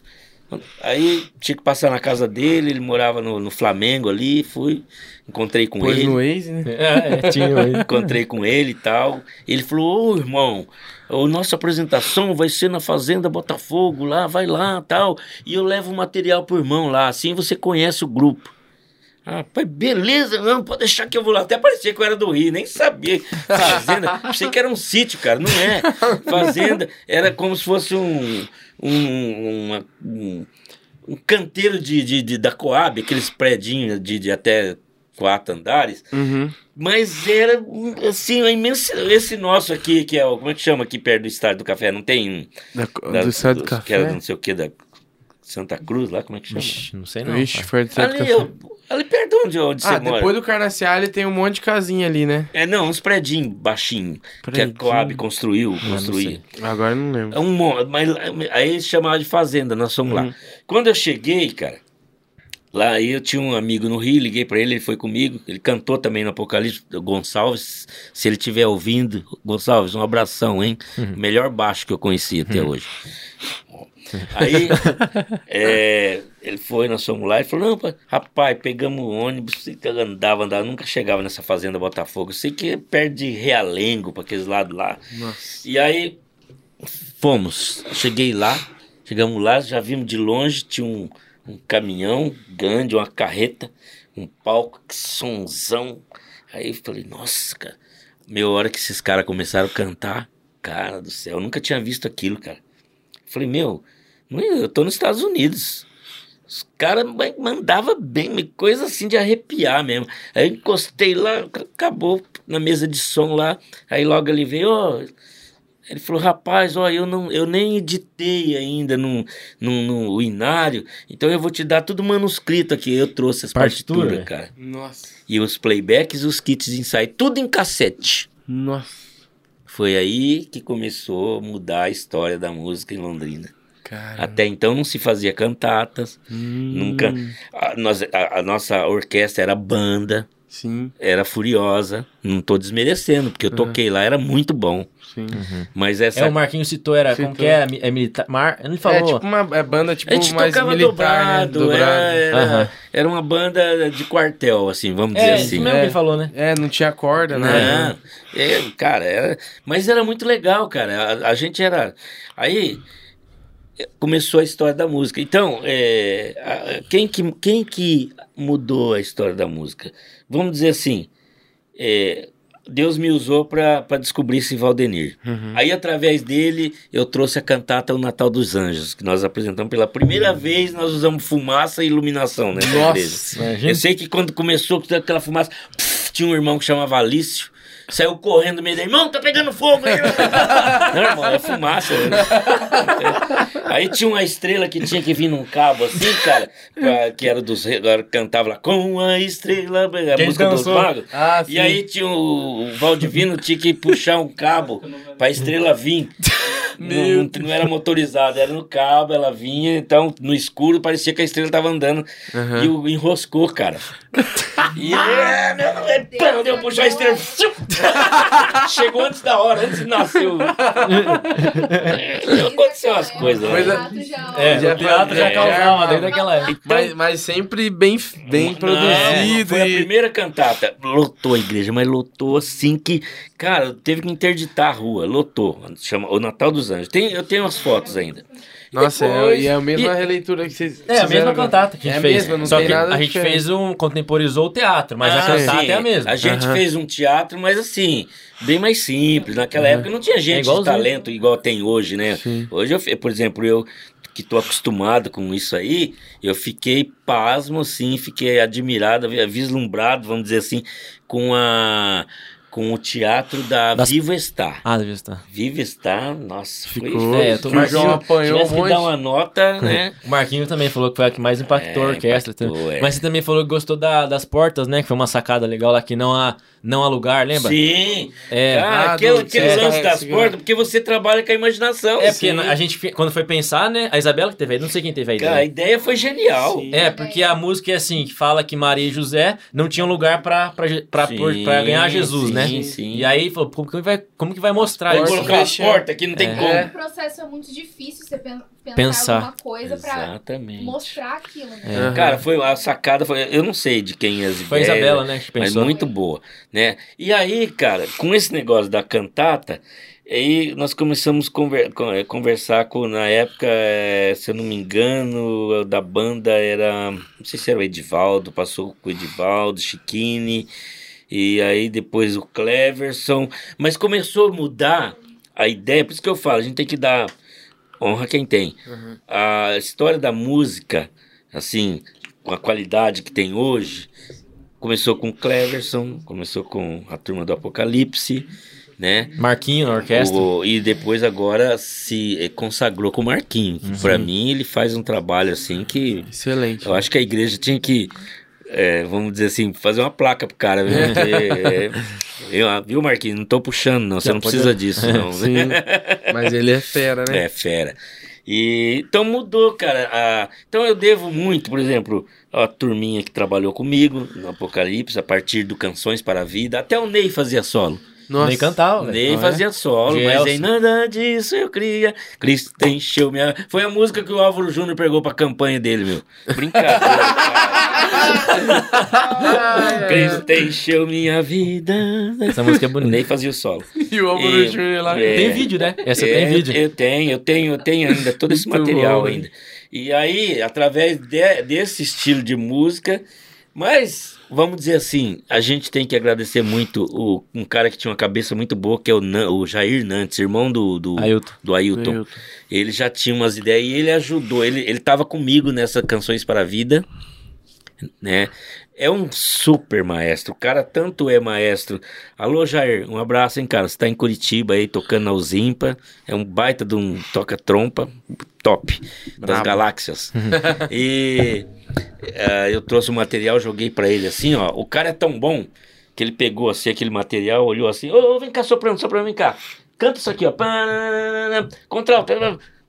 Aí tinha que passar na casa dele, ele morava no, no Flamengo ali, fui, encontrei com Pôs ele. no Waze, né? É, é, tinha. ele. Encontrei com ele e tal. Ele falou: Ô irmão, a nossa apresentação vai ser na Fazenda Botafogo, lá, vai lá tal. E eu levo o material pro irmão lá, assim você conhece o grupo. Ah, pai, beleza, não, pode deixar que eu vou lá. Até parecia que eu era do Rio, nem sabia. Fazenda, pensei que era um sítio, cara, não é. Fazenda era como se fosse um, um, uma- um, um canteiro de, de, de- da Coab, aqueles predinhos de, de até quatro andares. Uhum. Mas era, assim, uma imensa. Esse nosso aqui, que é o. Como é que chama aqui perto do Estádio do Café? Não tem um. Da- da- do estado do Que café. era não sei o que, da Santa Cruz lá, como é que chama? Ixi, não sei não. Pai. foi do do Ali, eu- ali perto onde, onde Ah, você mora. depois do Carnaciale tem um monte de casinha ali, né? É, não, uns predinhos baixinhos. Que a. Coab construiu, não construía. Agora eu não lembro. É um monte, mas aí eles chamavam de fazenda, nós fomos Uhum. lá. Quando eu cheguei, cara, lá eu tinha um amigo no Rio, liguei pra ele, ele foi comigo, ele cantou também no Apocalipse, Gonçalves, se ele estiver ouvindo, Gonçalves, um abração, hein? Uhum. Melhor baixo que eu conheci até hoje. Aí, é, ele foi, nós fomos lá e falou: Não, pai, rapaz, pegamos o ônibus, andava, andava, nunca chegava nessa fazenda Botafogo. Sei que é perto de Realengo, para aqueles lados lá. Nossa. E aí, fomos. Cheguei lá, chegamos lá, já vimos de longe, tinha um, um caminhão grande, uma carreta, um palco, que sonzão. Aí eu falei: Nossa, cara, meu, hora que esses caras começaram a cantar, cara do céu, eu nunca tinha visto aquilo, cara. Falei, meu, é- eu tô nos Estados Unidos. Os caras ma- mandava bem, coisa assim de arrepiar mesmo. Aí eu encostei lá, ac- acabou na mesa de som lá. Aí logo ele veio, ó. Ele falou, rapaz, ó, eu, não, eu nem editei ainda no, no, no Inário, então eu vou te dar tudo manuscrito aqui. Eu trouxe as Partitura? partituras, cara. Nossa. E os playbacks e os kits de ensaio, tudo em cassete. Nossa. Foi aí que começou a mudar a história da música em Londrina. Cara. Até então não se fazia cantatas, Hum, nunca. A, nós- a- a nossa orquestra era banda, Sim, era furiosa. Não tô desmerecendo, porque eu toquei lá, era muito bom. sim. Mas essa. É, o Marquinhos citou, era, como Citou. que era? Mi- É militar, mar, ele falou, É tipo uma é banda tipo a gente mais tocava militar, dobrado, né? Era, era, Aham. era uma banda de quartel, assim, vamos dizer é, assim. isso mesmo que ele falou, né? É, não tinha corda, né? É, cara, era, mas era muito legal, cara. A, a gente era. Aí é, começou a história da música. Então, é, a- quem, que, quem que mudou a história da música? Vamos dizer assim, é, Deus me usou para descobrir esse Valdenir. Uhum. Aí, através dele, eu trouxe a cantata O Natal dos Anjos, que nós apresentamos pela primeira vez. Nós usamos fumaça e iluminação nessa igreja. Nossa. Imagina. Eu sei que quando começou com aquela fumaça, pff, tinha um irmão que chamava Alício. Saiu correndo no meio da irmão, tá pegando fogo aí. Não, irmão, é fumaça. né? Aí tinha uma estrela que tinha que vir num cabo assim, cara, pra- que era dos reis, agora cantava lá, com a estrela, a Quem música dos magos. Ah, E aí tinha o, o Valdivino tinha que puxar um cabo pra estrela vir. Não, não, não era motorizado, era no cabo, ela vinha, então no escuro parecia que a estrela tava andando Aham. e o, enroscou, cara. E é, meu, é, deu puxar a estrela. Chegou antes da hora, antes de nascer. É, aconteceu umas coisas. né? Coisa- É, Já o teatro já é, causava desde aquela época. Mas, mas sempre bem, bem Não, produzido. Foi a e- primeira cantata. Lotou a igreja, mas lotou assim que. Cara, teve que interditar a rua. Lotou. Chama O Natal dos Anjos. Tem, eu tenho as fotos ainda. E Nossa, é, depois- e é a mesma e- releitura que vocês É, a mesma né? cantata que a É gente a fez. mesma, não Só tem que nada a gente diferente. fez um. contemporizou o teatro, mas a Ah, cantata sim. é a mesma. A gente fez um teatro, mas assim, bem mais simples. Naquela época não tinha gente de igualzinho. talento igual tem hoje, né? Sim. Hoje, eu, por exemplo, eu que tô acostumado com isso aí, eu fiquei pasmo, assim, fiquei admirado, vi- vislumbrado, vamos dizer assim, com a com o teatro da Das- Viva Está. Ah, devia estar. Viva Está, nossa, foi... Ficou. É, eu tô que Marquinhos, apanhou um Tivesse que monte. dar uma nota, né? O Marquinho também falou que foi a que mais impactou É, a orquestra. impactou, é. Mas você também falou que gostou da- das portas, né? Que foi uma sacada legal lá que não há, não há lugar, lembra? Sim. É. Ah, Ah, aquele, é, lance é, das portas, porque você trabalha com a imaginação. É, porque Sim. a gente, quando foi pensar, né? A Isabela que teve a ideia, não sei quem teve a ideia. Cara, a ideia foi genial. Sim. É, porque a música é assim, que fala que Maria e José não tinham lugar pra, pra, Je- pra, Sim, pôr- pra ganhar Jesus, sim, né? sim. E aí falou, como que vai, como que vai mostrar isso? Colocar as fechando. portas aqui não tem É. como. É. O processo é muito difícil você pen- pensar, Pensar. alguma coisa pra Exatamente. mostrar aquilo, né? Aham. Cara, foi a sacada, foi, eu não sei de quem as Foi a Isabela, né, que mas pensou. muito boa, né? E aí, cara, com esse negócio da cantata, Aí nós começamos a conver- con- eh, conversar com, na época, eh, se eu não me engano, da banda era, não sei se era o Edivaldo, passou com o Edivaldo, Chiquini, e aí depois o Cleverson, mas começou a mudar a ideia, por isso que eu falo, a gente tem que dar honra a quem tem. A história da música, assim, com a qualidade que tem hoje, começou com o Cleverson, começou com a turma do Apocalipse, né? Marquinho na orquestra. O- e depois agora se eh, consagrou com o Marquinhos. que Pra mim ele faz um trabalho assim que Excelente. eu acho que a igreja tinha que, eh, vamos dizer assim, fazer uma placa pro cara, viu? Porque, eh, eu, viu Marquinhos? Não tô puxando não, você não pode- precisa disso não. Sim. Mas ele é fera, né? É, fera. E, então mudou, cara. a- então eu devo muito, por exemplo, a turminha que trabalhou comigo no Apocalipse, a partir do Canções para a Vida, até o Ney fazia solo. Nossa. Nem cantava, velho. Ney não é? fazia solo, mas Gelson. em nada disso eu cria. Cristo encheu minha. Foi a música que o Álvaro Júnior pegou pra campanha dele, meu. Brincadeira, cara. Cristo encheu minha vida. Essa música é bonita. Ney fazia o solo. E o Álvaro E- Júnior lá. é. Tem vídeo, né? Essa É, tem vídeo. Eu tenho, eu tenho, eu tenho ainda todo esse Muito material bom, ainda. E aí, através de- desse estilo de música, mas vamos dizer assim, a gente tem que agradecer muito o, um cara que tinha uma cabeça muito boa, que é o, Nan- o Jair Nantes, irmão do, do, Ailton. do Ailton. Ailton. Ele já tinha umas ideias e ele ajudou. Ele, ele tava comigo nessa Canções para a Vida, né? É um super maestro. O cara tanto é maestro. Alô, Jair, um abraço, hein, cara? Você tá em Curitiba aí, tocando na Uzimpa. É um baita de um toca-trompa top das Brabo. galáxias. e eh, eu trouxe o material, joguei pra ele assim, ó. O cara é tão bom que ele pegou assim aquele material, olhou assim, ô, ô, vem cá, soprando, soprando, vem cá. Canta isso aqui, ó. Contralto.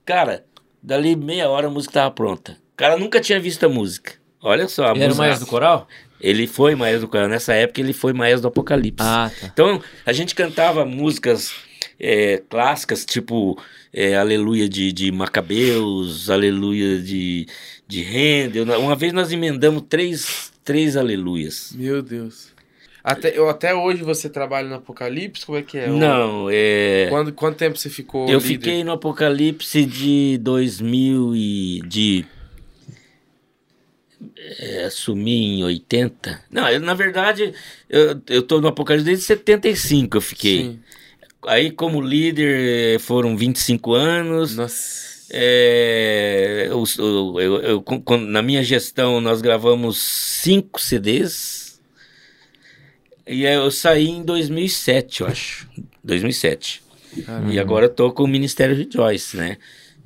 Cara, dali meia hora a música tava pronta. O cara nunca tinha visto a música. Olha só, a Ele era o música. maestro do coral? Ele foi maestro do coral. Nessa época ele foi maestro do Apocalipse. Ah, tá. Então a gente cantava músicas é, clássicas, tipo é, Aleluia de, de Macabeus, Aleluia de, de Handel. Uma vez nós emendamos três, três Aleluias. Meu Deus. Até, eu, até hoje você trabalha no Apocalipse? Como é que é? Não, é. Quando, quanto tempo você ficou Eu líder? fiquei no Apocalipse de 2000 e de é, assumi em 80. Não, eu, na verdade, eu, eu tô no Apocalipse desde 75 eu fiquei. Sim. Aí como líder foram 25 anos. Nossa. É, eu, eu- eu- na minha gestão nós gravamos cinco CDs. E eu saí em 2007, eu acho. 2007. Caramba. E agora eu tô com o Ministério de Joyce, né?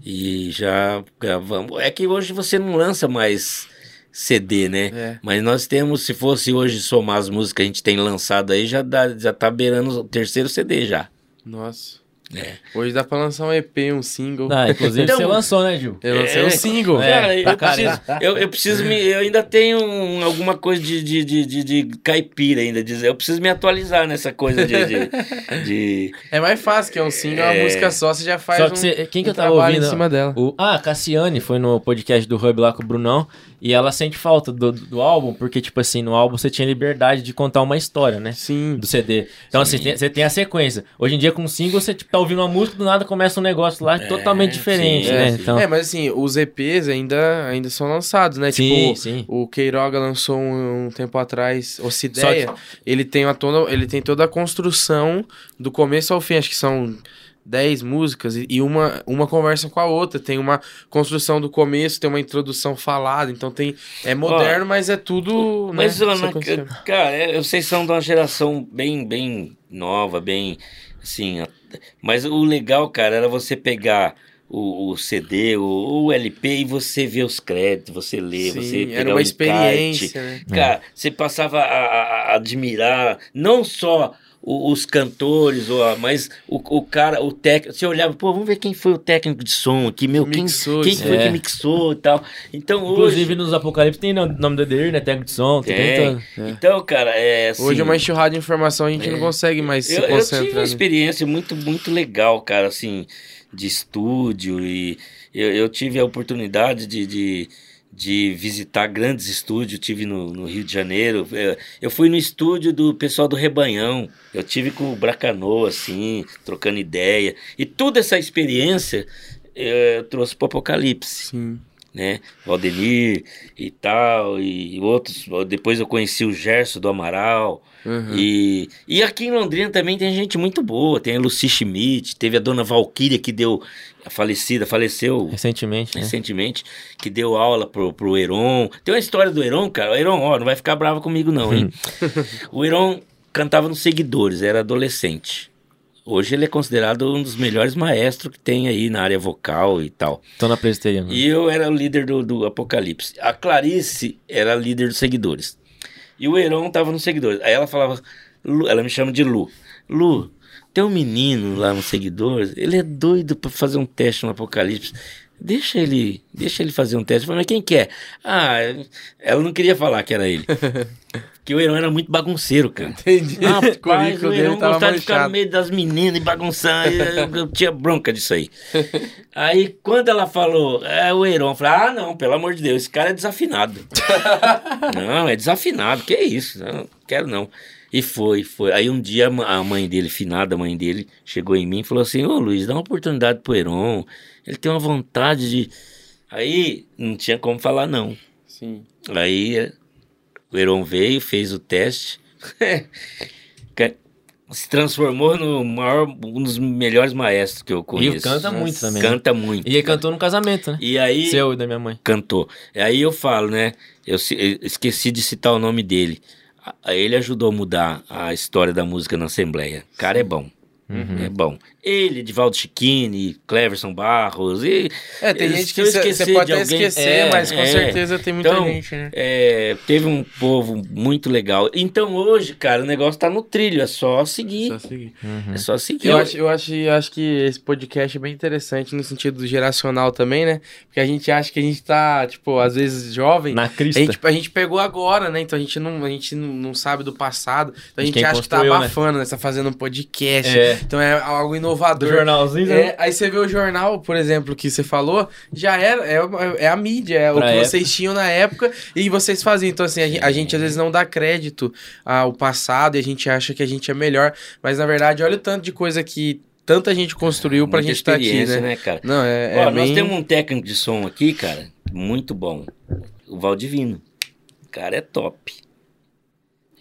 E já gravamos. É que hoje você não lança mais CD, né? É. Mas nós temos, se fosse hoje somar as músicas que a gente tem lançado aí, já, dá, já tá beirando o terceiro CD já. Nossa. É. Hoje dá pra lançar um EP, um single. Ah, inclusive Então- você lançou, né, Gil? Eu lancei É, um single. É, Cara, eu, preciso, eu, eu preciso me. Eu ainda tenho um- alguma coisa de, de, de, de, de caipira ainda. Dizer. Eu preciso me atualizar nessa coisa de. de, de- É mais fácil, que é um single, uma É. música só, você já faz Só que um, você, quem que um eu tava ouvindo? em cima dela. O, ah, a Cassiane foi no podcast do Hub lá com o Brunão e ela sente falta do, do álbum, porque, tipo assim, no álbum você tinha liberdade de contar uma história, né? Sim. Do CD. Então, assim, tem- você tem a sequência. Hoje em dia, com single, você tipo, tá ouvindo uma música, do nada começa um negócio lá totalmente diferente, sim, né? sim. Então, É, mas assim, os EPs ainda, ainda são lançados, né? sim, tipo, sim. o Queiroga lançou um, um tempo atrás, Ocideia. Ele, tem a toda, ele tem toda a construção do começo ao fim, acho que são 10 músicas e, uma, uma conversa com a outra. Tem uma construção do começo, tem uma introdução falada, então tem. É moderno, mas é tudo. Mas, né, Ana, sequencial. cara, é, vocês são de uma geração bem, bem nova, bem. Assim. Mas o legal, cara, era você pegar. O, o CD, o, o LP e você ver os créditos, você ler, Sim, você era uma experiência, né? Cara, você passava a, a- a admirar não só o- os cantores, ou a- mas o, o cara, o técnico. Você olhava, pô, vamos ver quem foi o técnico de som aqui, meu, quem, Mixou quem isso. foi É. que mixou e tal. Então Inclusive hoje. nos Apocalipse tem o nome do Edir, né? Técnico de som, tem, Tem. todo. Então, cara, é assim. Hoje é uma enxurrada de informação, a gente não consegue mais se eu, eu tive concentrar. uma né? experiência muito, muito legal, cara, assim, de estúdio e eu, eu tive a oportunidade de, de, de visitar grandes estúdios. Tive no, no Rio de Janeiro. Eu, fui no estúdio do pessoal do Rebanhão. Eu tive com o Bracanoa, assim, trocando ideia. E toda essa experiência eh, eu trouxe para Apocalipse Sim. né? Valdemir e tal, e outros. Depois eu conheci o Gerson do Amaral. Uhum. E, e aqui em Londrina também tem gente muito boa. Tem a Lucy Schmidt, teve a dona Valquíria que deu. Falecida, faleceu Recentemente, né? recentemente, que deu aula pro, pro Heron. Tem uma história do Heron, cara. O Heron, ó, não vai ficar bravo comigo, não, hein? o Heron cantava nos seguidores, era adolescente. Hoje ele é considerado um dos melhores maestros que tem aí na área vocal e tal. Tô na presbiteriana. E eu era o líder do, do Apocalipse. A Clarice era a líder dos seguidores. E o Heron tava nos seguidores. Aí ela falava, Lu- ela me chama de Lu. Lu, tem um menino lá nos seguidores, ele é doido pra fazer um teste no Apocalipse. Deixa ele, deixa ele fazer um teste. Eu falei, mas quem que é? Ah, ela não queria falar que era ele. Porque o Heron era muito bagunceiro, cara. Entendi. O rapaz, o Heron tava gostava de ficar no manchado. meio das meninas e bagunçar. e eu, eu tinha bronca disso aí. Aí, quando ela falou, é o Heron, eu falei, ah, não, pelo amor de Deus, esse cara é desafinado. não, é desafinado, que isso? Não, quero não. E foi, foi. Aí um dia a mãe dele, finada a mãe dele, chegou em mim e falou assim, ô Luiz, dá uma oportunidade pro Heron. Ele tem uma vontade de... Aí, não tinha como falar não. Sim. Aí eh, o Heron veio, fez o teste, se transformou no maior, um dos melhores maestros que eu E conheço. canta muito também. né? Canta muito. E ele cantou no casamento, né? E aí Seu e da minha mãe. cantou. E aí eu falo, né? Eu, eu esqueci de citar o nome dele. Ele ajudou a mudar a história da música na Assembleia. Cara é bom. Uhum. É bom. Ele, Edivaldo Chiquini, Cleverson Barros. E, É, tem gente que eu você pode de até alguém- esquecer, É, mas com é. certeza tem muita Então, gente, né? É, teve um povo muito legal. Então hoje, cara, o negócio tá no trilho, é só seguir. Só seguir. Uhum. É só seguir. Eu acho, eu, acho, eu acho que esse podcast é bem interessante no sentido geracional também, né? Porque a gente acha que a gente tá, tipo, às vezes jovem. Na A crista. gente, a gente pegou agora, né? Então a gente não, a gente não, não sabe do passado. Então a gente acha que tá né? abafando, né? Tá fazendo um podcast. É. Então é algo Do inovador. jornalzinho, né? É, aí você vê o jornal, por exemplo, que você falou, já era, é, é a mídia, é o Pra que época. vocês tinham na época e vocês faziam. Então, assim, a gente, a gente às vezes não dá crédito ao passado e a gente acha que a gente é melhor, mas na verdade, olha o tanto de coisa que tanta gente construiu pra Muita gente estar aqui, experiência, né? cara? Não, é, Ó, é nós bem... temos um técnico de som aqui, cara, muito bom. O Valdivino. O cara é top.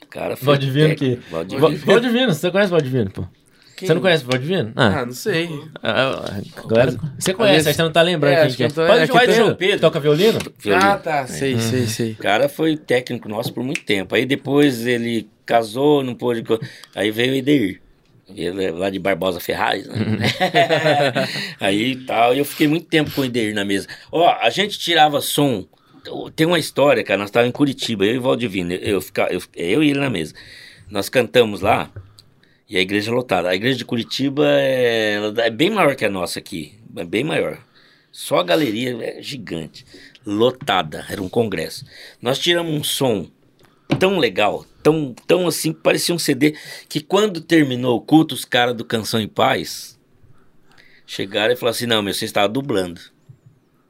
O cara foi Valdivino que- Valdivino. Va- Valdivino, você conhece o Valdivino, pô? Quem? Você não conhece o Valdivino? Ah, não sei. Ah, ah, galera, você conhece, vezes- você não tá lembrando É, quem que é. eu tô- Pode é João Pedro. Toca violino? Violino. Ah, tá, sei, sei, sei. O cara foi técnico nosso por muito tempo. Aí depois ele casou, não pôde. Aí veio o Edeir. Ele é lá de Barbosa Ferraz, né? Aí tal, e eu fiquei muito tempo com o Edeir na mesa. Ó, a gente tirava som. Tem uma história, cara. Nós estávamos em Curitiba, eu e o Valdivino. Eu, fica, eu, eu e ele na mesa. Nós cantamos lá e a igreja é lotada. A igreja de Curitiba é, é bem maior que a nossa aqui. É bem maior. Só a galeria é gigante. Lotada. Era um congresso. Nós tiramos um som tão legal, tão, tão assim, parecia um CD, que quando terminou o culto, os caras do Canção em Paz chegaram e falaram assim: Não, meu, você estava dublando.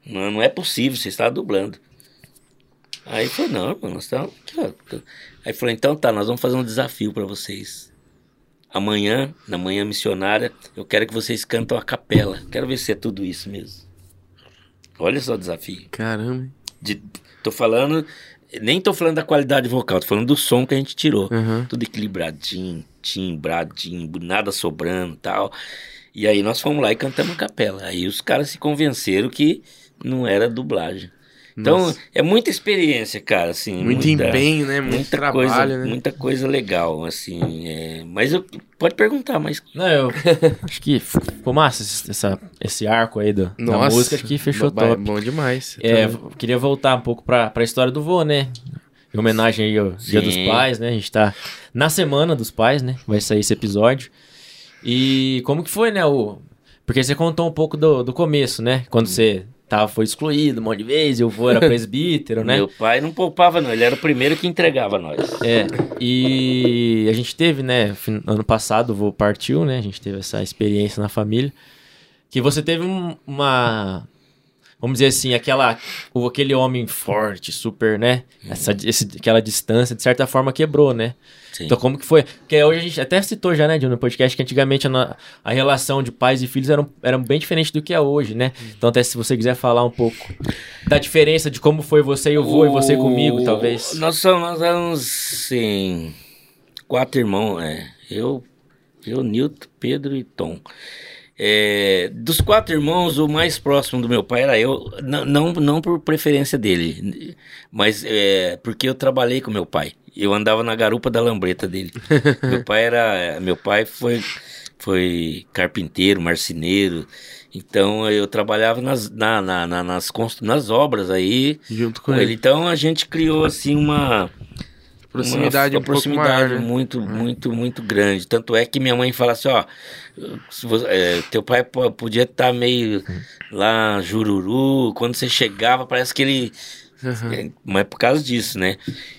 Não, não é possível, você estava dublando. Aí falou: Não, mano, nós estamos. Aí falou: Então tá, nós vamos fazer um desafio para vocês. Amanhã, na manhã missionária, eu quero que vocês cantam a capela. Quero ver se é tudo isso mesmo. Olha só o desafio. Caramba. De, tô falando, nem tô falando da qualidade vocal, tô falando do som que a gente tirou. Uhum. Tudo equilibradinho, timbradinho, nada sobrando tal. E aí nós fomos lá e cantamos a capela. Aí os caras se convenceram que não era dublagem. Então, Nossa. é muita experiência, cara, assim. Muito muita- empenho, né? Muito Muita trabalho, coisa, né? muita coisa legal, assim. é, Mas eu, pode perguntar, mas Não, eu acho que ficou massa esse, essa, esse arco aí do, da Nossa. música, acho que fechou top. Bom demais. É, queria voltar um pouco pra, pra história do vô, né? Em homenagem aí ao Dia Sim. dos Pais, né? A gente tá na semana dos pais, né? Vai sair esse episódio. E como que foi, né? O... Porque você contou um pouco do, do começo, né? Quando você tava, foi excluído um monte de vezes, e o vô era presbítero, né? meu pai não poupava, não. Ele era o primeiro que entregava nós. É, e a gente teve, né, ano passado o vô partiu, né, a gente teve essa experiência na família, que você teve um- uma, vamos dizer assim, aquela, o, aquele homem forte, super, né? Essa, esse, aquela distância, de certa forma, quebrou, né? Sim. Então, como que foi? Porque hoje a gente até citou já, né, Dil, no podcast, que antigamente a, a relação de pais e filhos era, era bem diferente do que é hoje, né? Então, até se você quiser falar um pouco da diferença de como foi você e o vô e você comigo, O- talvez. Nós somos, nós éramos, assim, quatro irmãos, é. Eu, eu, Nilton, Pedro e Tom. É, dos quatro irmãos, o mais próximo do meu pai era eu, não, não, não por preferência dele, mas é, porque eu trabalhei com meu pai. Eu andava na garupa da lambreta dele. meu pai era, meu pai foi, foi carpinteiro, marceneiro. Então eu trabalhava nas, na, na- na- nas, nas obras aí Junto com com ele. ele. Então a gente criou assim uma Proximidade uma, um pouco proximidade maior, né? muito, muito, muito grande. Tanto é que minha mãe fala assim, ó, se você- é, teu pai po- podia estar meio lá jururu, quando você chegava parece que ele Uhum. é, mas por causa disso, né?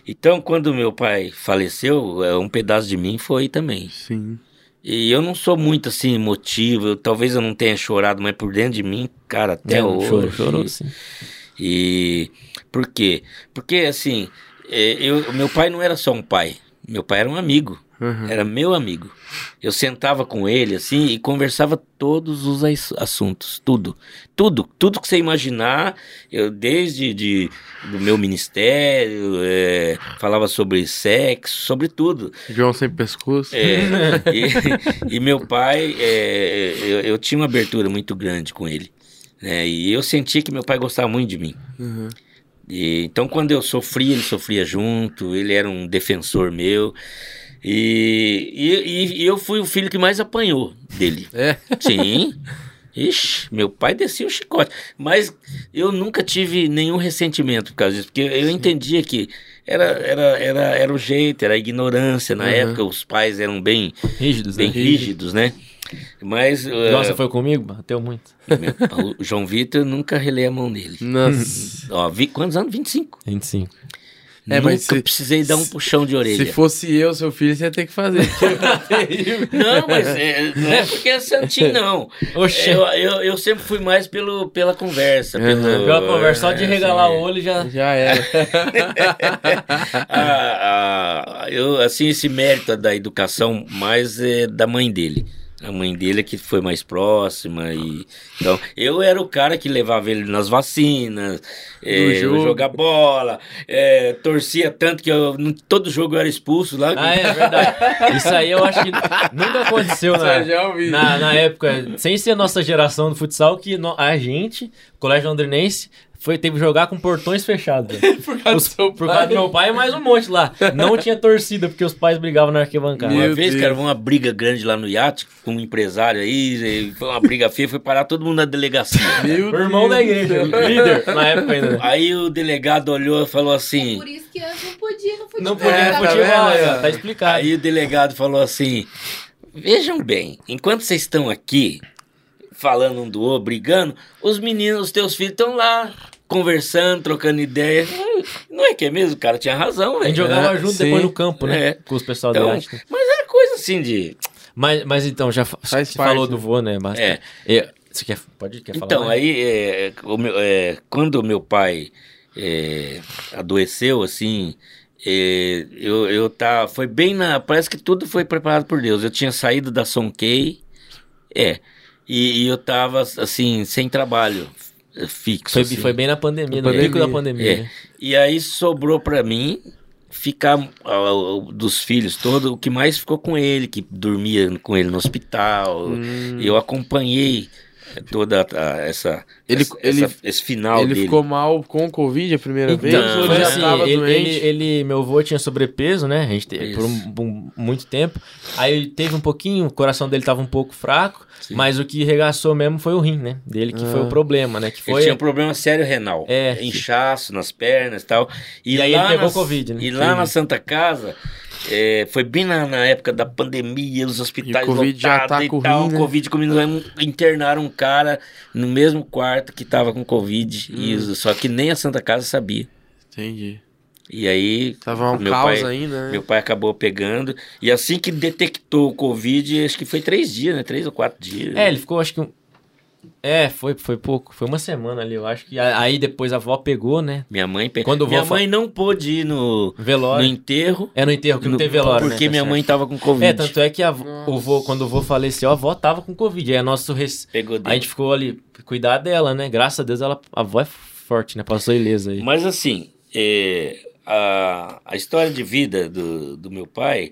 Então, quando meu pai faleceu, é, um pedaço de mim foi também. Sim. E eu não sou muito assim emotivo, eu- talvez eu não tenha chorado, mas por dentro de mim, cara, até É, hoje. chorou, chorou, sim. E por quê? Porque assim, é, eu, meu pai não era só um pai, meu pai era um amigo, Uhum. era meu amigo. Eu sentava com ele assim e conversava todos os ass- assuntos, tudo, tudo, tudo que você imaginar. Eu desde de, do meu ministério é, falava sobre sexo, sobre tudo. João sem pescoço. É, e, e meu pai, é, eu, eu tinha uma abertura muito grande com ele. Né? E eu sentia que meu pai gostava muito de mim. Uhum. E, então, quando eu sofria, ele sofria junto, ele era um defensor meu. E, e, e- eu fui o filho que mais apanhou dele. É. Sim. Ixi, meu pai descia o chicote. Mas eu nunca tive nenhum ressentimento por causa disso, porque eu entendia que era, era, era, era o jeito, era a ignorância. Na Uhum. época, os pais eram bem, Rígidos, né? bem rígidos, né? Mas eh, Nossa, foi comigo? Bateu muito. meu- o João Vitor eu nunca relei a mão dele. Nossa. Ó, vi, quantos anos? 25. 25. É, Nunca mas se- precisei dar um puxão de orelha. Se fosse eu, seu filho, você ia ter que fazer. Não, mas é, não é porque é santinho, não. Oxê. Eu, eu, eu sempre fui mais pelo, pela conversa. Uhum. Pelo, Pela conversa, só de é, regalar assim, o olho já. Já era. a- a- eu, assim, esse mérito da educação mais é da mãe dele. A mãe dele é que foi mais próxima e então eu era o cara que levava ele nas vacinas, é, jogar bola, é, torcia tanto que eu, todo jogo eu era expulso lá. Ah, é verdade. Isso aí eu acho que nunca aconteceu na, na, na época, sem ser a nossa geração do futsal, que no- a gente, Colégio Londrinense, foi, teve que jogar com portões fechados. Por causa Os- do seu por causa do meu pai e mais um monte lá. Não tinha torcida, porque os pais brigavam na arquibancada. Uma Meu vez, Deus. cara, uma briga grande lá no iate com um empresário aí, foi uma briga feia, foi parar todo mundo na delegacia. Meu O irmão Deus da igreja, líder, na época ainda. Aí o delegado olhou e falou assim. Por isso que antes não podia no futebol. Não podia É, no futebol, tá explicado. Aí o delegado falou assim: Vejam bem, enquanto vocês estão aqui falando um do outro, brigando, os meninos, os teus filhos estão lá conversando, trocando ideia. Não é que é mesmo? O cara tinha razão, a gente velho. jogava É, junto sim. depois no campo, né? É. Com os pessoal do Então, iate. né? mas era coisa assim de. Mas, mas então, já fa- Faz você parte, falou do né? vô, né? Bastante. É, Você quer, pode, quer falar Então, mais? aí, é, o meu- é, quando o meu pai é, adoeceu, assim, é, eu, eu tá, foi bem na. Parece que tudo foi preparado por Deus. Eu tinha saído da Sonkei, é, e, e eu tava, assim, sem trabalho fixo. Foi, assim. foi bem na pandemia, no Pandemia. pico da pandemia. É. né? E aí sobrou pra mim ficar ah, dos filhos todo o que mais ficou com ele, que dormia com ele no hospital. Hum. Eu acompanhei toda a- essa, Ele- essa- ele- essa- esse final Ele dele. ficou mal com o Covid a primeira vez? Então, Ou Foi ele já assim, tava ele, doente? ele, ele- meu avô tinha sobrepeso, né? A gente teve por um, por um- muito tempo. Aí ele teve um pouquinho, o coração dele tava um pouco fraco, Sim. mas o que regaçou mesmo foi o rim, né? Dele que foi Ah. o problema, né? Que Ele foi tinha um problema sério renal, É. inchaço nas pernas e tal. E aí ele pegou nas- Covid, né? E lá Entendi. na Santa Casa, é, foi bem na, na época da pandemia, os hospitais E o Covid já lotados tá e com o tal. rim, né? Covid comigo, internaram um cara no mesmo quarto que tava com Covid, e Hum. os- só que nem a Santa Casa sabia. Entendi. E aí Tava um Meu caos pai- ainda, né? meu pai acabou pegando, e assim que detectou o Covid, acho que foi três dias, né? Três ou quatro dias. É, ele ficou acho que um- É, foi, foi pouco. Foi uma semana ali, eu acho que. a- Aí depois a avó pegou, né? Minha mãe pe... Quando Minha mãe não pôde ir no, no Velório. enterro. É no enterro, que não no- tem velório. Porque né? Minha mãe tava com Covid. É, tanto é que a, o vô, quando o vô faleceu, a avó tava com Covid. Aí a nosso res... Pegou a dele. gente ficou ali, cuidar dela, né? Graças a Deus, ela, a avó é forte, né? Passou ilesa aí. Mas assim, é, a, a história de vida do, do meu pai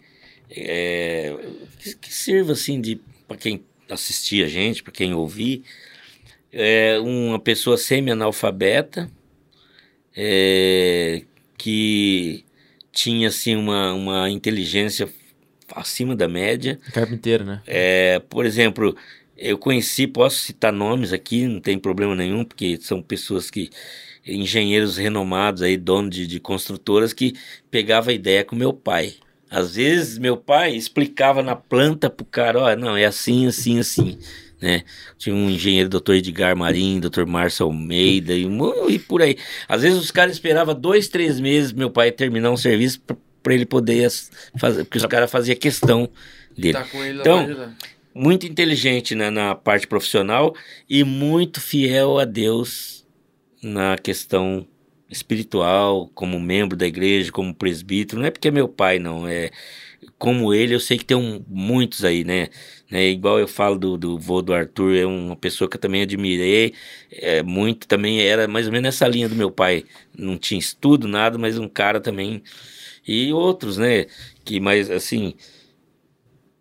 é, que, que sirva assim de para quem assistir a gente, para quem ouvir, é uma pessoa semi-analfabeta é, que tinha assim uma, uma inteligência acima da média. Carpinteiro, né? É, por exemplo, eu conheci, posso citar nomes aqui, não tem problema nenhum, porque são pessoas que engenheiros renomados aí, dono de, de construtoras que pegava a ideia com meu pai. Às vezes meu pai explicava na planta pro cara, ó, não, é assim, assim, assim, né? Tinha um engenheiro, doutor Edgar Marim, doutor Márcio Almeida e, e por aí. Às vezes os caras esperavam dois, três meses meu pai terminar um serviço para ele poder fazer, porque os caras faziam questão dele Tá com ele lá Então, muito inteligente né, na parte profissional e muito fiel a Deus na questão espiritual, como membro da igreja, como presbítero. Não é porque é meu pai, não. É como ele, eu sei que tem um- muitos aí, né? né? Igual eu falo do, do vô do Arthur, é uma pessoa que eu também admirei. É, muito também era mais ou menos nessa linha do meu pai. Não tinha estudo, nada, mas um cara também. E outros, né? Que mais assim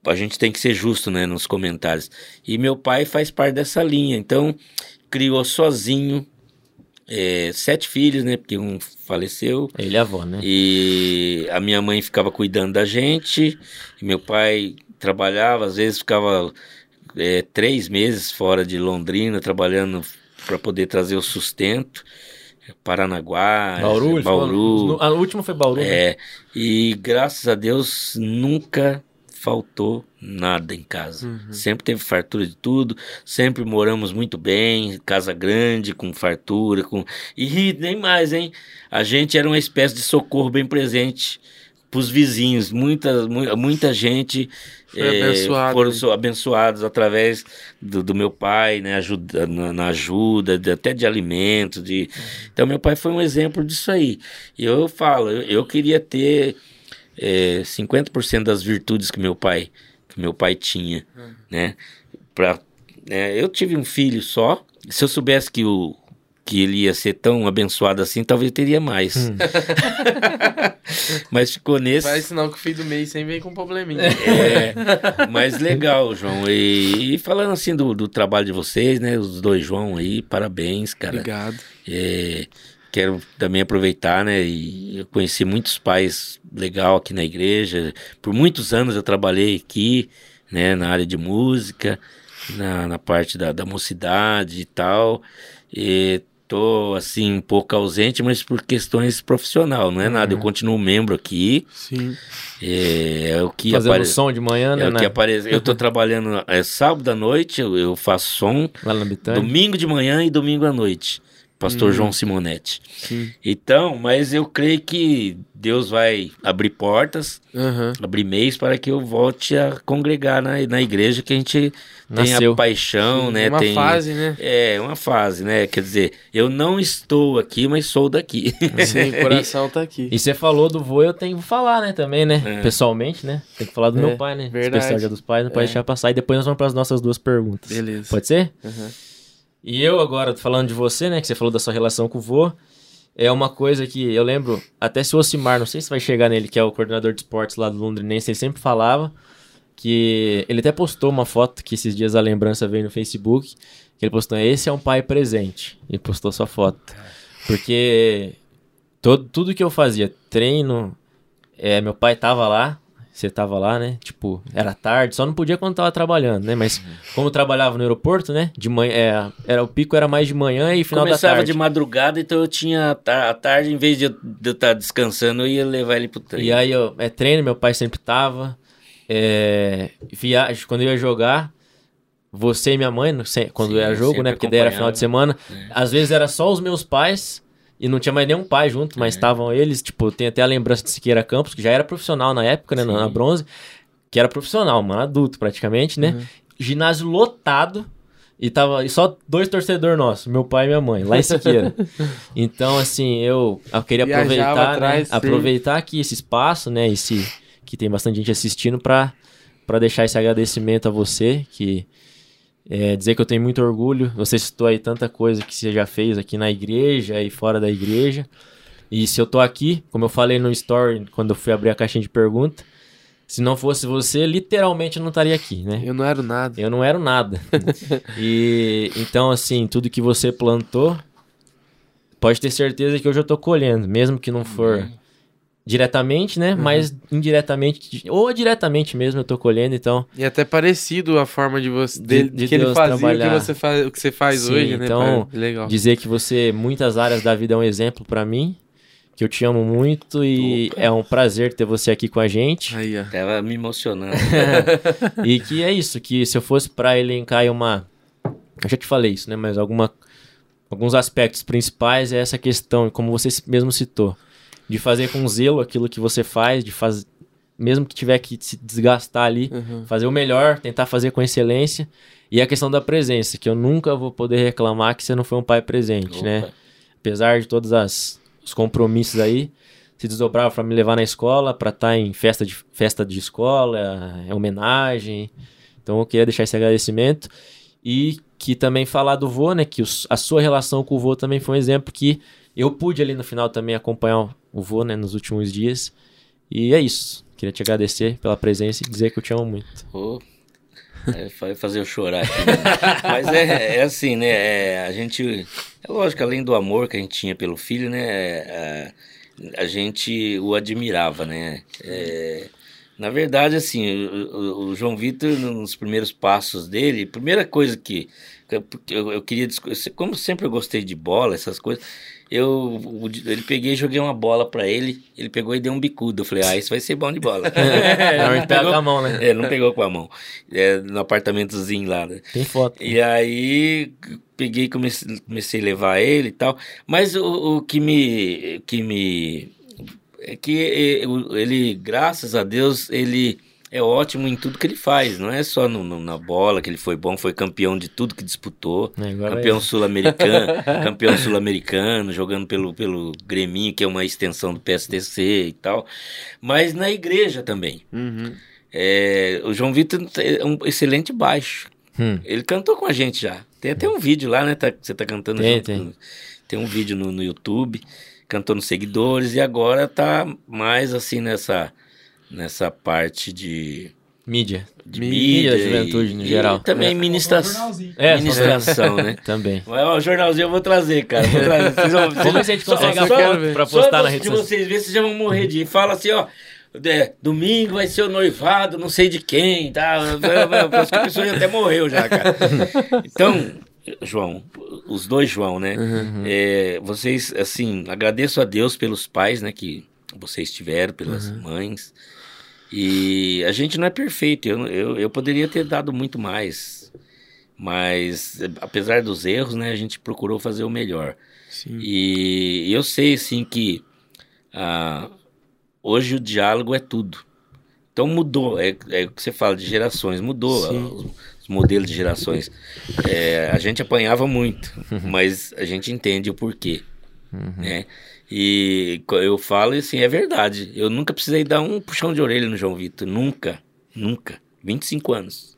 a gente tem que ser justo, né, nos comentários. E meu pai faz parte dessa linha, então criou sozinho é, sete filhos, né, porque um faleceu Ele é a avó, né? e a minha mãe ficava cuidando da gente, meu pai trabalhava, às vezes ficava é, três meses fora de Londrina trabalhando para poder trazer o sustento. Paranaguá, Bauru, Bauru, falou- no- A última foi Bauru, né? é, e graças a Deus nunca faltou nada em casa. Uhum. Sempre teve fartura de tudo, sempre moramos muito bem, casa grande, com fartura, com e nem mais, hein? A gente era uma espécie de socorro bem presente para os vizinhos. Muita, mu- muita gente Foi eh, abençoado, foram né? so- abençoados através do, do meu pai, né? Ajuda, na, na ajuda, de- até de alimentos. De... Então, meu pai foi um exemplo disso aí. E eu falo, eu, eu queria ter eh, 50% das virtudes que meu pai, que meu pai tinha, né? Pra, né? Eu tive um filho só. Se eu soubesse que o que ele ia ser tão abençoado assim, talvez eu teria mais. Mas ficou nesse. Faz sinal que o filho do mês sempre vem com um probleminha. É, mas legal, João. E, e falando assim do, do trabalho de vocês, né? Os dois João aí, parabéns, cara. Obrigado. É, quero também aproveitar, né? E eu conheci muitos pais legal aqui na igreja. Por muitos anos eu trabalhei aqui, né? Na área de música, na, na parte da, da mocidade e tal. E tô assim um pouco ausente, mas por questões profissional, não é nada. Eu continuo membro aqui. Sim. É, é o que Fazendo apare- som de manhã, né? é o que né? aparece. Eu tô trabalhando é, sábado à noite, eu, eu faço som, Lá na Bitânia. domingo de manhã e domingo à noite. Pastor Hum. João Simonetti. Sim. Então, mas eu creio que Deus vai abrir portas, Aham. abrir meios para que eu volte a congregar na, na igreja que a gente tem Nasceu. a paixão, né? Uma tem, fase, né? É, uma fase, né? Quer dizer, eu não estou aqui, mas sou daqui. Sim, o coração tá aqui. E você falou do vô, eu tenho que falar, né, também, né? É. Pessoalmente, né? Tem que falar do É, meu pai, né? verdade. Especial Dia dos Pais, não pode É. deixar passar. E depois nós vamos para as nossas duas perguntas. Beleza. Pode ser? Aham. E eu agora, falando de você, né? Que você falou da sua relação com o vô. É uma coisa que eu lembro, até se o Osimar, não sei se vai chegar nele, que é o coordenador de esportes lá do Londrinense, ele sempre falava que ele até postou uma foto que esses dias a lembrança veio no Facebook, que ele postou, esse é um pai presente. E postou sua foto. Porque todo, tudo que eu fazia, treino, é, meu pai tava lá, você tava lá, né? Tipo, era tarde, só não podia quando tava trabalhando, né? Mas como trabalhava no aeroporto, né? De manhã, é, era o pico era mais de manhã e final Começava da tarde. de madrugada, então eu tinha a tar- a tarde, em vez de eu estar descansando, eu ia levar ele pro treino. E aí, eu, é treino, meu pai sempre tava. É, viagem, quando eu ia jogar, você e minha mãe, quando Sim, era jogo, né? Porque daí era final de semana. É. Às vezes era só os meus pais e não tinha mais nenhum pai junto, mas É. estavam eles. Tipo, tem até a lembrança de Siqueira Campos, que já era profissional na época, né? Na, Sim. na bronze. Que era profissional, mano, adulto praticamente, né? Uhum. Ginásio lotado. E tava e só dois torcedores nossos, meu pai e minha mãe, lá em Siqueira. então, assim, eu, eu queria Viajava aproveitar, atrás, né, aproveitar aqui esse espaço, né, esse que tem bastante gente assistindo pra para deixar esse agradecimento a você, que é, dizer que eu tenho muito orgulho. Você citou aí tanta coisa que você já fez aqui na igreja e fora da igreja. E se eu tô aqui, como eu falei no story quando eu fui abrir a caixinha de pergunta, se não fosse você, literalmente eu não estaria aqui, né? Eu não era nada. Eu não era nada. e então, assim, tudo que você plantou, pode ter certeza que hoje eu tô colhendo, mesmo que não for diretamente, né? Mas indiretamente, ou diretamente mesmo eu tô colhendo, então. E até parecido a forma de você dele, de que ele Deus fazia trabalhar. o que você faz, o que você faz Sim, hoje, né? então, pai? Legal. Dizer que você, muitas áreas da vida, é um exemplo pra mim, que eu te amo muito e é um prazer ter você aqui com a gente. Aí, ó. Tava me emocionando. e que é isso, que se eu fosse pra elencar uma. Eu já te falei isso, né? Mas alguma, alguns aspectos principais é essa questão, como você mesmo citou, de fazer com zelo aquilo que você faz, de fazer. Mesmo que tiver que se desgastar ali, Uhum. fazer o melhor, tentar fazer com excelência. E a questão da presença, que eu nunca vou poder reclamar que você não foi um pai presente, né? Opa. apesar de todos as, os compromissos aí, se desdobrava para me levar na escola, para estar em festa de, festa de escola, é homenagem. Então eu queria deixar esse agradecimento. E que também falar do vô, né? Que os- a sua relação com o vô também foi um exemplo que eu pude ali no final também acompanhar o- o vô, né? Nos últimos dias. E é isso. Queria te agradecer pela presença e dizer que eu te amo muito. É, vai fazer eu chorar aqui. né? Mas é, é assim, né? é, a gente. É lógico, além do amor que a gente tinha pelo filho, né? é, a, a gente o admirava, né? É, na verdade, assim, o, o- João Vitor, nos primeiros passos dele, primeira coisa que. eu- Eu, eu queria. Como sempre eu gostei de bola, essas coisas. Eu, ele peguei e joguei uma bola pra ele. Ele pegou e deu um bicudo. Eu falei, ah, isso vai ser bom de bola. Normalmente pega com a mão, né? É, não pegou com a mão. É, no apartamentozinho lá, né? Tem foto. E aí peguei e comecei, comecei a levar ele e tal. Mas o, o que me. que me. É que é, ele, graças a Deus, ele é ótimo em tudo que ele faz. Não é só no- no- na bola que ele foi bom, foi campeão de tudo que disputou. É, Campeão é. sul-americano, campeão sul-americano, jogando pelo, pelo Greminho, que é uma extensão do PSTC e tal. Mas na igreja também. Uhum. É, o João Vitor é um excelente baixo. Hum. Ele cantou com a gente já. Tem até um vídeo lá, né? tá- você tá cantando Tem, junto tem. tem um vídeo no, no YouTube. Cantou nos seguidores e agora tá mais assim nessa, nessa parte de, Mídia. de Mídia, mídia. juventude e, no e geral. também ministra... É, ministração, né? Também. Mas, ó, o jornalzinho eu vou trazer, cara. Vou trazer. Vocês vão, Vamos ver se a gente consegue só- a só quero foto ver. pra só postar na de rede social. vocês verem, vocês já vão morrer de. Fala assim, ó. é, domingo vai ser o noivado, não sei de quem, tá? Acho que a pessoa já até morreu já, cara. Então, João, os dois João, né? É, vocês, assim, agradeço a Deus pelos pais, né, que vocês tiveram, pelas mães. E a gente não é perfeito, eu, eu, eu poderia ter dado muito mais. Mas, apesar dos erros, né, a gente procurou fazer o melhor. Sim. E eu sei, assim, que ah, hoje o diálogo é tudo. Então mudou, é, é o que você fala de gerações, mudou Sim. os, os modelos de gerações. É, a gente apanhava muito, mas a gente entende o porquê, né? E eu falo e, assim, é verdade. Eu nunca precisei dar um puxão de orelha no João Vitor, nunca, nunca. 25 anos.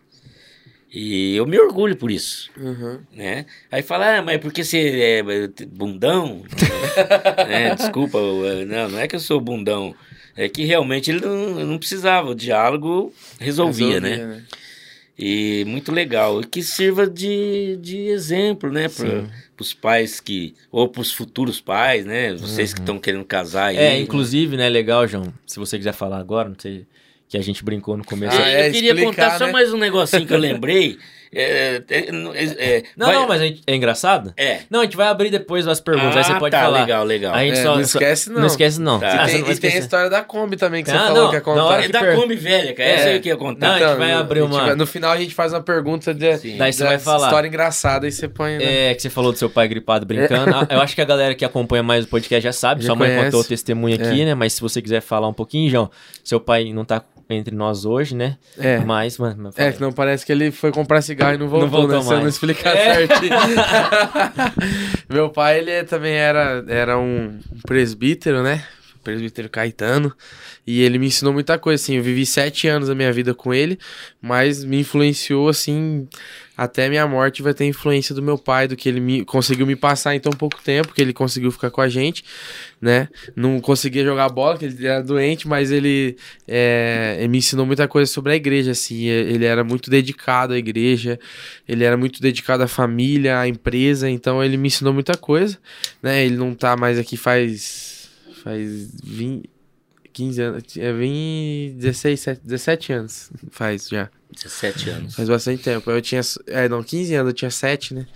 E eu me orgulho por isso Uhum. né? Aí fala, ah, mas porque você é bundão? né? Desculpa, eu- não, não é que eu sou bundão. É que realmente ele não, não precisava, o diálogo resolvia, né? Resolvia, E muito legal. E que sirva de, de exemplo, né? Para os pais que. Ou para os futuros pais, né? Vocês que estão querendo casar aí. É, inclusive, né, legal, João, se você quiser falar agora, não sei, que a gente brincou no começo. Ah, eu é, queria explicar, contar só né? mais um negocinho que eu lembrei. É, é, é, é, não, vai- não, mas a gente- é engraçado? É. Não, a gente vai abrir depois as perguntas, aí você Ah, pode tá, falar. legal, legal. A gente É, só, não esquece, não. Não esquece, não. Tá. E Ah, você tem, não e tem a história da Kombi também, que você Ah, falou não, que ia na contar. hora É da per- Kombi velha, cara. Essa É. aí que ia contar. Não, a gente vai abrir a gente uma- vai- no final a gente faz uma pergunta de, Sim. Daí você vai falar. história engraçada e você põe. né? É, que você falou do seu pai gripado brincando. Ah, Eu acho que a galera que acompanha mais o podcast já sabe. Já Sua mãe conhece. contou o testemunho aqui, É. né? Mas se você quiser falar um pouquinho, João, seu pai não tá entre nós hoje, né? É. Mas, mano, mas É, que não parece que ele foi comprar cigarro e não voltou, voltou né? Se eu não explicar É. certinho. Meu pai, ele também era, era um presbítero, né? Presbítero Caetano. E ele me ensinou muita coisa, assim. Eu vivi sete anos da minha vida com ele, mas me influenciou, assim, até minha morte vai ter influência do meu pai, do que ele me, conseguiu me passar em tão pouco tempo, que ele conseguiu ficar com a gente, né? Não conseguia jogar bola, que ele era doente, mas ele, é, ele me ensinou muita coisa sobre a igreja, assim. Ele era muito dedicado à igreja, ele era muito dedicado à família, à empresa, então ele me ensinou muita coisa, né? Ele não tá mais aqui faz. faz 20. 15 anos. É 20, 16, 17, 17 anos. Faz já. 17 anos. Faz bastante tempo. Eu tinha. É, não, 15 anos, eu tinha 7, né?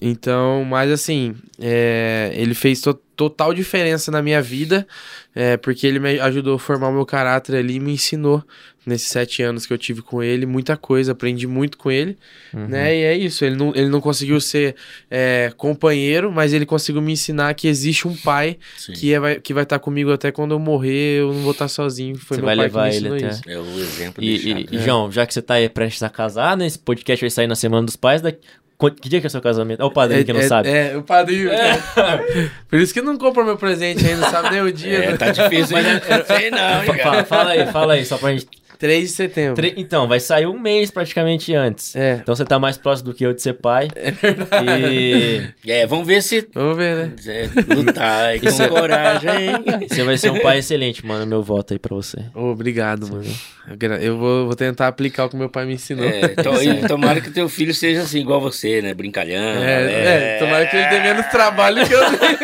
Então, mas assim, é, ele fez to- total diferença na minha vida, é, porque ele me ajudou a formar o meu caráter ali e me ensinou nesses sete anos que eu tive com ele muita coisa, aprendi muito com ele, Uhum. né? E é isso, ele não, ele não conseguiu ser é, companheiro, mas ele conseguiu me ensinar que existe um pai Sim. que, é, vai, que vai estar comigo até quando eu morrer, eu não vou estar sozinho. Foi Você meu vai pai levar que me ele até- isso. É o exemplo E, deixado. e, e, João, já que você tá aí prestes a casar, né? Esse podcast vai sair na Semana dos Pais. Daqui... Qu- Que dia que é seu casamento? É o padrinho que não é, sabe. É, o padrinho. Por isso que não comprou meu presente ainda, não sabe nem o dia. É, né? tá difícil, hein? Não sei não, hein, Fa- cara. Fala, fala aí, fala aí, só pra gente. 3 de setembro. Tre- Então, vai sair um mês praticamente antes. É, Então você tá mais próximo do que eu de ser pai. É verdade. É, vamos ver se vamos ver, né? é, lutar aí com coragem, hein? E você vai ser um pai excelente, mano. Meu voto aí pra você. Obrigado, mano. Eu vou, vou tentar aplicar o que meu pai me ensinou. É, então, e tomara que teu filho seja assim, igual você, né? Brincalhão. É, é, tomara que ele dê menos trabalho que eu tenho.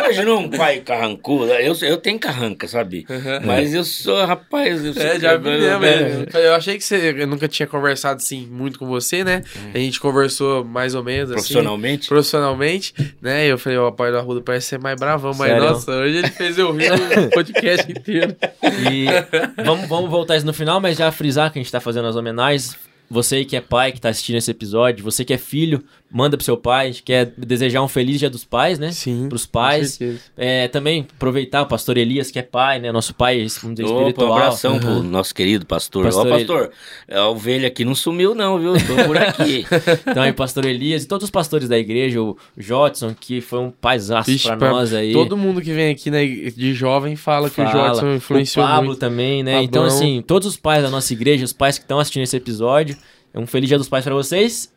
Imagina um pai carrancudo. Eu, eu tenho carranca, sabe? Mas eu sou, rapaz. Eu sou É, já mesmo. é. é. Eu achei que você eu nunca tinha conversado assim muito com você, né? A gente conversou mais ou menos assim. Profissionalmente? Profissionalmente, né? E eu falei, ó, o pai do Arruda parece ser mais bravão, mas Sério? nossa, hoje ele fez eu rir o podcast inteiro. E vamos, vamos voltar isso no final, mas já frisar que a gente tá fazendo as homenagens. Você que é pai, que tá assistindo esse episódio, você que é filho, manda pro seu pai, a gente quer desejar um feliz dia dos pais, né? Sim. Pros pais. É, também aproveitar o pastor Elias, que é pai, né? Nosso pai, vamos dizer, Opa, um espiritual. abração pro nosso querido pastor. Pastor Ó, pastor, a ovelha aqui não sumiu, não, viu? Tô por aqui. Então aí, pastor Elias e todos os pastores da igreja, o Jotson, que foi um paisaço Vixe, pra pra- nós aí. Todo mundo que vem aqui né, de jovem fala, que o Fala. Jodson influenciou o Pablo muito. também, né? Pablão. Então, assim, todos os pais da nossa igreja, os pais que estão assistindo esse episódio, um feliz dia dos pais pra vocês.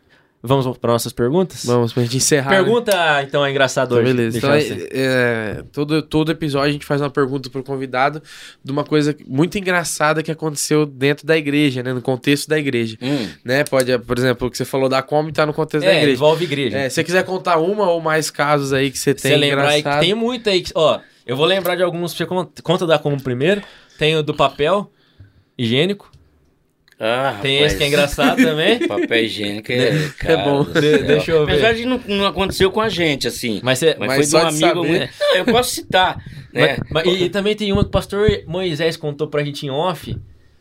Vamos para nossas perguntas? Vamos, pra gente encerrar. né? Pergunta, então, é engraçado Então, hoje. beleza. Deixa Então, é, é, todo, todo episódio a gente faz uma pergunta pro convidado de uma coisa muito engraçada que aconteceu dentro da igreja, né? No contexto da igreja. Hum, Né? Pode, por exemplo, o que você falou da Come tá no contexto da É, igreja. envolve igreja. É, se você quiser contar uma ou mais casos aí que você Se tem você lembrar aí que engraçado. tem muito aí. que- Ó, eu vou lembrar de alguns. Você conta, conta da como primeiro. Tem o do papel higiênico. Ah, Tem rapaz, esse que é engraçado também. Papel higiênico é, cara bom. do De- deixa eu ver. Apesar de não, não aconteceu com a gente, assim. Mas você. Mas, Mas foi só de um amigo. saber. Não, eu posso citar, né? Mas- mas- e, e também tem uma que o pastor Moisés contou pra gente em off,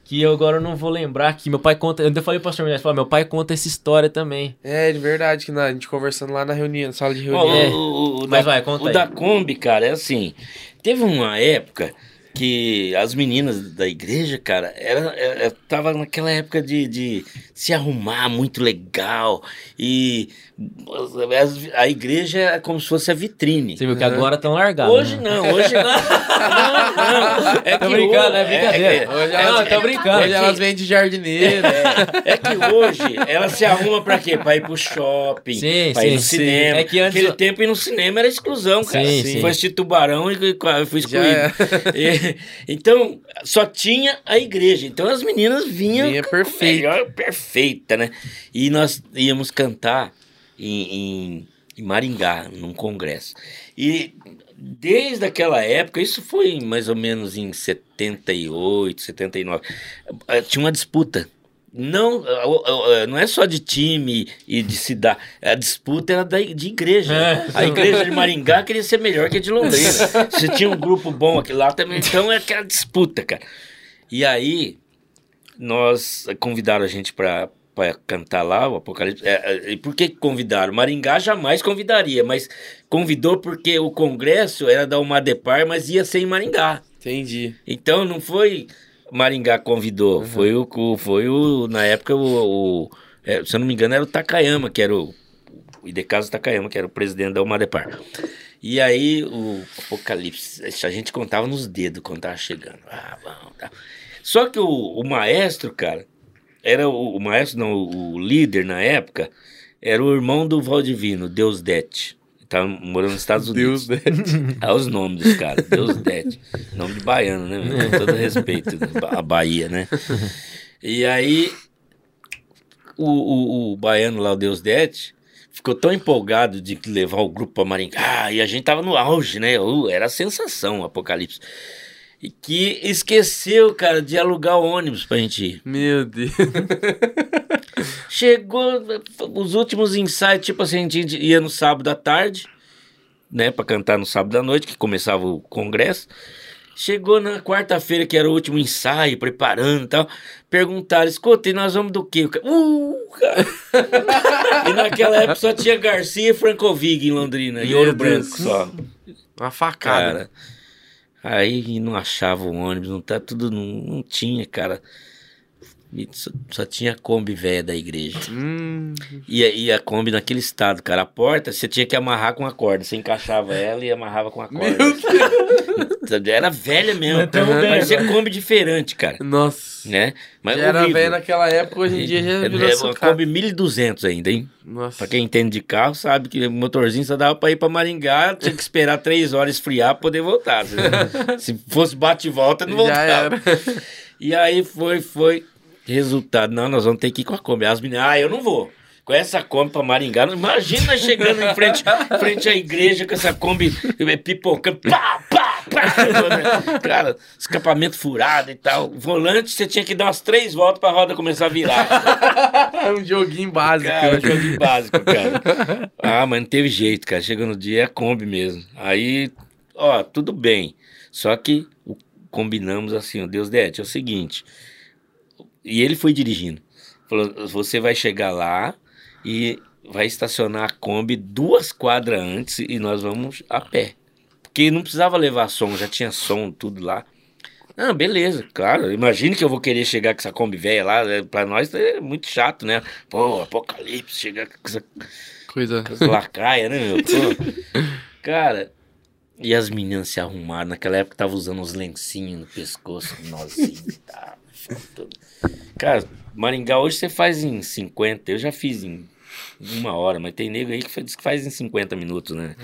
que eu agora não vou lembrar que meu pai conta. Eu falei pro pastor Moisés, falei, meu pai conta essa história também. É, de verdade, que na, a gente conversando lá na reunião, na sala de reunião. É. o, o- o Mas da, vai, conta o aí. da Kombi, cara, é assim. Teve uma época que as meninas da igreja, cara, era, era- tava naquela época de, de se arrumar muito legal. E a igreja é como se fosse a vitrine. Você viu que agora estão largados. Hoje né? não, hoje não. não, não. É Tô que brincando, hoje- é brincadeira. é- Hoje É, não, elas, tô brincando. hoje elas vêm de jardineiro. É que hoje ela se arruma pra quê? Pra ir pro shopping, Sim, pra ir sim, no sim. cinema. É que antes- Aquele tempo ir no cinema era exclusão, cara. Sim, sim. Foi Tubarão e fui excluído. E- então, só tinha a igreja. Então as meninas vinham Vinha perfeita. melhor, perfeita, né? E nós íamos cantar em, em- em Maringá, num congresso. E desde aquela época, isso foi mais ou menos em 78, 79, eh, tinha uma disputa. Não, eh, eh, não é só de time e de cidade. A disputa era da, de igreja. É. A igreja de Maringá queria ser melhor que a de Londrina. Se tinha um grupo bom aqui lá também, então é aquela disputa, cara. E aí, nós convidaram a gente para para cantar lá o Apocalipse. É, é, e por que convidaram? Maringá jamais convidaria, mas convidou porque o congresso era da Umadepar, mas ia ser em Maringá. Entendi. Então não foi Maringá convidou? Uhum. Foi, o, foi o. Na época, o. o- é, se eu não me engano, era o Takayama, que era o. O Idecaso Takayama, que era o presidente da Umadepar. E aí, o Apocalipse, a gente contava nos dedos quando tava chegando. Ah, bom, tá. Só que o, o maestro, cara, era o, o maestro, não, o, o líder na época, era o irmão do Valdivino, Deus Dete. Tava morando nos Estados Unidos. Deus, né? Olha os nomes dos caras. Deus Dete. Nome de baiano, né? Com todo respeito. né? A Bahia, né? E aí, o, o, o baiano lá, o Deus Dete, ficou tão empolgado de levar o grupo pra Maringá. E a gente tava no auge, né? Uh, Era a sensação, o Apocalipse. E que esqueceu, cara, de alugar o ônibus pra gente ir. Meu Deus. Chegou os últimos ensaios, tipo assim, a gente ia no sábado à tarde, né, pra cantar no sábado à noite, que começava o congresso. Chegou na quarta-feira, que era o último ensaio, preparando e tal. Perguntaram, escuta, e nós vamos do quê? Uh, e naquela época só tinha Garcia e Francovig em Londrina, e Meu Ouro Deus. Branco só. Uma facada. Cara, aí não achava o ônibus, não tá tudo, não, não tinha, cara. Só, só tinha a Kombi velha da igreja. Hum, E, a- e a Kombi naquele estado, cara. A porta você tinha que amarrar com a corda. Você encaixava ela e amarrava com a corda. meu Deus. Era velha mesmo. Então, Parecia Kombi diferente, cara. Nossa. Né? Mas já era horrível. velho naquela época, hoje em dia já É, virou é uma. Kombi 1200 ainda, hein? Nossa. Pra quem entende de carro, sabe que o motorzinho só dava pra ir pra Maringá, tinha que esperar três horas esfriar pra poder voltar. Se fosse bate e volta, não voltava. Já era. E aí foi, foi. Resultado, não, nós vamos ter que ir com a Kombi. As meninas, ah, eu não vou. Com essa Kombi pra Maringá, não- imagina nós chegando em frente, frente à igreja com essa Kombi eh, pipocando, pá, pá, pá. Cara, escapamento furado e tal. Volante, você tinha que dar umas três voltas pra roda começar a virar. É um joguinho básico. Cara, né? jogo básico, cara. Ah, mas não teve jeito, cara. Chegou no dia é a Kombi mesmo. Aí, ó, tudo bem. Só que combinamos assim, o Deus Dete, é o seguinte. E ele foi dirigindo. Falou: você vai chegar lá e vai estacionar a Kombi duas quadras antes e nós vamos a pé. Porque não precisava levar som, já tinha som, tudo lá. Ah, beleza, claro. Imagine que eu vou querer chegar com essa Kombi velha lá. né? Pra nós é muito chato, né? Pô, apocalipse, chegar com essa Coisa. com essa lacraia, né, meu? Pô. Cara, e as meninas se arrumaram. Naquela época tava usando uns lencinhos no pescoço, nozinho e tal. tudo. Cara, Maringá hoje você faz em 50. Eu já fiz em uma hora, mas tem nego aí que faz em 50 minutos, né?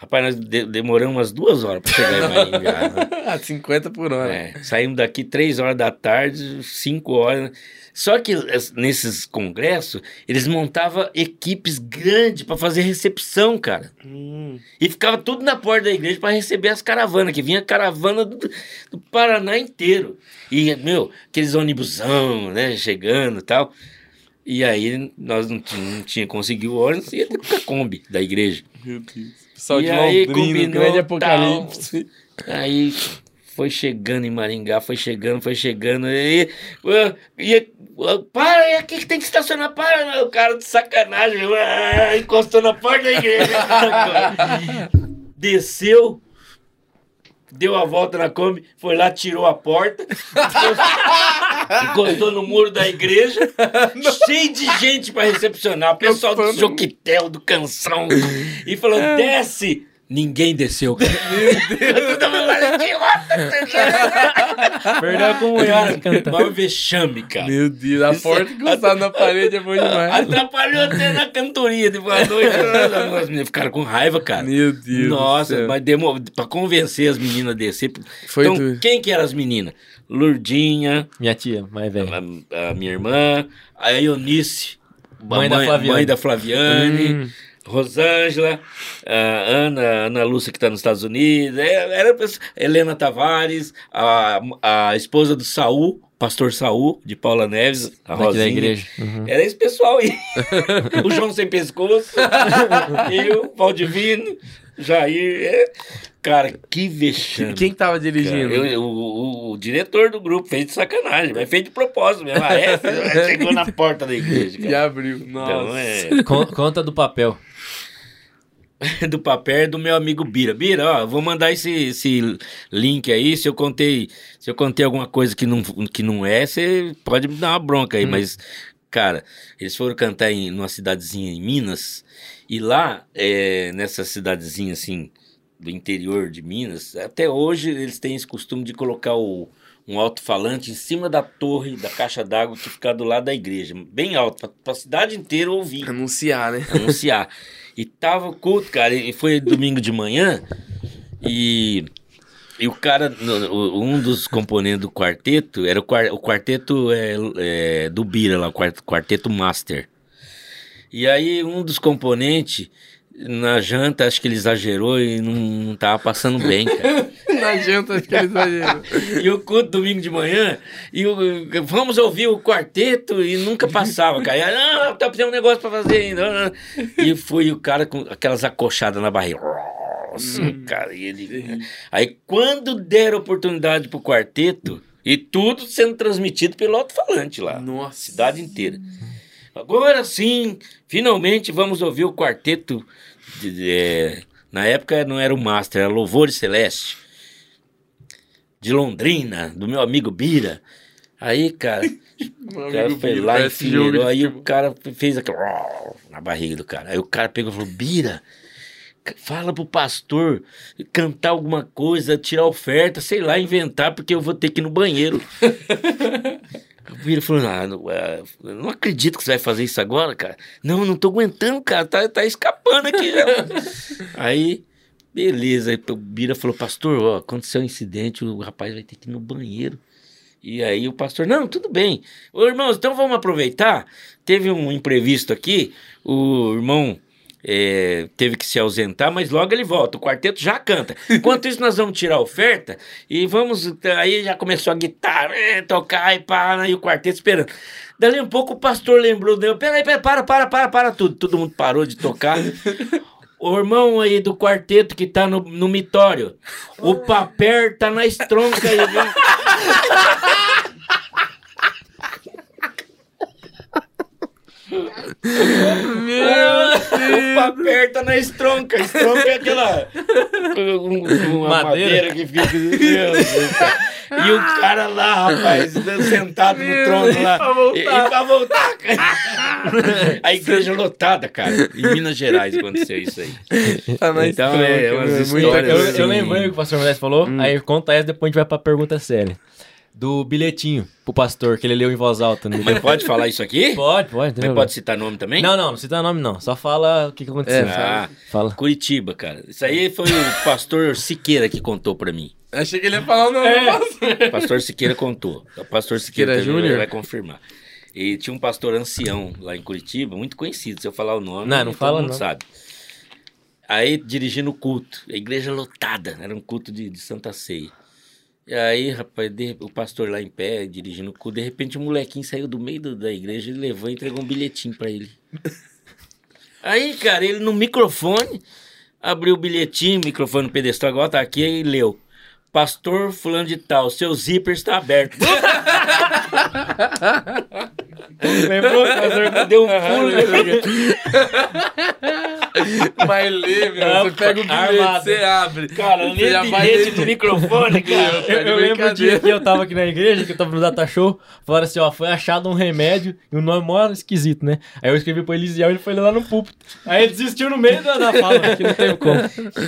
Rapaz, nós de- demoramos umas duas horas pra chegar em Maringá. né? Ah, 50 por hora. É, saímos daqui três horas da tarde, cinco horas. Só que es- nesses congressos, eles montavam equipes grandes para fazer recepção, cara. Hum, E ficava tudo na porta da igreja para receber as caravanas, que vinha caravana do, do Paraná inteiro. E, meu, aqueles ônibusão, né, chegando e tal. E aí nós não não tinha conseguido o ônibus, ia ter Kombi da igreja. meu Deus. Pessoal E de aí, Londrina, combinou, grande apocalipse. Aí foi chegando em Maringá, foi chegando, foi chegando. E, e, para, é aqui que tem que estacionar, para. O cara de sacanagem, encostou na porta da igreja. Desceu, deu a volta na Kombi, foi lá, tirou a porta, encostou no muro da igreja, cheio de gente para recepcionar. O pessoal do Joquitel, do Canção, e falou: desce. Ninguém desceu. Todo mundo lá, idiota. Perdeu com o Cara, vexame, cara. Meu Deus, a porta encostada na parede é bom demais. Atrapalhou até na cantoria depois da noite. As meninas ficaram com raiva, cara. Meu Deus. do Nossa, céu. mas demorou pra convencer as meninas a descer. Foi então, tu- quem que eram as meninas? Lurdinha, Minha tia, mais velha. a, a minha irmã, a Eunice, a Mãe da Flaviane. mãe da Flaviane, Hum. Rosângela, a Ana, a Ana Lúcia que está nos Estados Unidos, é, era Helena Tavares, a, a esposa do Saul, pastor Saul, de Paula Neves, a Daqui Rosinha. da igreja. Uhum. Era esse pessoal aí. o João Sem Pescoço, eu, Valdivino, Jair. é. Cara, que vexame. Quem tava Cara, dirigindo? eu- eu- o, o diretor do grupo fez de sacanagem, mas fez de propósito mesmo. Ah, é? Chegou na porta da igreja, cara. Já abriu. Nossa. Então é. Con- conta do papel. do papel do meu amigo Bira. Bira, ó, vou mandar esse, esse link aí. Se eu contei, se eu contei alguma coisa que não, que não é, você pode me dar uma bronca aí, mas cara, eles foram cantar em numa cidadezinha em Minas e lá é, nessa cidadezinha assim do interior de Minas, até hoje eles têm esse costume de colocar o um alto-falante em cima da torre da caixa d'água que fica do lado da igreja, bem alto, para a cidade inteira ouvir Anunciar, né? anunciar. E tava o culto, cara, e foi domingo de manhã, e, e o cara, um dos componentes do quarteto, era o, quar- o quarteto é, é, do Bira lá, o quart- quarteto Master. E aí um dos componentes, na janta, acho que ele exagerou e não, não tava passando bem, cara. E o culto domingo de manhã, e o, vamos ouvir o quarteto, e nunca passava, cara. E, não, tá precisando um negócio pra fazer ainda. E foi o cara com aquelas acochadas na barriga. Assim, cara, e ele... Aí quando deram oportunidade pro quarteto, e tudo sendo transmitido pelo alto-falante lá. Nossa. Cidade inteira. Agora sim, finalmente vamos ouvir o quarteto. de- de- é, na época não era o Master, era Louvores Celeste. De Londrina, do meu amigo Bira. Aí, cara, o cara foi Bira, lá e enfileirou. Aí o cara fez aquilo na barriga do cara. Aí o cara pegou e falou: Bira, fala pro pastor cantar alguma coisa, tirar oferta, sei lá, inventar, porque eu vou ter que ir no banheiro. O Bira falou: ah, não, é, não acredito que você vai fazer isso agora, cara. Não, não tô aguentando, cara, tá, tá escapando aqui. já." Aí. Beleza, aí o Bira falou, pastor, ó, aconteceu um incidente, o rapaz vai ter que ir no banheiro. E aí o pastor, não, tudo bem. Ô irmãos, então vamos aproveitar. Teve um imprevisto aqui, o irmão é, teve que se ausentar, mas logo ele volta. O quarteto já canta. Enquanto isso, nós vamos tirar a oferta e vamos. Aí já começou a guitarra, é, tocar e pá, e o quarteto esperando. Dali um pouco o pastor lembrou dele: peraí, peraí, para, para, para, para tudo. Todo mundo parou de tocar. O irmão aí do quarteto que tá no, no mitório, o papel tá na estronca aí, viu? o papel tá na estronca. Estronca é aquela. um- Uma Madeira. madeira, que fica. Meu. E o cara lá, rapaz, sentado no trono lá. pra voltar. E, e pra voltar, cara. A igreja lotada, cara. Em Minas Gerais aconteceu isso aí. Tá na Então, estronca, é, umas meu, muita histórias Eu, assim. eu lembrei o que o pastor Moisés falou, Hum. aí conta essa, depois a gente vai pra pergunta séria. Do bilhetinho pro pastor, que ele leu em voz alta. No Mas pode falar isso aqui? Pode, pode. Mas pode citar nome também? Não, não, não cita nome não. Só fala o que, que aconteceu. É, Ah, Fala. Curitiba, cara. Isso aí foi o pastor Siqueira que contou pra mim. Achei que ele ia falar o nome É. pastor. Pastor Siqueira contou. O pastor Siqueira, Siqueira também Júnior? vai confirmar. E tinha um pastor ancião lá em Curitiba, muito conhecido. Se eu falar o nome, Não, não todo fala, mundo não. sabe. Aí dirigindo o culto, a igreja lotada, era um culto de, de Santa Ceia. E aí, rapaz, de- o pastor lá em pé, dirigindo o culto, de repente um molequinho saiu do meio do- da igreja e levou e entregou um bilhetinho pra ele. Aí, cara, ele no microfone, abriu o bilhetinho, microfone no pedestal, igual tá aqui, e leu. Pastor fulano de tal, seu zíper está aberto. Lembrou? O pastor deu um pulo. Mas lê, meu. Você pega o bilhete, Armado. você abre. Cara, lê vai bilhete ler- no microfone, cara. Tá Eu, eu lembro o dia que eu tava aqui na igreja, que eu tava no data show, falaram assim, ó, foi achado um remédio e o nome mó esquisito, né? Aí eu escrevi pro Elisiel e ele foi lá no púlpito. Aí ele desistiu no meio da, da fala, que não teve como.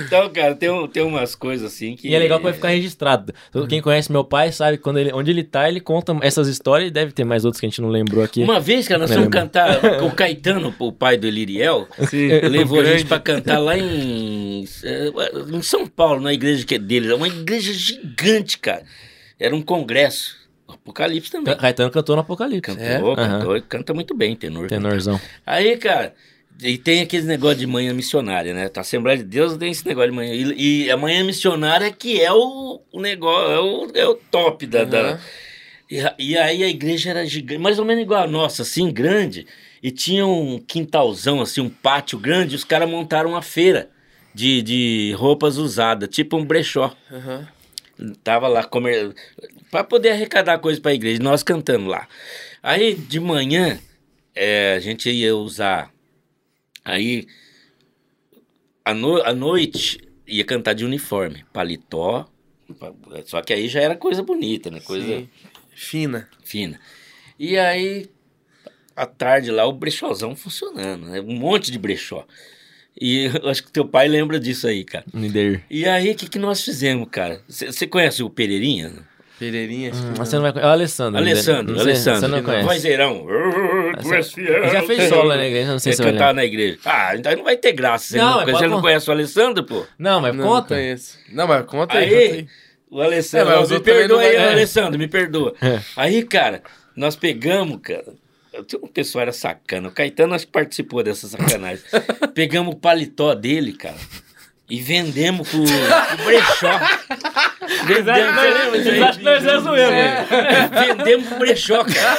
Então, cara, tem, um- tem umas coisas assim que. E é legal que vai ficar registrado. Todo- Quem conhece meu pai sabe quando ele, onde ele tá, ele conta essas histórias e deve ter mais outros que a gente não lembrou aqui. Uma vez, cara, nós fomos cantar. O Caetano, o pai do Eliriel, Sim, levou a grande. gente pra cantar lá em, eh, em São Paulo, na igreja que é deles. É uma igreja gigante, cara. Era um congresso. Apocalipse também. Ca- Caetano cantou no Apocalipse. Cantou, É? cantou, canta muito bem, tenor. Tenorzão. Aí, cara, e tem aquele negócio de manhã missionária, né? A Assembleia de Deus tem esse negócio de manhã. E, e a manhã missionária que é o, o negócio, é o, é o top da. da- Aham. E, a- e aí a igreja era gigante, mais ou menos igual a nossa, assim, grande. E tinha um quintalzão, assim, um pátio grande. E os caras montaram uma feira de, de roupas usadas, tipo um brechó. Aham. Tava lá comer para poder arrecadar coisa para a igreja, nós cantando lá. Aí de manhã é, a gente ia usar aí à, no- à noite ia cantar de uniforme, paletó. Só que aí já era coisa bonita, né? Coisa Sim. Fina. fina. E aí, à tarde lá, o brechózão funcionando, né? Um monte de brechó. E eu acho que teu pai lembra disso aí, cara. Nider. E aí, o que, que nós fizemos, cara? Você conhece o Pereirinha? Pereirinha. acho que Mas não. você não vai conhecer. É o Alessandro. Alessandro, Não sei- Alessandro. Você não conhece. Vozeirão. Tu és fiel. Já fez solo na igreja, não sei se você vai lembrar. na igreja. Ah, então não vai ter graça. Você Não, não, é você não con- conhece o Alessandro, pô? Não, mas Não, conta. Não conheço. Não, mas conta aí. Aí, conta aí. o Alessandro, É, me perdoa não aí, vai-. Alessandro, me perdoa. É. Aí, cara, nós pegamos, cara. O pessoal era sacana. O Caetano acho que participou dessa sacanagem. pegamos o paletó dele, cara. E vendemos pro, pro brechó. Vendemos? Vocês acham que nós é Vendemos pro brechó, cara.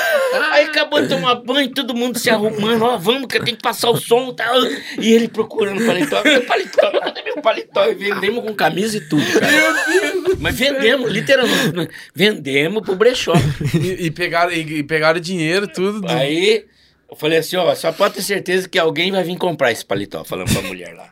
Aí acabou de tomar banho, todo mundo se arrumando. Ó, vamos, que tem que passar o som e tal. E ele procurando paletó. Meu paletó, cadê meu paletó? E vendemos com camisa e tudo, cara. Mas vendemos, literalmente. Vendemos pro brechó. E, e pegaram, e, e pegaram dinheiro, tudo. do- Aí eu falei assim, ó, só pode ter certeza que alguém vai vir comprar esse paletó, falando pra mulher lá.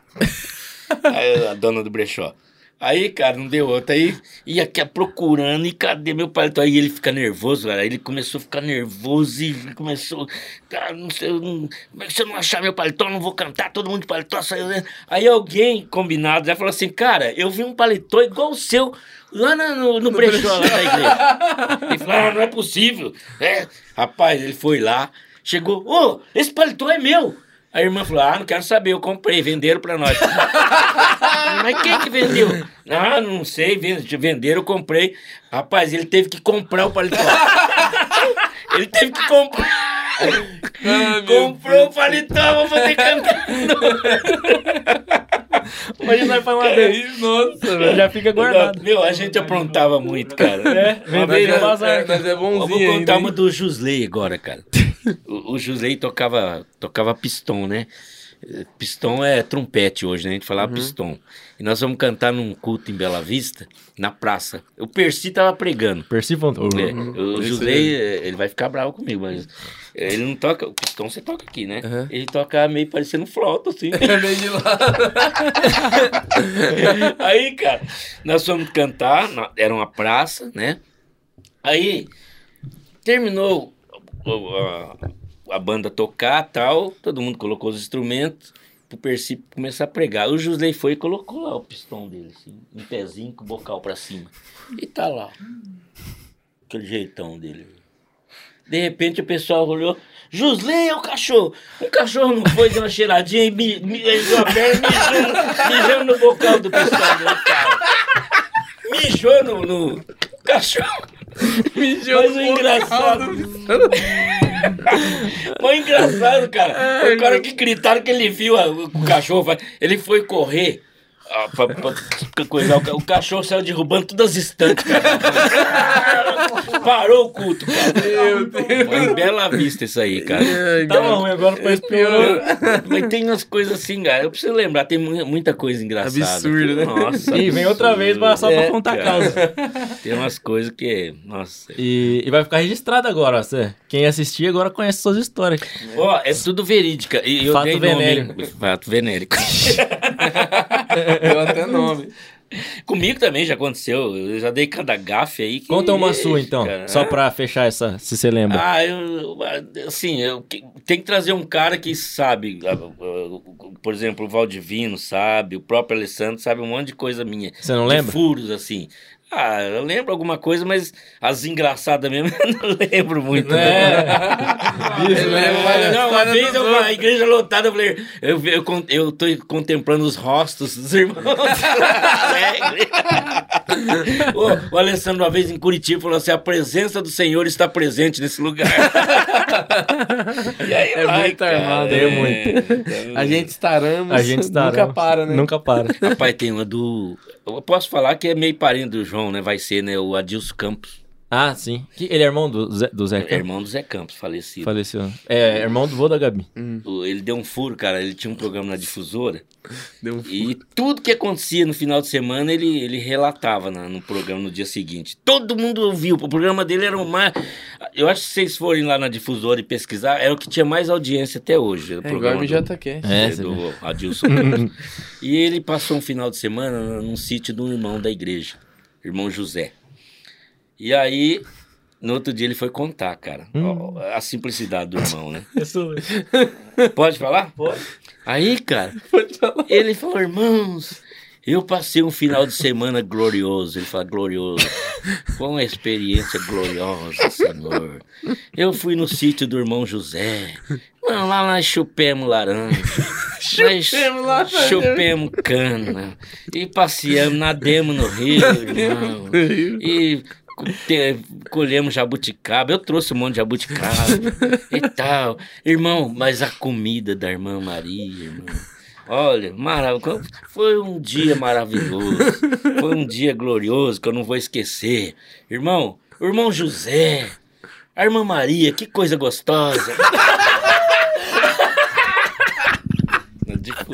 A dona do brechó. Aí, cara, não deu outra. Aí ia aqui procurando, e cadê meu paletó? Aí ele fica nervoso, cara. Aí ele começou a ficar nervoso e começou. Cara, não sei, não, como é que se eu não achar meu paletó, não vou cantar, todo mundo de paletó saiu. Aí alguém combinado já falou assim, cara, eu vi um paletó igual o seu lá na- no, no, brechó lá da igreja. Ele falou, ah, não é possível. É, rapaz, ele foi lá, chegou, ô, esse paletó é meu. A irmã falou, ah, não quero saber, eu comprei, venderam pra nós. Mas quem que vendeu? Ah, não sei, ven- venderam, eu comprei. Rapaz, ele teve que comprar o paletó. ele teve que comprar. Comprou o paletó, vou poder cantar. Imagina nós faz uma É nossa, velho. Já fica guardado. Meu, a gente aprontava muito, cara. É, vez, é, bazar, é, é eu vou bonzinho contar ainda, uma hein? do Jusley agora, cara. O, o Jusley tocava, tocava pistão, né? Pistão é trompete hoje, né? A gente falava Uhum. pistão. E nós vamos cantar num culto em Bela Vista, na praça. O Percy tava pregando. Percy Fontoura. É, o Esse Jusley, eh, ele vai ficar bravo comigo, mas ele não toca. O pistão você toca aqui, né? Uhum. Ele toca meio parecendo flauta, assim. É meio de lado. Aí, cara, nós fomos cantar, era uma praça, né? Aí, terminou o- a, a banda tocar tal, todo mundo colocou os instrumentos pro Percy começar a pregar. O Jusley foi e colocou lá o pistão dele, assim, um pezinho com o bocal pra cima. E tá lá, aquele jeitão dele. De repente o pessoal olhou, Jusley é o cachorro. O cachorro não foi, deu uma cheiradinha e me, me a perna mijou, no bocal do pistão dele, cara. Mijou no, no cachorro. Mijou Mas o no engraçado. Mas o engraçado, cara. Foi o cara que gritaram que ele viu a- o cachorro. Ele foi correr. Ah, pra, pra- pra coisar, o ca- o cachorro saiu derrubando todas as estantes, cara. Parou o culto, cara. Meu Deus. Foi em Bela Vista isso aí, cara. Ai, Tava cara. ruim, agora depois piorou. Piorou. Mas tem umas coisas assim, cara. Eu preciso lembrar, tem mu- muita coisa engraçada. Absurdo, né? Nossa. E vem outra vez pra- só pra É, contar a cara. causa. Tem umas coisas que. Nossa. E, e vai ficar registrado agora, ó. Cê- Quem assistir agora conhece suas histórias. Ó, é tudo verídica. E eu Fato dei venérico. nome. Fato venérico. Deu até nome. Comigo também já aconteceu. Eu já dei cada gafe aí. que- Conta uma sua, então. Cara, Só pra fechar essa, se você lembra. Ah, eu, assim, eu, tem que trazer um cara que sabe, por exemplo, o Valdivino sabe, o próprio Alessandro sabe um monte de coisa minha. Você não de lembra? furos, assim. Ah, eu lembro alguma coisa, mas as engraçadas mesmo eu não lembro muito. É. Ele leva várias Não, uma vez eu, uma igreja lotada, eu falei, eu, eu, eu tô contemplando os rostos dos irmãos. O, o Alessandro, uma vez em Curitiba, falou assim: a presença do Senhor está presente nesse lugar. e aí, É vai, muito cara. armado, é muito. então- A gente estaramos. A gente está. Nunca para, né? Nunca para. Rapaz, tem uma do. Eu posso falar que é meio parente do João, né? Vai ser, né? O Adilson Campos. Ah, sim. Que- Ele é irmão do Zé, do Zé É Campos? irmão do Zé Campos, falecido. Faleceu. É, irmão do vô da Gabi. O- Ele deu um furo, cara. Ele tinha um programa na difusora. Deu um E tudo que acontecia no final de semana, ele, ele relatava na- no programa no dia seguinte. Todo mundo ouviu. O programa dele era o mais. Eu acho que se vocês forem lá na difusora e pesquisar, era o que tinha mais audiência até hoje. o É igual programa a do-. É, é, do Adilson. E ele passou um final de semana num sítio de um irmão da igreja, irmão José. E aí, no outro dia ele foi contar, cara, ó, a simplicidade do irmão, né? Pode falar? Pode. Aí, cara, ele falou, irmãos, eu passei um final de semana glorioso. Ele fala, glorioso. Foi uma experiência gloriosa, Senhor. Eu fui no sítio do irmão José. Não, lá nós chupemos laranja. Chupemos laranja. Chupemos cana. E passeamos, nademos no rio, irmão. E colhemos jabuticaba. Eu trouxe um monte de jabuticaba e tal. Irmão, mas a comida da irmã Maria, irmão. Olha, maravilhoso. Foi um dia maravilhoso. Foi um dia glorioso que eu não vou esquecer. Irmão, o irmão José, a irmã Maria, que coisa gostosa. Na difusão.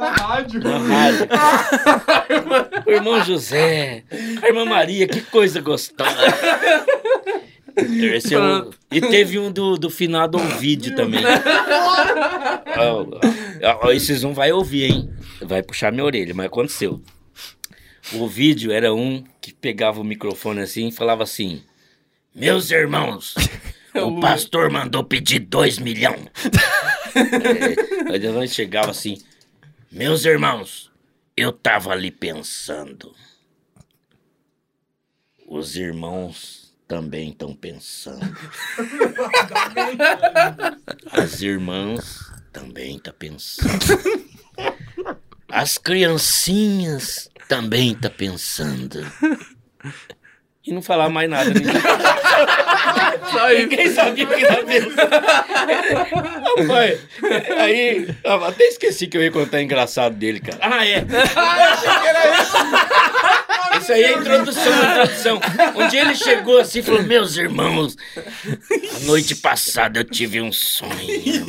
Na rádio. Na rádio. O irmão José, a irmã Maria, que coisa gostosa. Esse é o- E teve um do, do finado vídeo também. Ó, ó, ó, Esses um vai ouvir, hein? Vai puxar minha orelha, mas aconteceu. O vídeo era um que pegava o microfone assim e falava assim: Meus irmãos, o pastor mandou pedir dois milhões. É, aí chegava assim: Meus irmãos, eu tava ali pensando. Os irmãos também estão pensando. As irmãs também tá pensando. As criancinhas também tá pensando. E não falar mais nada. Ninguém, Só isso. ninguém sabia que pensando. Rapaz, aí, até esqueci que eu ia contar engraçado dele, cara. Ah, é. Isso aí é a introdução, introdução. Um dia ele chegou assim e falou: Meus irmãos, a noite passada eu tive um sonho.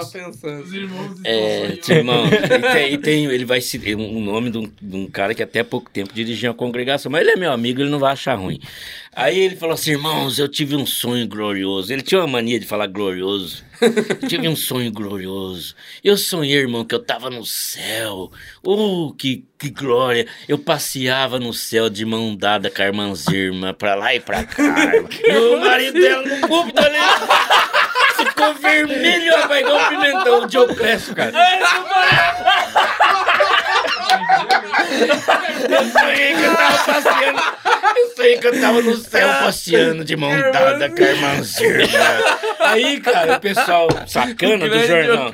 Tava pensando. Os irmãos É, irmão, e tem, e tem- ele vai se um nome de um, de um cara que até há pouco tempo dirigia uma congregação, mas ele é meu amigo, ele não vai achar ruim. Aí ele falou assim, irmãos, eu tive um sonho glorioso. Ele tinha uma mania de falar glorioso. Eu tive um sonho glorioso. Eu sonhei, irmão, que eu tava no céu. Oh, que, que glória. Eu passeava no céu de mão dada com a irmã Zirma, pra lá e pra cá. E o marido dela no púlpito ali. Ficou vermelho, rapaz, igual um pimentão de opresso, cara. Eu sonhei que eu tava passeando. Eu sonhei que eu tava no céu passeando de mão dada com a irmã Zirma. Aí, cara, o pessoal sacana do jornal.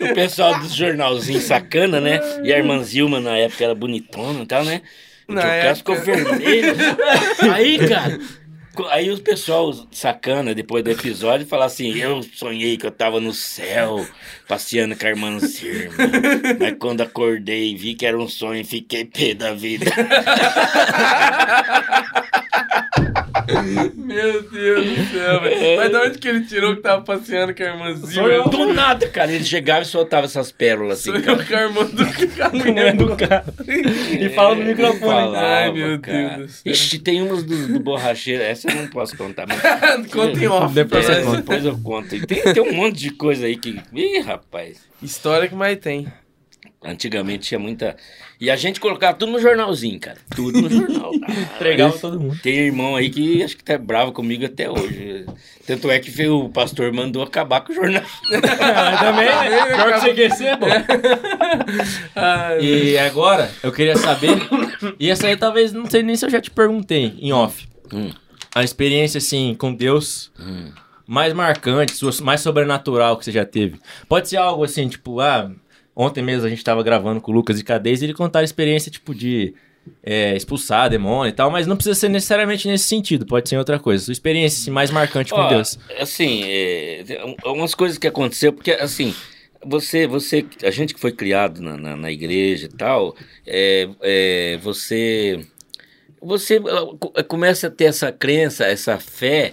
O pessoal dos jornalzinhos sacana, né? E a irmã Zilma na época era bonitona e tal, né? O Cássio ficou vermelho. Aí, cara. Aí o pessoal sacana, depois do episódio, fala assim: Eu sonhei que eu tava no céu, passeando com a irmã Zirma. Mas quando acordei, vi que era um sonho e fiquei pé da vida. Meu Deus do céu, velho. Mas de onde que ele tirou que tava passeando com a irmãzinha? Do nada, cara. Ele chegava e soltava essas pérolas assim, Sonhou cara. com a irmã do com a mulher do cara. E fala no microfone. Falava, Ai, meu cara. Deus do céu. Ixi, tem umas do, do borracheiro. Essa eu não posso contar, mas. Conta em off. Depois você É, conta. depois eu conto. E Tem, tem um monte de coisa aí que. Ih, rapaz. História que mais tem. Antigamente tinha muita. E a gente colocava tudo no jornalzinho, cara. Tudo no jornal. Entregava todo mundo. Tem irmão aí que acho que tá bravo comigo até hoje. Tanto é que foi- o pastor mandou acabar com o jornal. também, né? Pior que você esquecer, pô. Ai, E agora, eu queria saber. E essa aí talvez, não sei nem se eu já te perguntei em off. Hum. A experiência, assim, com Deus Hum. mais marcante, mais sobrenatural que você já teve. Pode ser algo assim, tipo, ah, ontem mesmo a gente tava gravando com o Lucas e Cadez e ele contaram a experiência, tipo, de é, expulsar demônio e tal, mas não precisa ser necessariamente nesse sentido, pode ser outra coisa. Sua experiência assim, mais marcante com Ó, Deus. Assim, é, tem um- umas coisas que aconteceu, porque assim, você, você, a gente que foi criado na, na, na igreja e tal, é, é, você você co- começa a ter essa crença, essa fé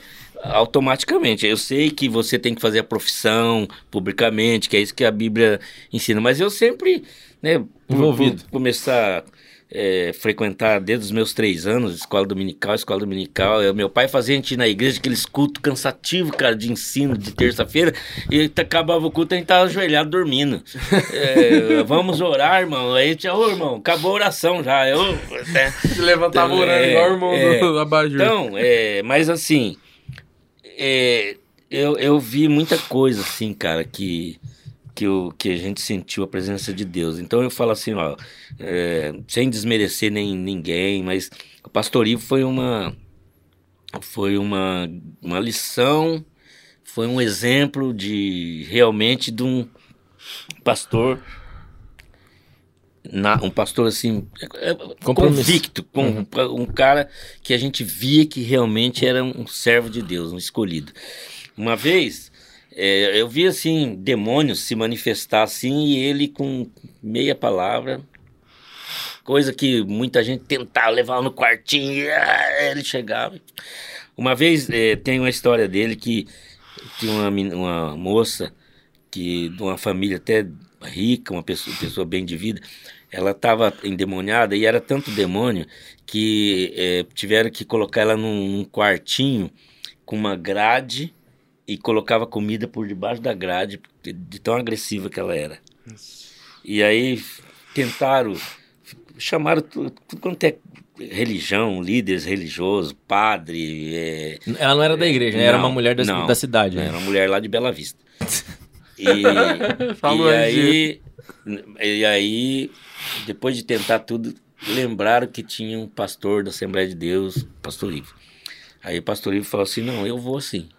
automaticamente. Eu sei que você tem que fazer a profissão publicamente, que é isso que a Bíblia ensina, mas eu sempre, né, Envolvido. começar é, frequentar desde os meus três anos, escola dominical, escola dominical. Eu, meu pai fazia a gente ir na igreja, aqueles cultos cansativos, cara, de ensino de terça-feira, e acabava o culto, a gente tava ajoelhado dormindo. É, vamos orar, irmão. Aí tinha, ô irmão, acabou a oração já. Eu, né? Se levantava Então, orando é, igual o irmão é. do Abajur. Então, é, mas assim, é, eu, eu vi muita coisa assim, cara, que, que, eu, que a gente sentiu a presença de Deus. Então eu falo assim, ó, é, sem desmerecer nem ninguém, mas o Pastor Ivo foi uma, foi uma, uma lição, foi um exemplo de realmente de um pastor na- um pastor assim é, é, convicto, com, um cara que a gente via que realmente era um servo de Deus, um escolhido. Uma vez é, eu vi assim demônios se manifestar assim e ele com meia palavra, coisa que muita gente tentava levar no quartinho, e, ah, ele chegava. Uma vez é, tem uma história dele que tinha uma, uma moça que de uma família até rica, uma pessoa, pessoa bem de vida, ela estava endemoniada e era tanto demônio que eh, tiveram que colocar ela num, num quartinho com uma grade e colocava comida por debaixo da grade de, de tão agressiva que ela era. E aí tentaram, chamaram tudo, tudo quanto é religião, líderes religiosos, padre, eh, Ela não era da igreja, né? Era não, uma mulher da, não, da cidade, era né? uma mulher lá de Bela Vista. E, Falou e aí, aí, e aí, depois de tentar tudo, lembraram que tinha um pastor da Assembleia de Deus, pastor Ivo. Aí o pastor Ivo falou assim, não, eu vou sim.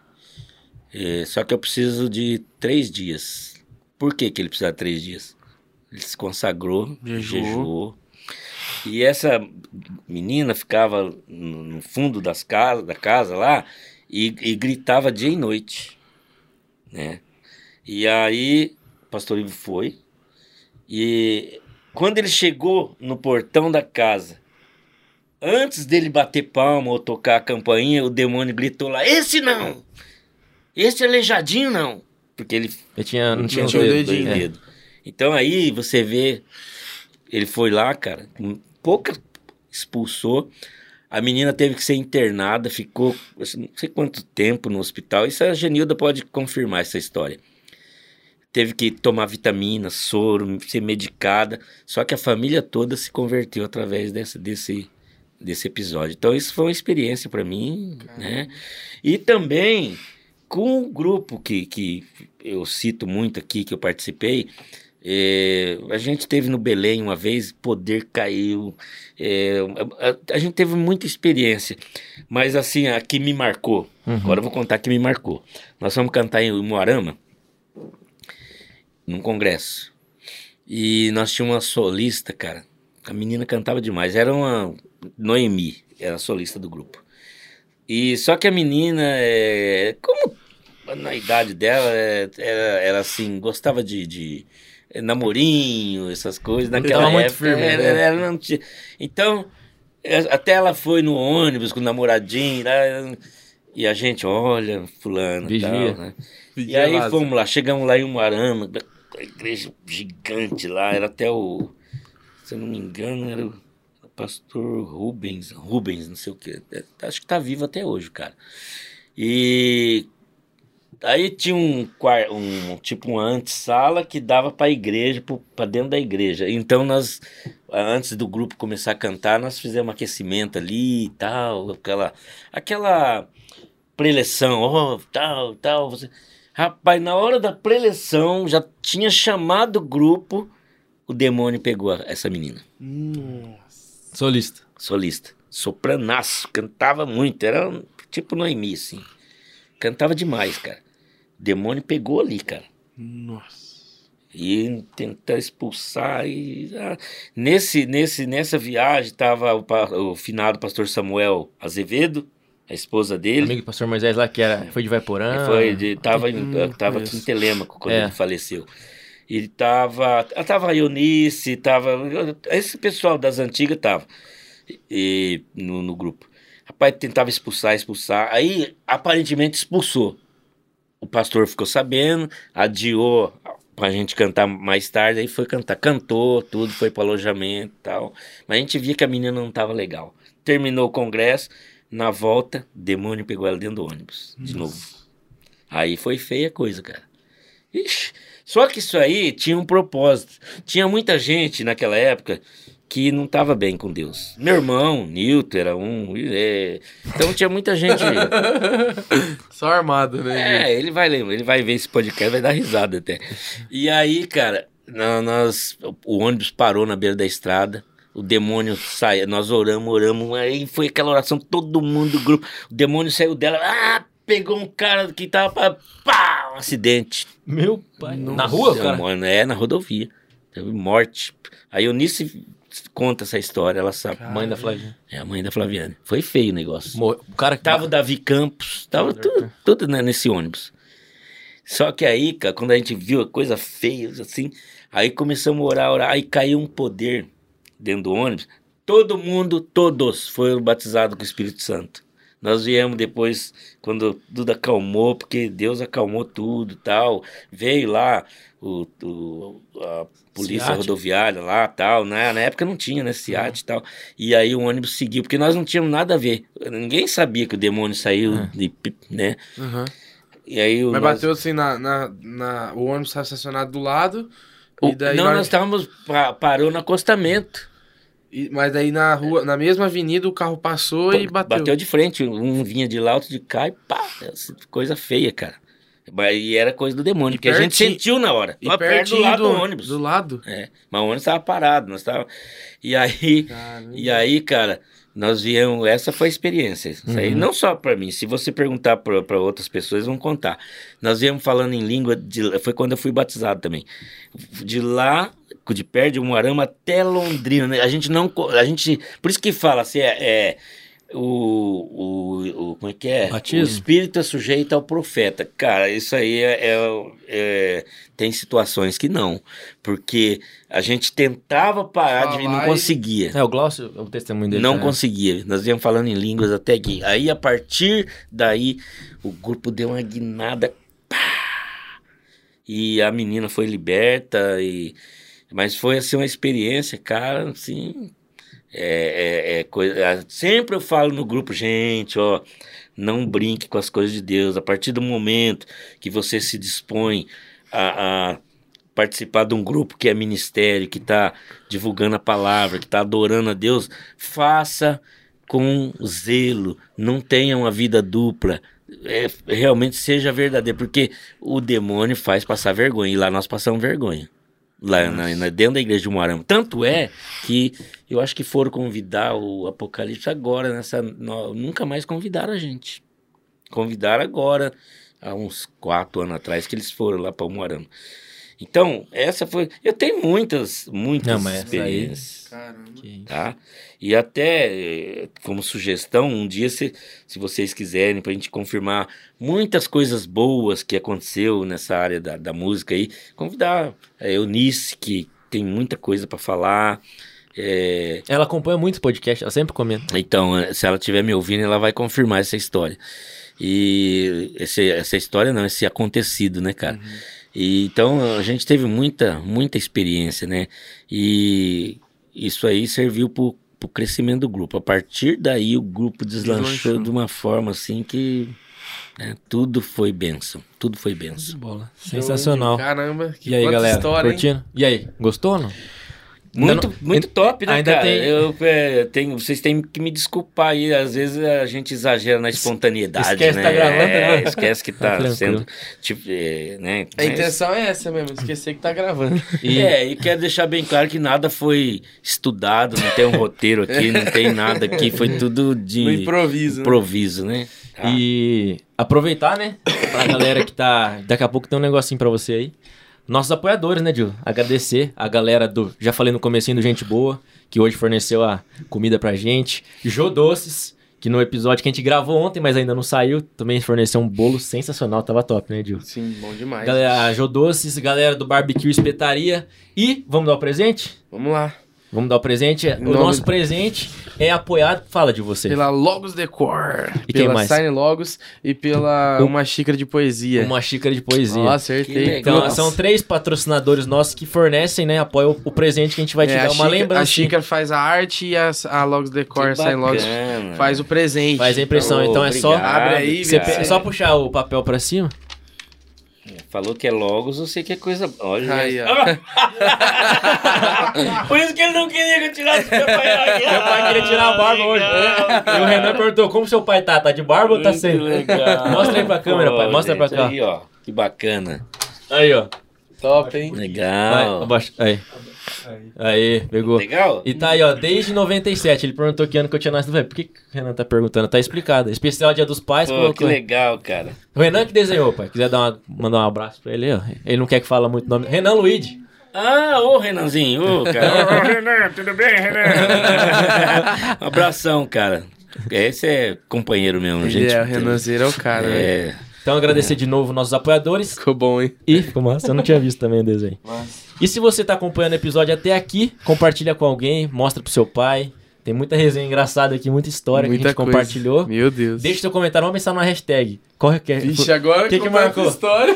É, só que eu preciso de três dias. Por que, que ele precisa de três dias? Ele se consagrou, Jejuou. jejuou. E essa menina ficava no fundo das casas, da casa lá e, e gritava dia e noite, né? E aí o pastor Ivo foi e quando ele chegou no portão da casa, antes dele bater palma ou tocar a campainha, o demônio gritou lá: Esse não! Esse aleijadinho não! Porque ele Ele tinha, não tinha, tinha o dedo. dedinho. É. Então aí você vê, ele foi lá, cara, pouca expulsou. A menina teve que ser internada, ficou assim, não sei quanto tempo no hospital. Isso a Genilda pode confirmar essa história. Teve que tomar vitamina, soro, ser medicada. Só que a família toda se converteu através desse, desse, desse episódio. Então isso foi uma experiência para mim, né? E também com o grupo que, que eu cito muito aqui, que eu participei, é, a gente teve no Belém uma vez, poder caiu, é, a, a- a gente teve muita experiência, mas assim, a que me marcou, agora eu vou contar a que me marcou. Nós fomos cantar em Moarama, num congresso, e nós tínhamos uma solista, cara, a menina cantava demais, era uma Noemi, era a solista do grupo. E só que a menina, é, como na idade dela, é, era, era assim, gostava de, de é, namorinho, essas coisas. Naquela Tava muito época, firme, era- né? não tinha- Então, é, até ela foi no ônibus com o namoradinho, lá, e a gente, olha, fulano e Vigia. tal, né? E aí Vigilado. fomos lá, chegamos lá em Umuarama, a igreja gigante lá, era até o, se eu não me engano, era o pastor Rubens, Rubens, não sei o que, acho que tá vivo até hoje, cara. E aí tinha um, um tipo uma antessala que dava para a igreja, para dentro da igreja. Então nós, antes do grupo começar a cantar, nós fizemos um aquecimento ali e tal, aquela, aquela preleção, ó, tal, tal. Você... Rapaz, na hora da preleção, já tinha chamado o grupo, o demônio pegou a- essa menina, Solista. solista, sopranaço, cantava muito, era um- tipo Noemi, assim. Cantava demais, cara. O demônio pegou ali, cara. Nossa. E tentar expulsar. E, ah, nesse, nesse, nessa viagem estava o, o finado pastor Samuel Azevedo, a esposa dele. Amigo do pastor Moisés lá, que era, foi de Vaiporã. Foi de, tava, Hum, tava aqui em Telêmaco quando É. ele faleceu. Ele tava, tava a Eunice, tava, esse pessoal das antigas tava. e, no, no grupo. Rapaz, tentava expulsar, expulsar. Aí, aparentemente, expulsou. O pastor ficou sabendo, adiou pra gente cantar mais tarde, aí foi cantar. Cantou, tudo, foi pro alojamento e tal. Mas a gente via que a menina não tava legal. Terminou o congresso, na volta, demônio pegou ela dentro do ônibus, de novo. Aí foi feia a coisa, cara. Ixi, só que isso aí tinha um propósito. Tinha muita gente naquela época que não estava bem com Deus. Meu irmão, Newton, era um. é, Então tinha muita gente. Só armado, né? É, ele vai ler, ele vai ver esse podcast, vai dar risada até. E aí, cara, nó- nós, o ônibus parou na beira da estrada. O demônio saiu, nós oramos, oramos, aí foi aquela oração, todo mundo do grupo. O demônio saiu dela, ah, pegou um cara que tava pá, um acidente. Meu pai. Na rua, cara? Demônio, É, na rodovia. Teve morte. Aí a Eunice conta essa história, ela sabe. Mãe da Flavinha. É a mãe da Flaviane. Foi feio o negócio. Mor- O cara que Tava o Davi Campos, tava tudo, tudo né, nesse ônibus. Só que aí, cara, quando a gente viu a coisa feia, assim, aí começamos a orar, orar, aí caiu um poder dentro do ônibus. Todo mundo, todos foram batizados com o Espírito Santo. Nós viemos depois, quando tudo acalmou, porque Deus acalmou tudo e tal. Veio lá o, o- a polícia Ciat. rodoviária lá tal. né? Na época não tinha, né? Ciat e tal. E aí o ônibus seguiu, porque nós não tínhamos nada a ver. Ninguém sabia que o demônio saiu, de, pi- né? Aham. E aí o Mas nós- bateu assim na, na, na- O ônibus estava estacionado do lado. O- não, nós estávamos. pa- Parou no acostamento. e- mas daí na rua, na mesma avenida, o carro passou e bateu. de frente. Um vinha de lá, outro de cá e pá. Coisa feia, cara. Mas- E era coisa do demônio, E que a gente sentiu na hora. E perto do lado do, ônibus. Do lado? É, mas o ônibus estava parado, nós tava... E aí, Caramba. e aí, cara, nós viemos, essa foi a experiência. Isso aí não só para mim, se você perguntar para outras pessoas, vão contar. Nós viemos falando em língua, de, foi quando eu fui batizado também. De lá, de perto de Umuarama até Londrina, né? A gente não, a gente, por isso que fala assim, é, é, o, o, o, como é que é? Batismo. O espírito é sujeito ao profeta. Cara, isso aí é, é- é- tem situações que não, porque a gente tentava parar de e não Falar e- conseguia. É, o Glaucio, é o testemunho dele. Não né? conseguia. Nós íamos falando em línguas até aqui. Aí, a partir daí, o grupo deu uma guinada. pá! E a menina foi liberta. E... Mas foi assim uma experiência, cara, assim. É, é- é coisa. é- Sempre eu falo no grupo, gente, ó. Não brinque com as coisas de Deus. A partir do momento que você se dispõe a- a participar de um grupo que é ministério, que está divulgando a palavra, que está adorando a Deus, faça com zelo, não tenha uma vida dupla. É, realmente seja verdadeiro, porque o demônio faz passar vergonha, e lá nós passamos vergonha. Lá na, na- dentro da igreja de Moarama. Tanto é que eu acho que foram convidar o Apocalipse agora, nessa. no- nunca mais convidaram a gente. Convidaram agora, há uns quatro anos atrás, que eles foram lá para o Moarama. Então, essa foi. Eu tenho muitas, muitas Não, aí- experiências Caramba. Que- tá? E até eh, como sugestão, um dia se, se vocês quiserem para a gente confirmar muitas coisas boas que aconteceu nessa área da, da música aí, convidar a Eunice, que tem muita coisa para falar. eh, Ela acompanha muito podcast, ela sempre comenta. então, eh, se ela estiver me ouvindo, ela vai confirmar essa história. E esse, essa história não, esse acontecido, né, cara? E, então, a gente teve muita, muita experiência, né? E isso aí serviu pro, pro crescimento do grupo. A partir daí, o grupo deslanchou, Deslanchou. de uma forma assim que né, tudo foi benção. Tudo foi benção. Bola. Sensacional. Caramba, que E aí, galera? história, hein? E aí, gostou ou não? Muito, não- muito top, né, ainda cara? tem- Eu, é, tenho, vocês têm que me desculpar aí, às vezes a gente exagera na espontaneidade, Esquece né? que tá gravando, É, né? esquece que Tá tá sendo, tipo, é, né? A intenção é essa mesmo, esquecer que tá gravando. E, É, e quero deixar bem claro que nada foi estudado, não tem um roteiro aqui, não tem nada aqui, foi tudo de No improviso. né? improviso, né? Tá. e aproveitar, né? Pra galera que tá. Daqui a pouco tem um negocinho pra você aí. Nossos apoiadores, né, Dil? Agradecer a galera do. Já falei no comecinho do Gente Boa, que hoje forneceu a comida pra gente. Jô Doces, que no episódio que a gente gravou ontem, mas ainda não saiu, também forneceu um bolo sensacional, tava top, né, Dil? Sim, bom demais. Galera, Jô Doces, galera do Barbecue Espetaria. E vamos dar o presente? Vamos lá. Vamos dar o presente. O Nome- nosso presente é apoiado. Fala de você. Pela Logos Decor. E quem pela mais? Sign Logos e pela Um- Uma Xícara de Poesia. Uma xícara de poesia. Ó, acertei. Então, Nossa. são três patrocinadores nossos que fornecem, né? Apoiam o, o presente que a gente vai te É, dar uma xícara- lembrança. A Xícara faz a arte e a, a Logos Decor, a Sign Logos faz o presente. Faz a impressão. Oh, então é só. Abre aí, Você é só puxar o papel pra cima. Falou que é Logos, eu sei que é coisa. Olha. Aí, ó. Por isso que ele não queria que eu tirasse meu pai. Meu pai queria tirar a barba hoje. E o Renan perguntou: como seu pai tá? Tá de barba ou tá Muito sem? legal. Mostra aí pra câmera, pai. Mostra pra cá. Aí, ó. Que bacana. Aí, ó. Top, hein? Vai, Legal. abaixa. Aí. Aí, pegou. Legal? E tá aí, ó, desde 97. Ele perguntou que ano que eu tinha nascido. Velho, por que, que o Renan tá perguntando? Tá explicado. Especial Dia dos Pais, Pô, que legal, cara. O Renan que desenhou, pai. Quiser dar uma, mandar um abraço pra ele, ó. Ele não quer que fala muito nome. Renan Luigi. Ah, ô Renanzinho, ô, cara. Ô, Renan, tudo bem, Renan? um abração, cara. Esse é companheiro mesmo, Ele gente. é, o Renanzeiro é o cara, né? É. Então, agradecer de novo nossos apoiadores. Ficou bom, hein? E ficou massa, eu não tinha visto também o desenho. E se você tá acompanhando o episódio até aqui, compartilha com alguém, mostra pro seu pai. Tem muita resenha engraçada aqui, muita história que a gente coisa. compartilhou. Meu Deus. Deixa seu comentário, vamos pensar numa hashtag. Que é? Vixe, agora que que marcou? história.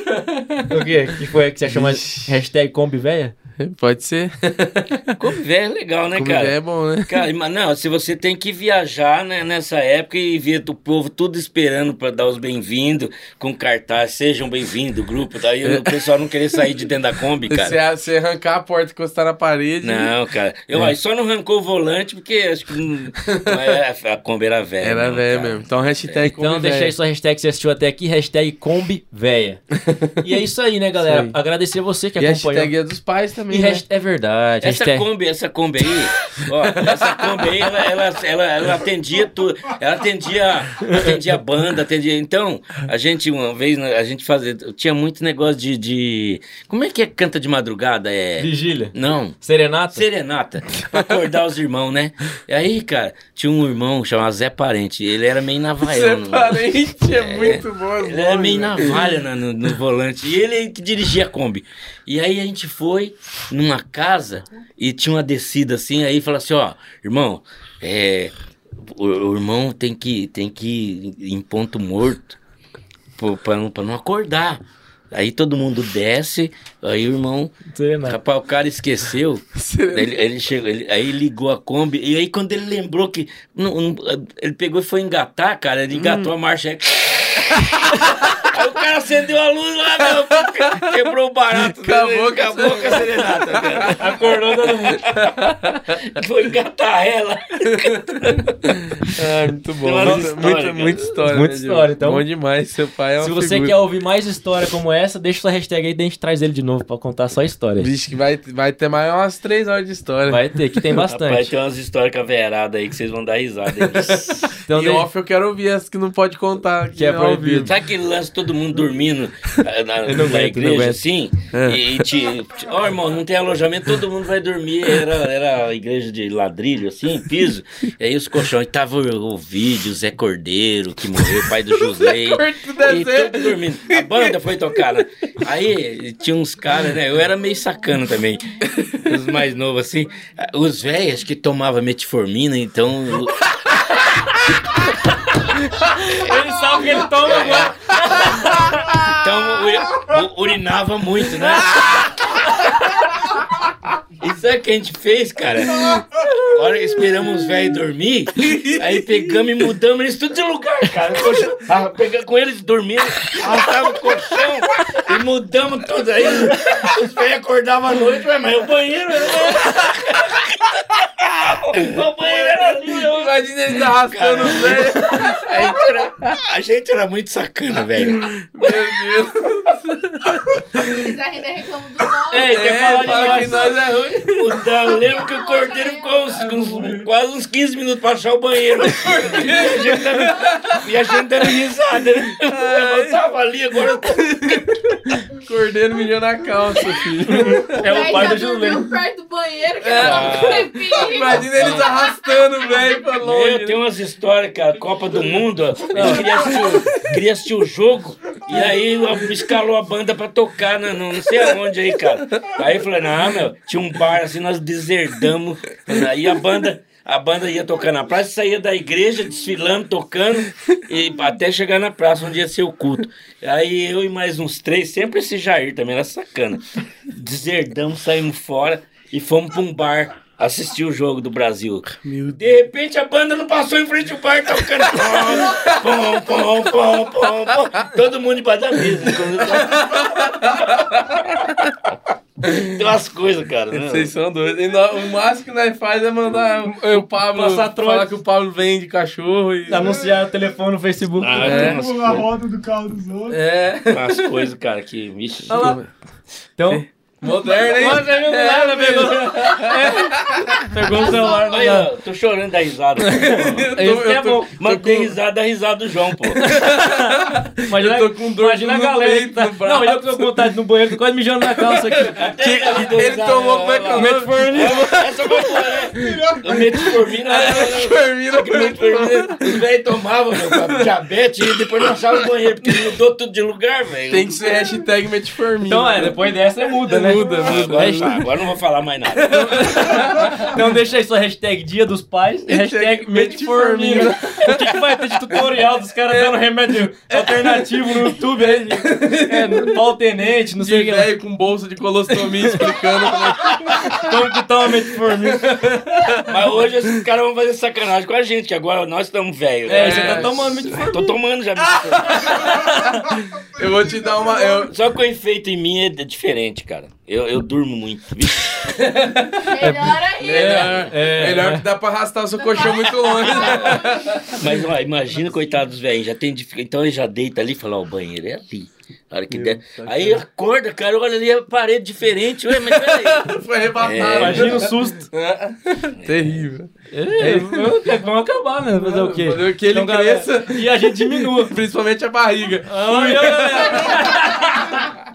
O quê? que foi que você achou mais? Hashtag Kombi Véia? Pode ser. Como velho é legal, né, Como cara? é bom, né? Cara, mas não, se você tem que viajar né, nessa época e ver o povo tudo esperando pra dar os bem-vindos com cartaz, sejam bem-vindos, grupo, daí o pessoal não querer sair de dentro da Kombi, Se cara. você arrancar a porta e encostar na parede. Não, cara. Eu aí só não arrancou o volante porque acho que não- mas a Kombi era velha. Era cara. mesmo. Então, hashtag Então Kombi deixa aí sua hashtag que você assistiu até aqui, hashtag Kombi Véia. e é isso aí, né, galera? Aí. Agradecer você que E acompanhou. hashtag é dos pais E também, né? é verdade. Essa hashtag- Kombi, essa Kombi aí, ó, essa Kombi aí, ela, ela, ela, ela atendia tudo, ela atendia, atendia banda, atendia, então, a gente, uma vez, né, a gente fazia, tinha muito negócio de, de, como é que é canta de madrugada, é, Vigília. não, Serenata? serenata, pra acordar os irmãos, né, e aí, cara, tinha um irmão chamado Zé Parente, ele era meio navaiano, parente é, muito bom. os ele era meio velho. navalha no, no, no volante. E ele que dirigia a Kombi. E aí a gente foi numa casa e tinha uma descida assim. Aí falou assim: ó, irmão, é, o, o irmão tem que, tem que ir em ponto morto pô, pra, não, pra não acordar. Aí todo mundo desce, aí o irmão. Rapaz, o cara esqueceu. Ele, ele chegou, ele- aí ligou a Kombi. E aí, quando ele lembrou que. não- não- ele pegou e foi engatar, cara. Ele engatou a marcha. Aí o cara acendeu a luz lá, meu, quebrou o barato. Acabou dele, com a acabou com a serenata, cara. Acordou todo mundo. Foi engatar ela. Ah, muito bom. Tem umas Muita, muita, cara. muita história. Muita né, história, então. Bom demais. Seu pai é uma Se você figura. quer ouvir mais história como essa, deixa sua hashtag aí e a gente traz ele de novo pra contar só histórias. Vixe, que vai, vai ter mais umas três horas de história. Vai ter, que tem bastante. tem umas histórias caveiradas aí que vocês vão dar risada. hein? Então, e de- off eu quero ouvir as que não pode contar. aqui Que é proibido. Sabe aquele lance todo mundo dormindo eh, na, na aguento, igreja, assim? É. E, e te, te- ó, irmão, não tem alojamento, todo mundo vai dormir. Era, era a igreja de ladrilho, assim, piso. E aí os colchões, tava o, o vídeo, Zé Cordeiro, que morreu, pai do Josley. Corto E desenho. todo dormindo. A banda foi tocar, né? Aí tinha uns caras, né? Eu era meio sacano também. Os mais novos, assim. Os velhos que tomavam metformina, então. Ele sabe que ele toma agora. Então urinava muito, né? E sabe o que a gente fez, cara? A hora que esperamos os velhos dormir, aí pegamos e mudamos eles tudo de lugar, cara. Colchão- ah, pegamos com eles dormindo, arrastava o colchão e mudamos tudo. Aí os velhos acordavam à noite, ué, mas o banheiro era. O banheiro era ali, eu- Imagina ele arrastando o velho. a gente, era, a gente era muito sacana, velho. Meu Deus. Vocês ainda reclamam do nome. Ei, quer É, falar de fala que nós? nós é ruim. Puta, eu lembro que o cordeiro ficou uns, uns- quase uns 15 minutos pra achar o banheiro. E a gente dando, risada, né? Eu tava ali, agora eu tô... Cordeiro mijou na calça, filho. É o pai do Julinho. perto do banheiro, que É. era. Imagina eles arrastando o velho pra longe. Meu, tem umas histórias, cara, Copa do Mundo, ó. eu queria assistir, o- queria assistir o jogo E aí escalou a banda pra tocar, na, não, não sei aonde aí, cara. Aí eu falei, não, meu, tinha um bar assim, nós deserdamos. Aí a banda. A banda ia tocar na praça, saía da igreja, desfilando, tocando, e até chegar na praça, onde ia ser o culto. Aí eu e mais uns três, sempre esse Jair também era sacana. Deserdamos, saímos fora e fomos pra um bar assistir o jogo do Brasil. Meu De repente a banda não passou em frente ao bar tocando. Pom, pom, pom, pom, pom. Todo mundo embaixo da mesa. Tem umas coisas, cara. Né? Vocês são doidos. E o máximo que nós faz é mandar o, o Pablo Passar falar que o Pablo vende cachorro e. Anunciar o telefone no Facebook. Ah, É. a roda do carro dos outros. É. umas coisas, cara, que. Vixe. Então, Moderno, hein? Mas ele não nada, pegou. É. Pegou o celular, eu tô chorando da risada. Isso que é bom. Mas tem com- risada da risada do João, pô. Imagina, Eu tô com dor imagina a no galera peito, que tá. no. Não, eu tô com vontade no banheiro, tô quase mijando na calça aqui. Ele tomou como é que é o nome? Essa boa, né? O metformina. Que metformina, Os velhos tomavam, meu, diabetes, e depois não achavam o banheiro, porque mudou tudo de lugar, velho. Tem que ser hashtag metformina. Então, é, depois dessa muda, né? Muda, muda. Agora, não, agora não vou falar mais nada. Então deixa aí sua hashtag Dia dos Pais e hashtag Metformina. O que, que vai ter de tutorial dos caras dando remédio alternativo no YouTube aí? É, pau tenente, não sei o que velho com bolsa de colostomia explicando como é que que toma Metformina? Mas hoje esses caras vão fazer sacanagem com a gente, que agora nós estamos velhos. É, né? você tá tomando Metformina. Tô tomando já. metformina. Eu vou te dar uma. Eu, Só que o efeito em mim é diferente, cara. Eu, eu durmo muito. Melhor ainda. melhor, é. melhor que dá pra arrastar o seu colchão muito longe. Mas ó, imagina, coitado dos velhos, já tem dificuldade. Então ele já deita ali e fala, ó, o banheiro é ali. A hora que der. Aí acorda, cara, olha ali a parede diferente. Ué, mas peraí. Foi arrebatado. É, Imagina o susto. Terrível. É, é, vamos acabar, né? Fazer o quê? Fazer o que ele galera, cresça. E a gente diminua. Principalmente a barriga. Olha, galera.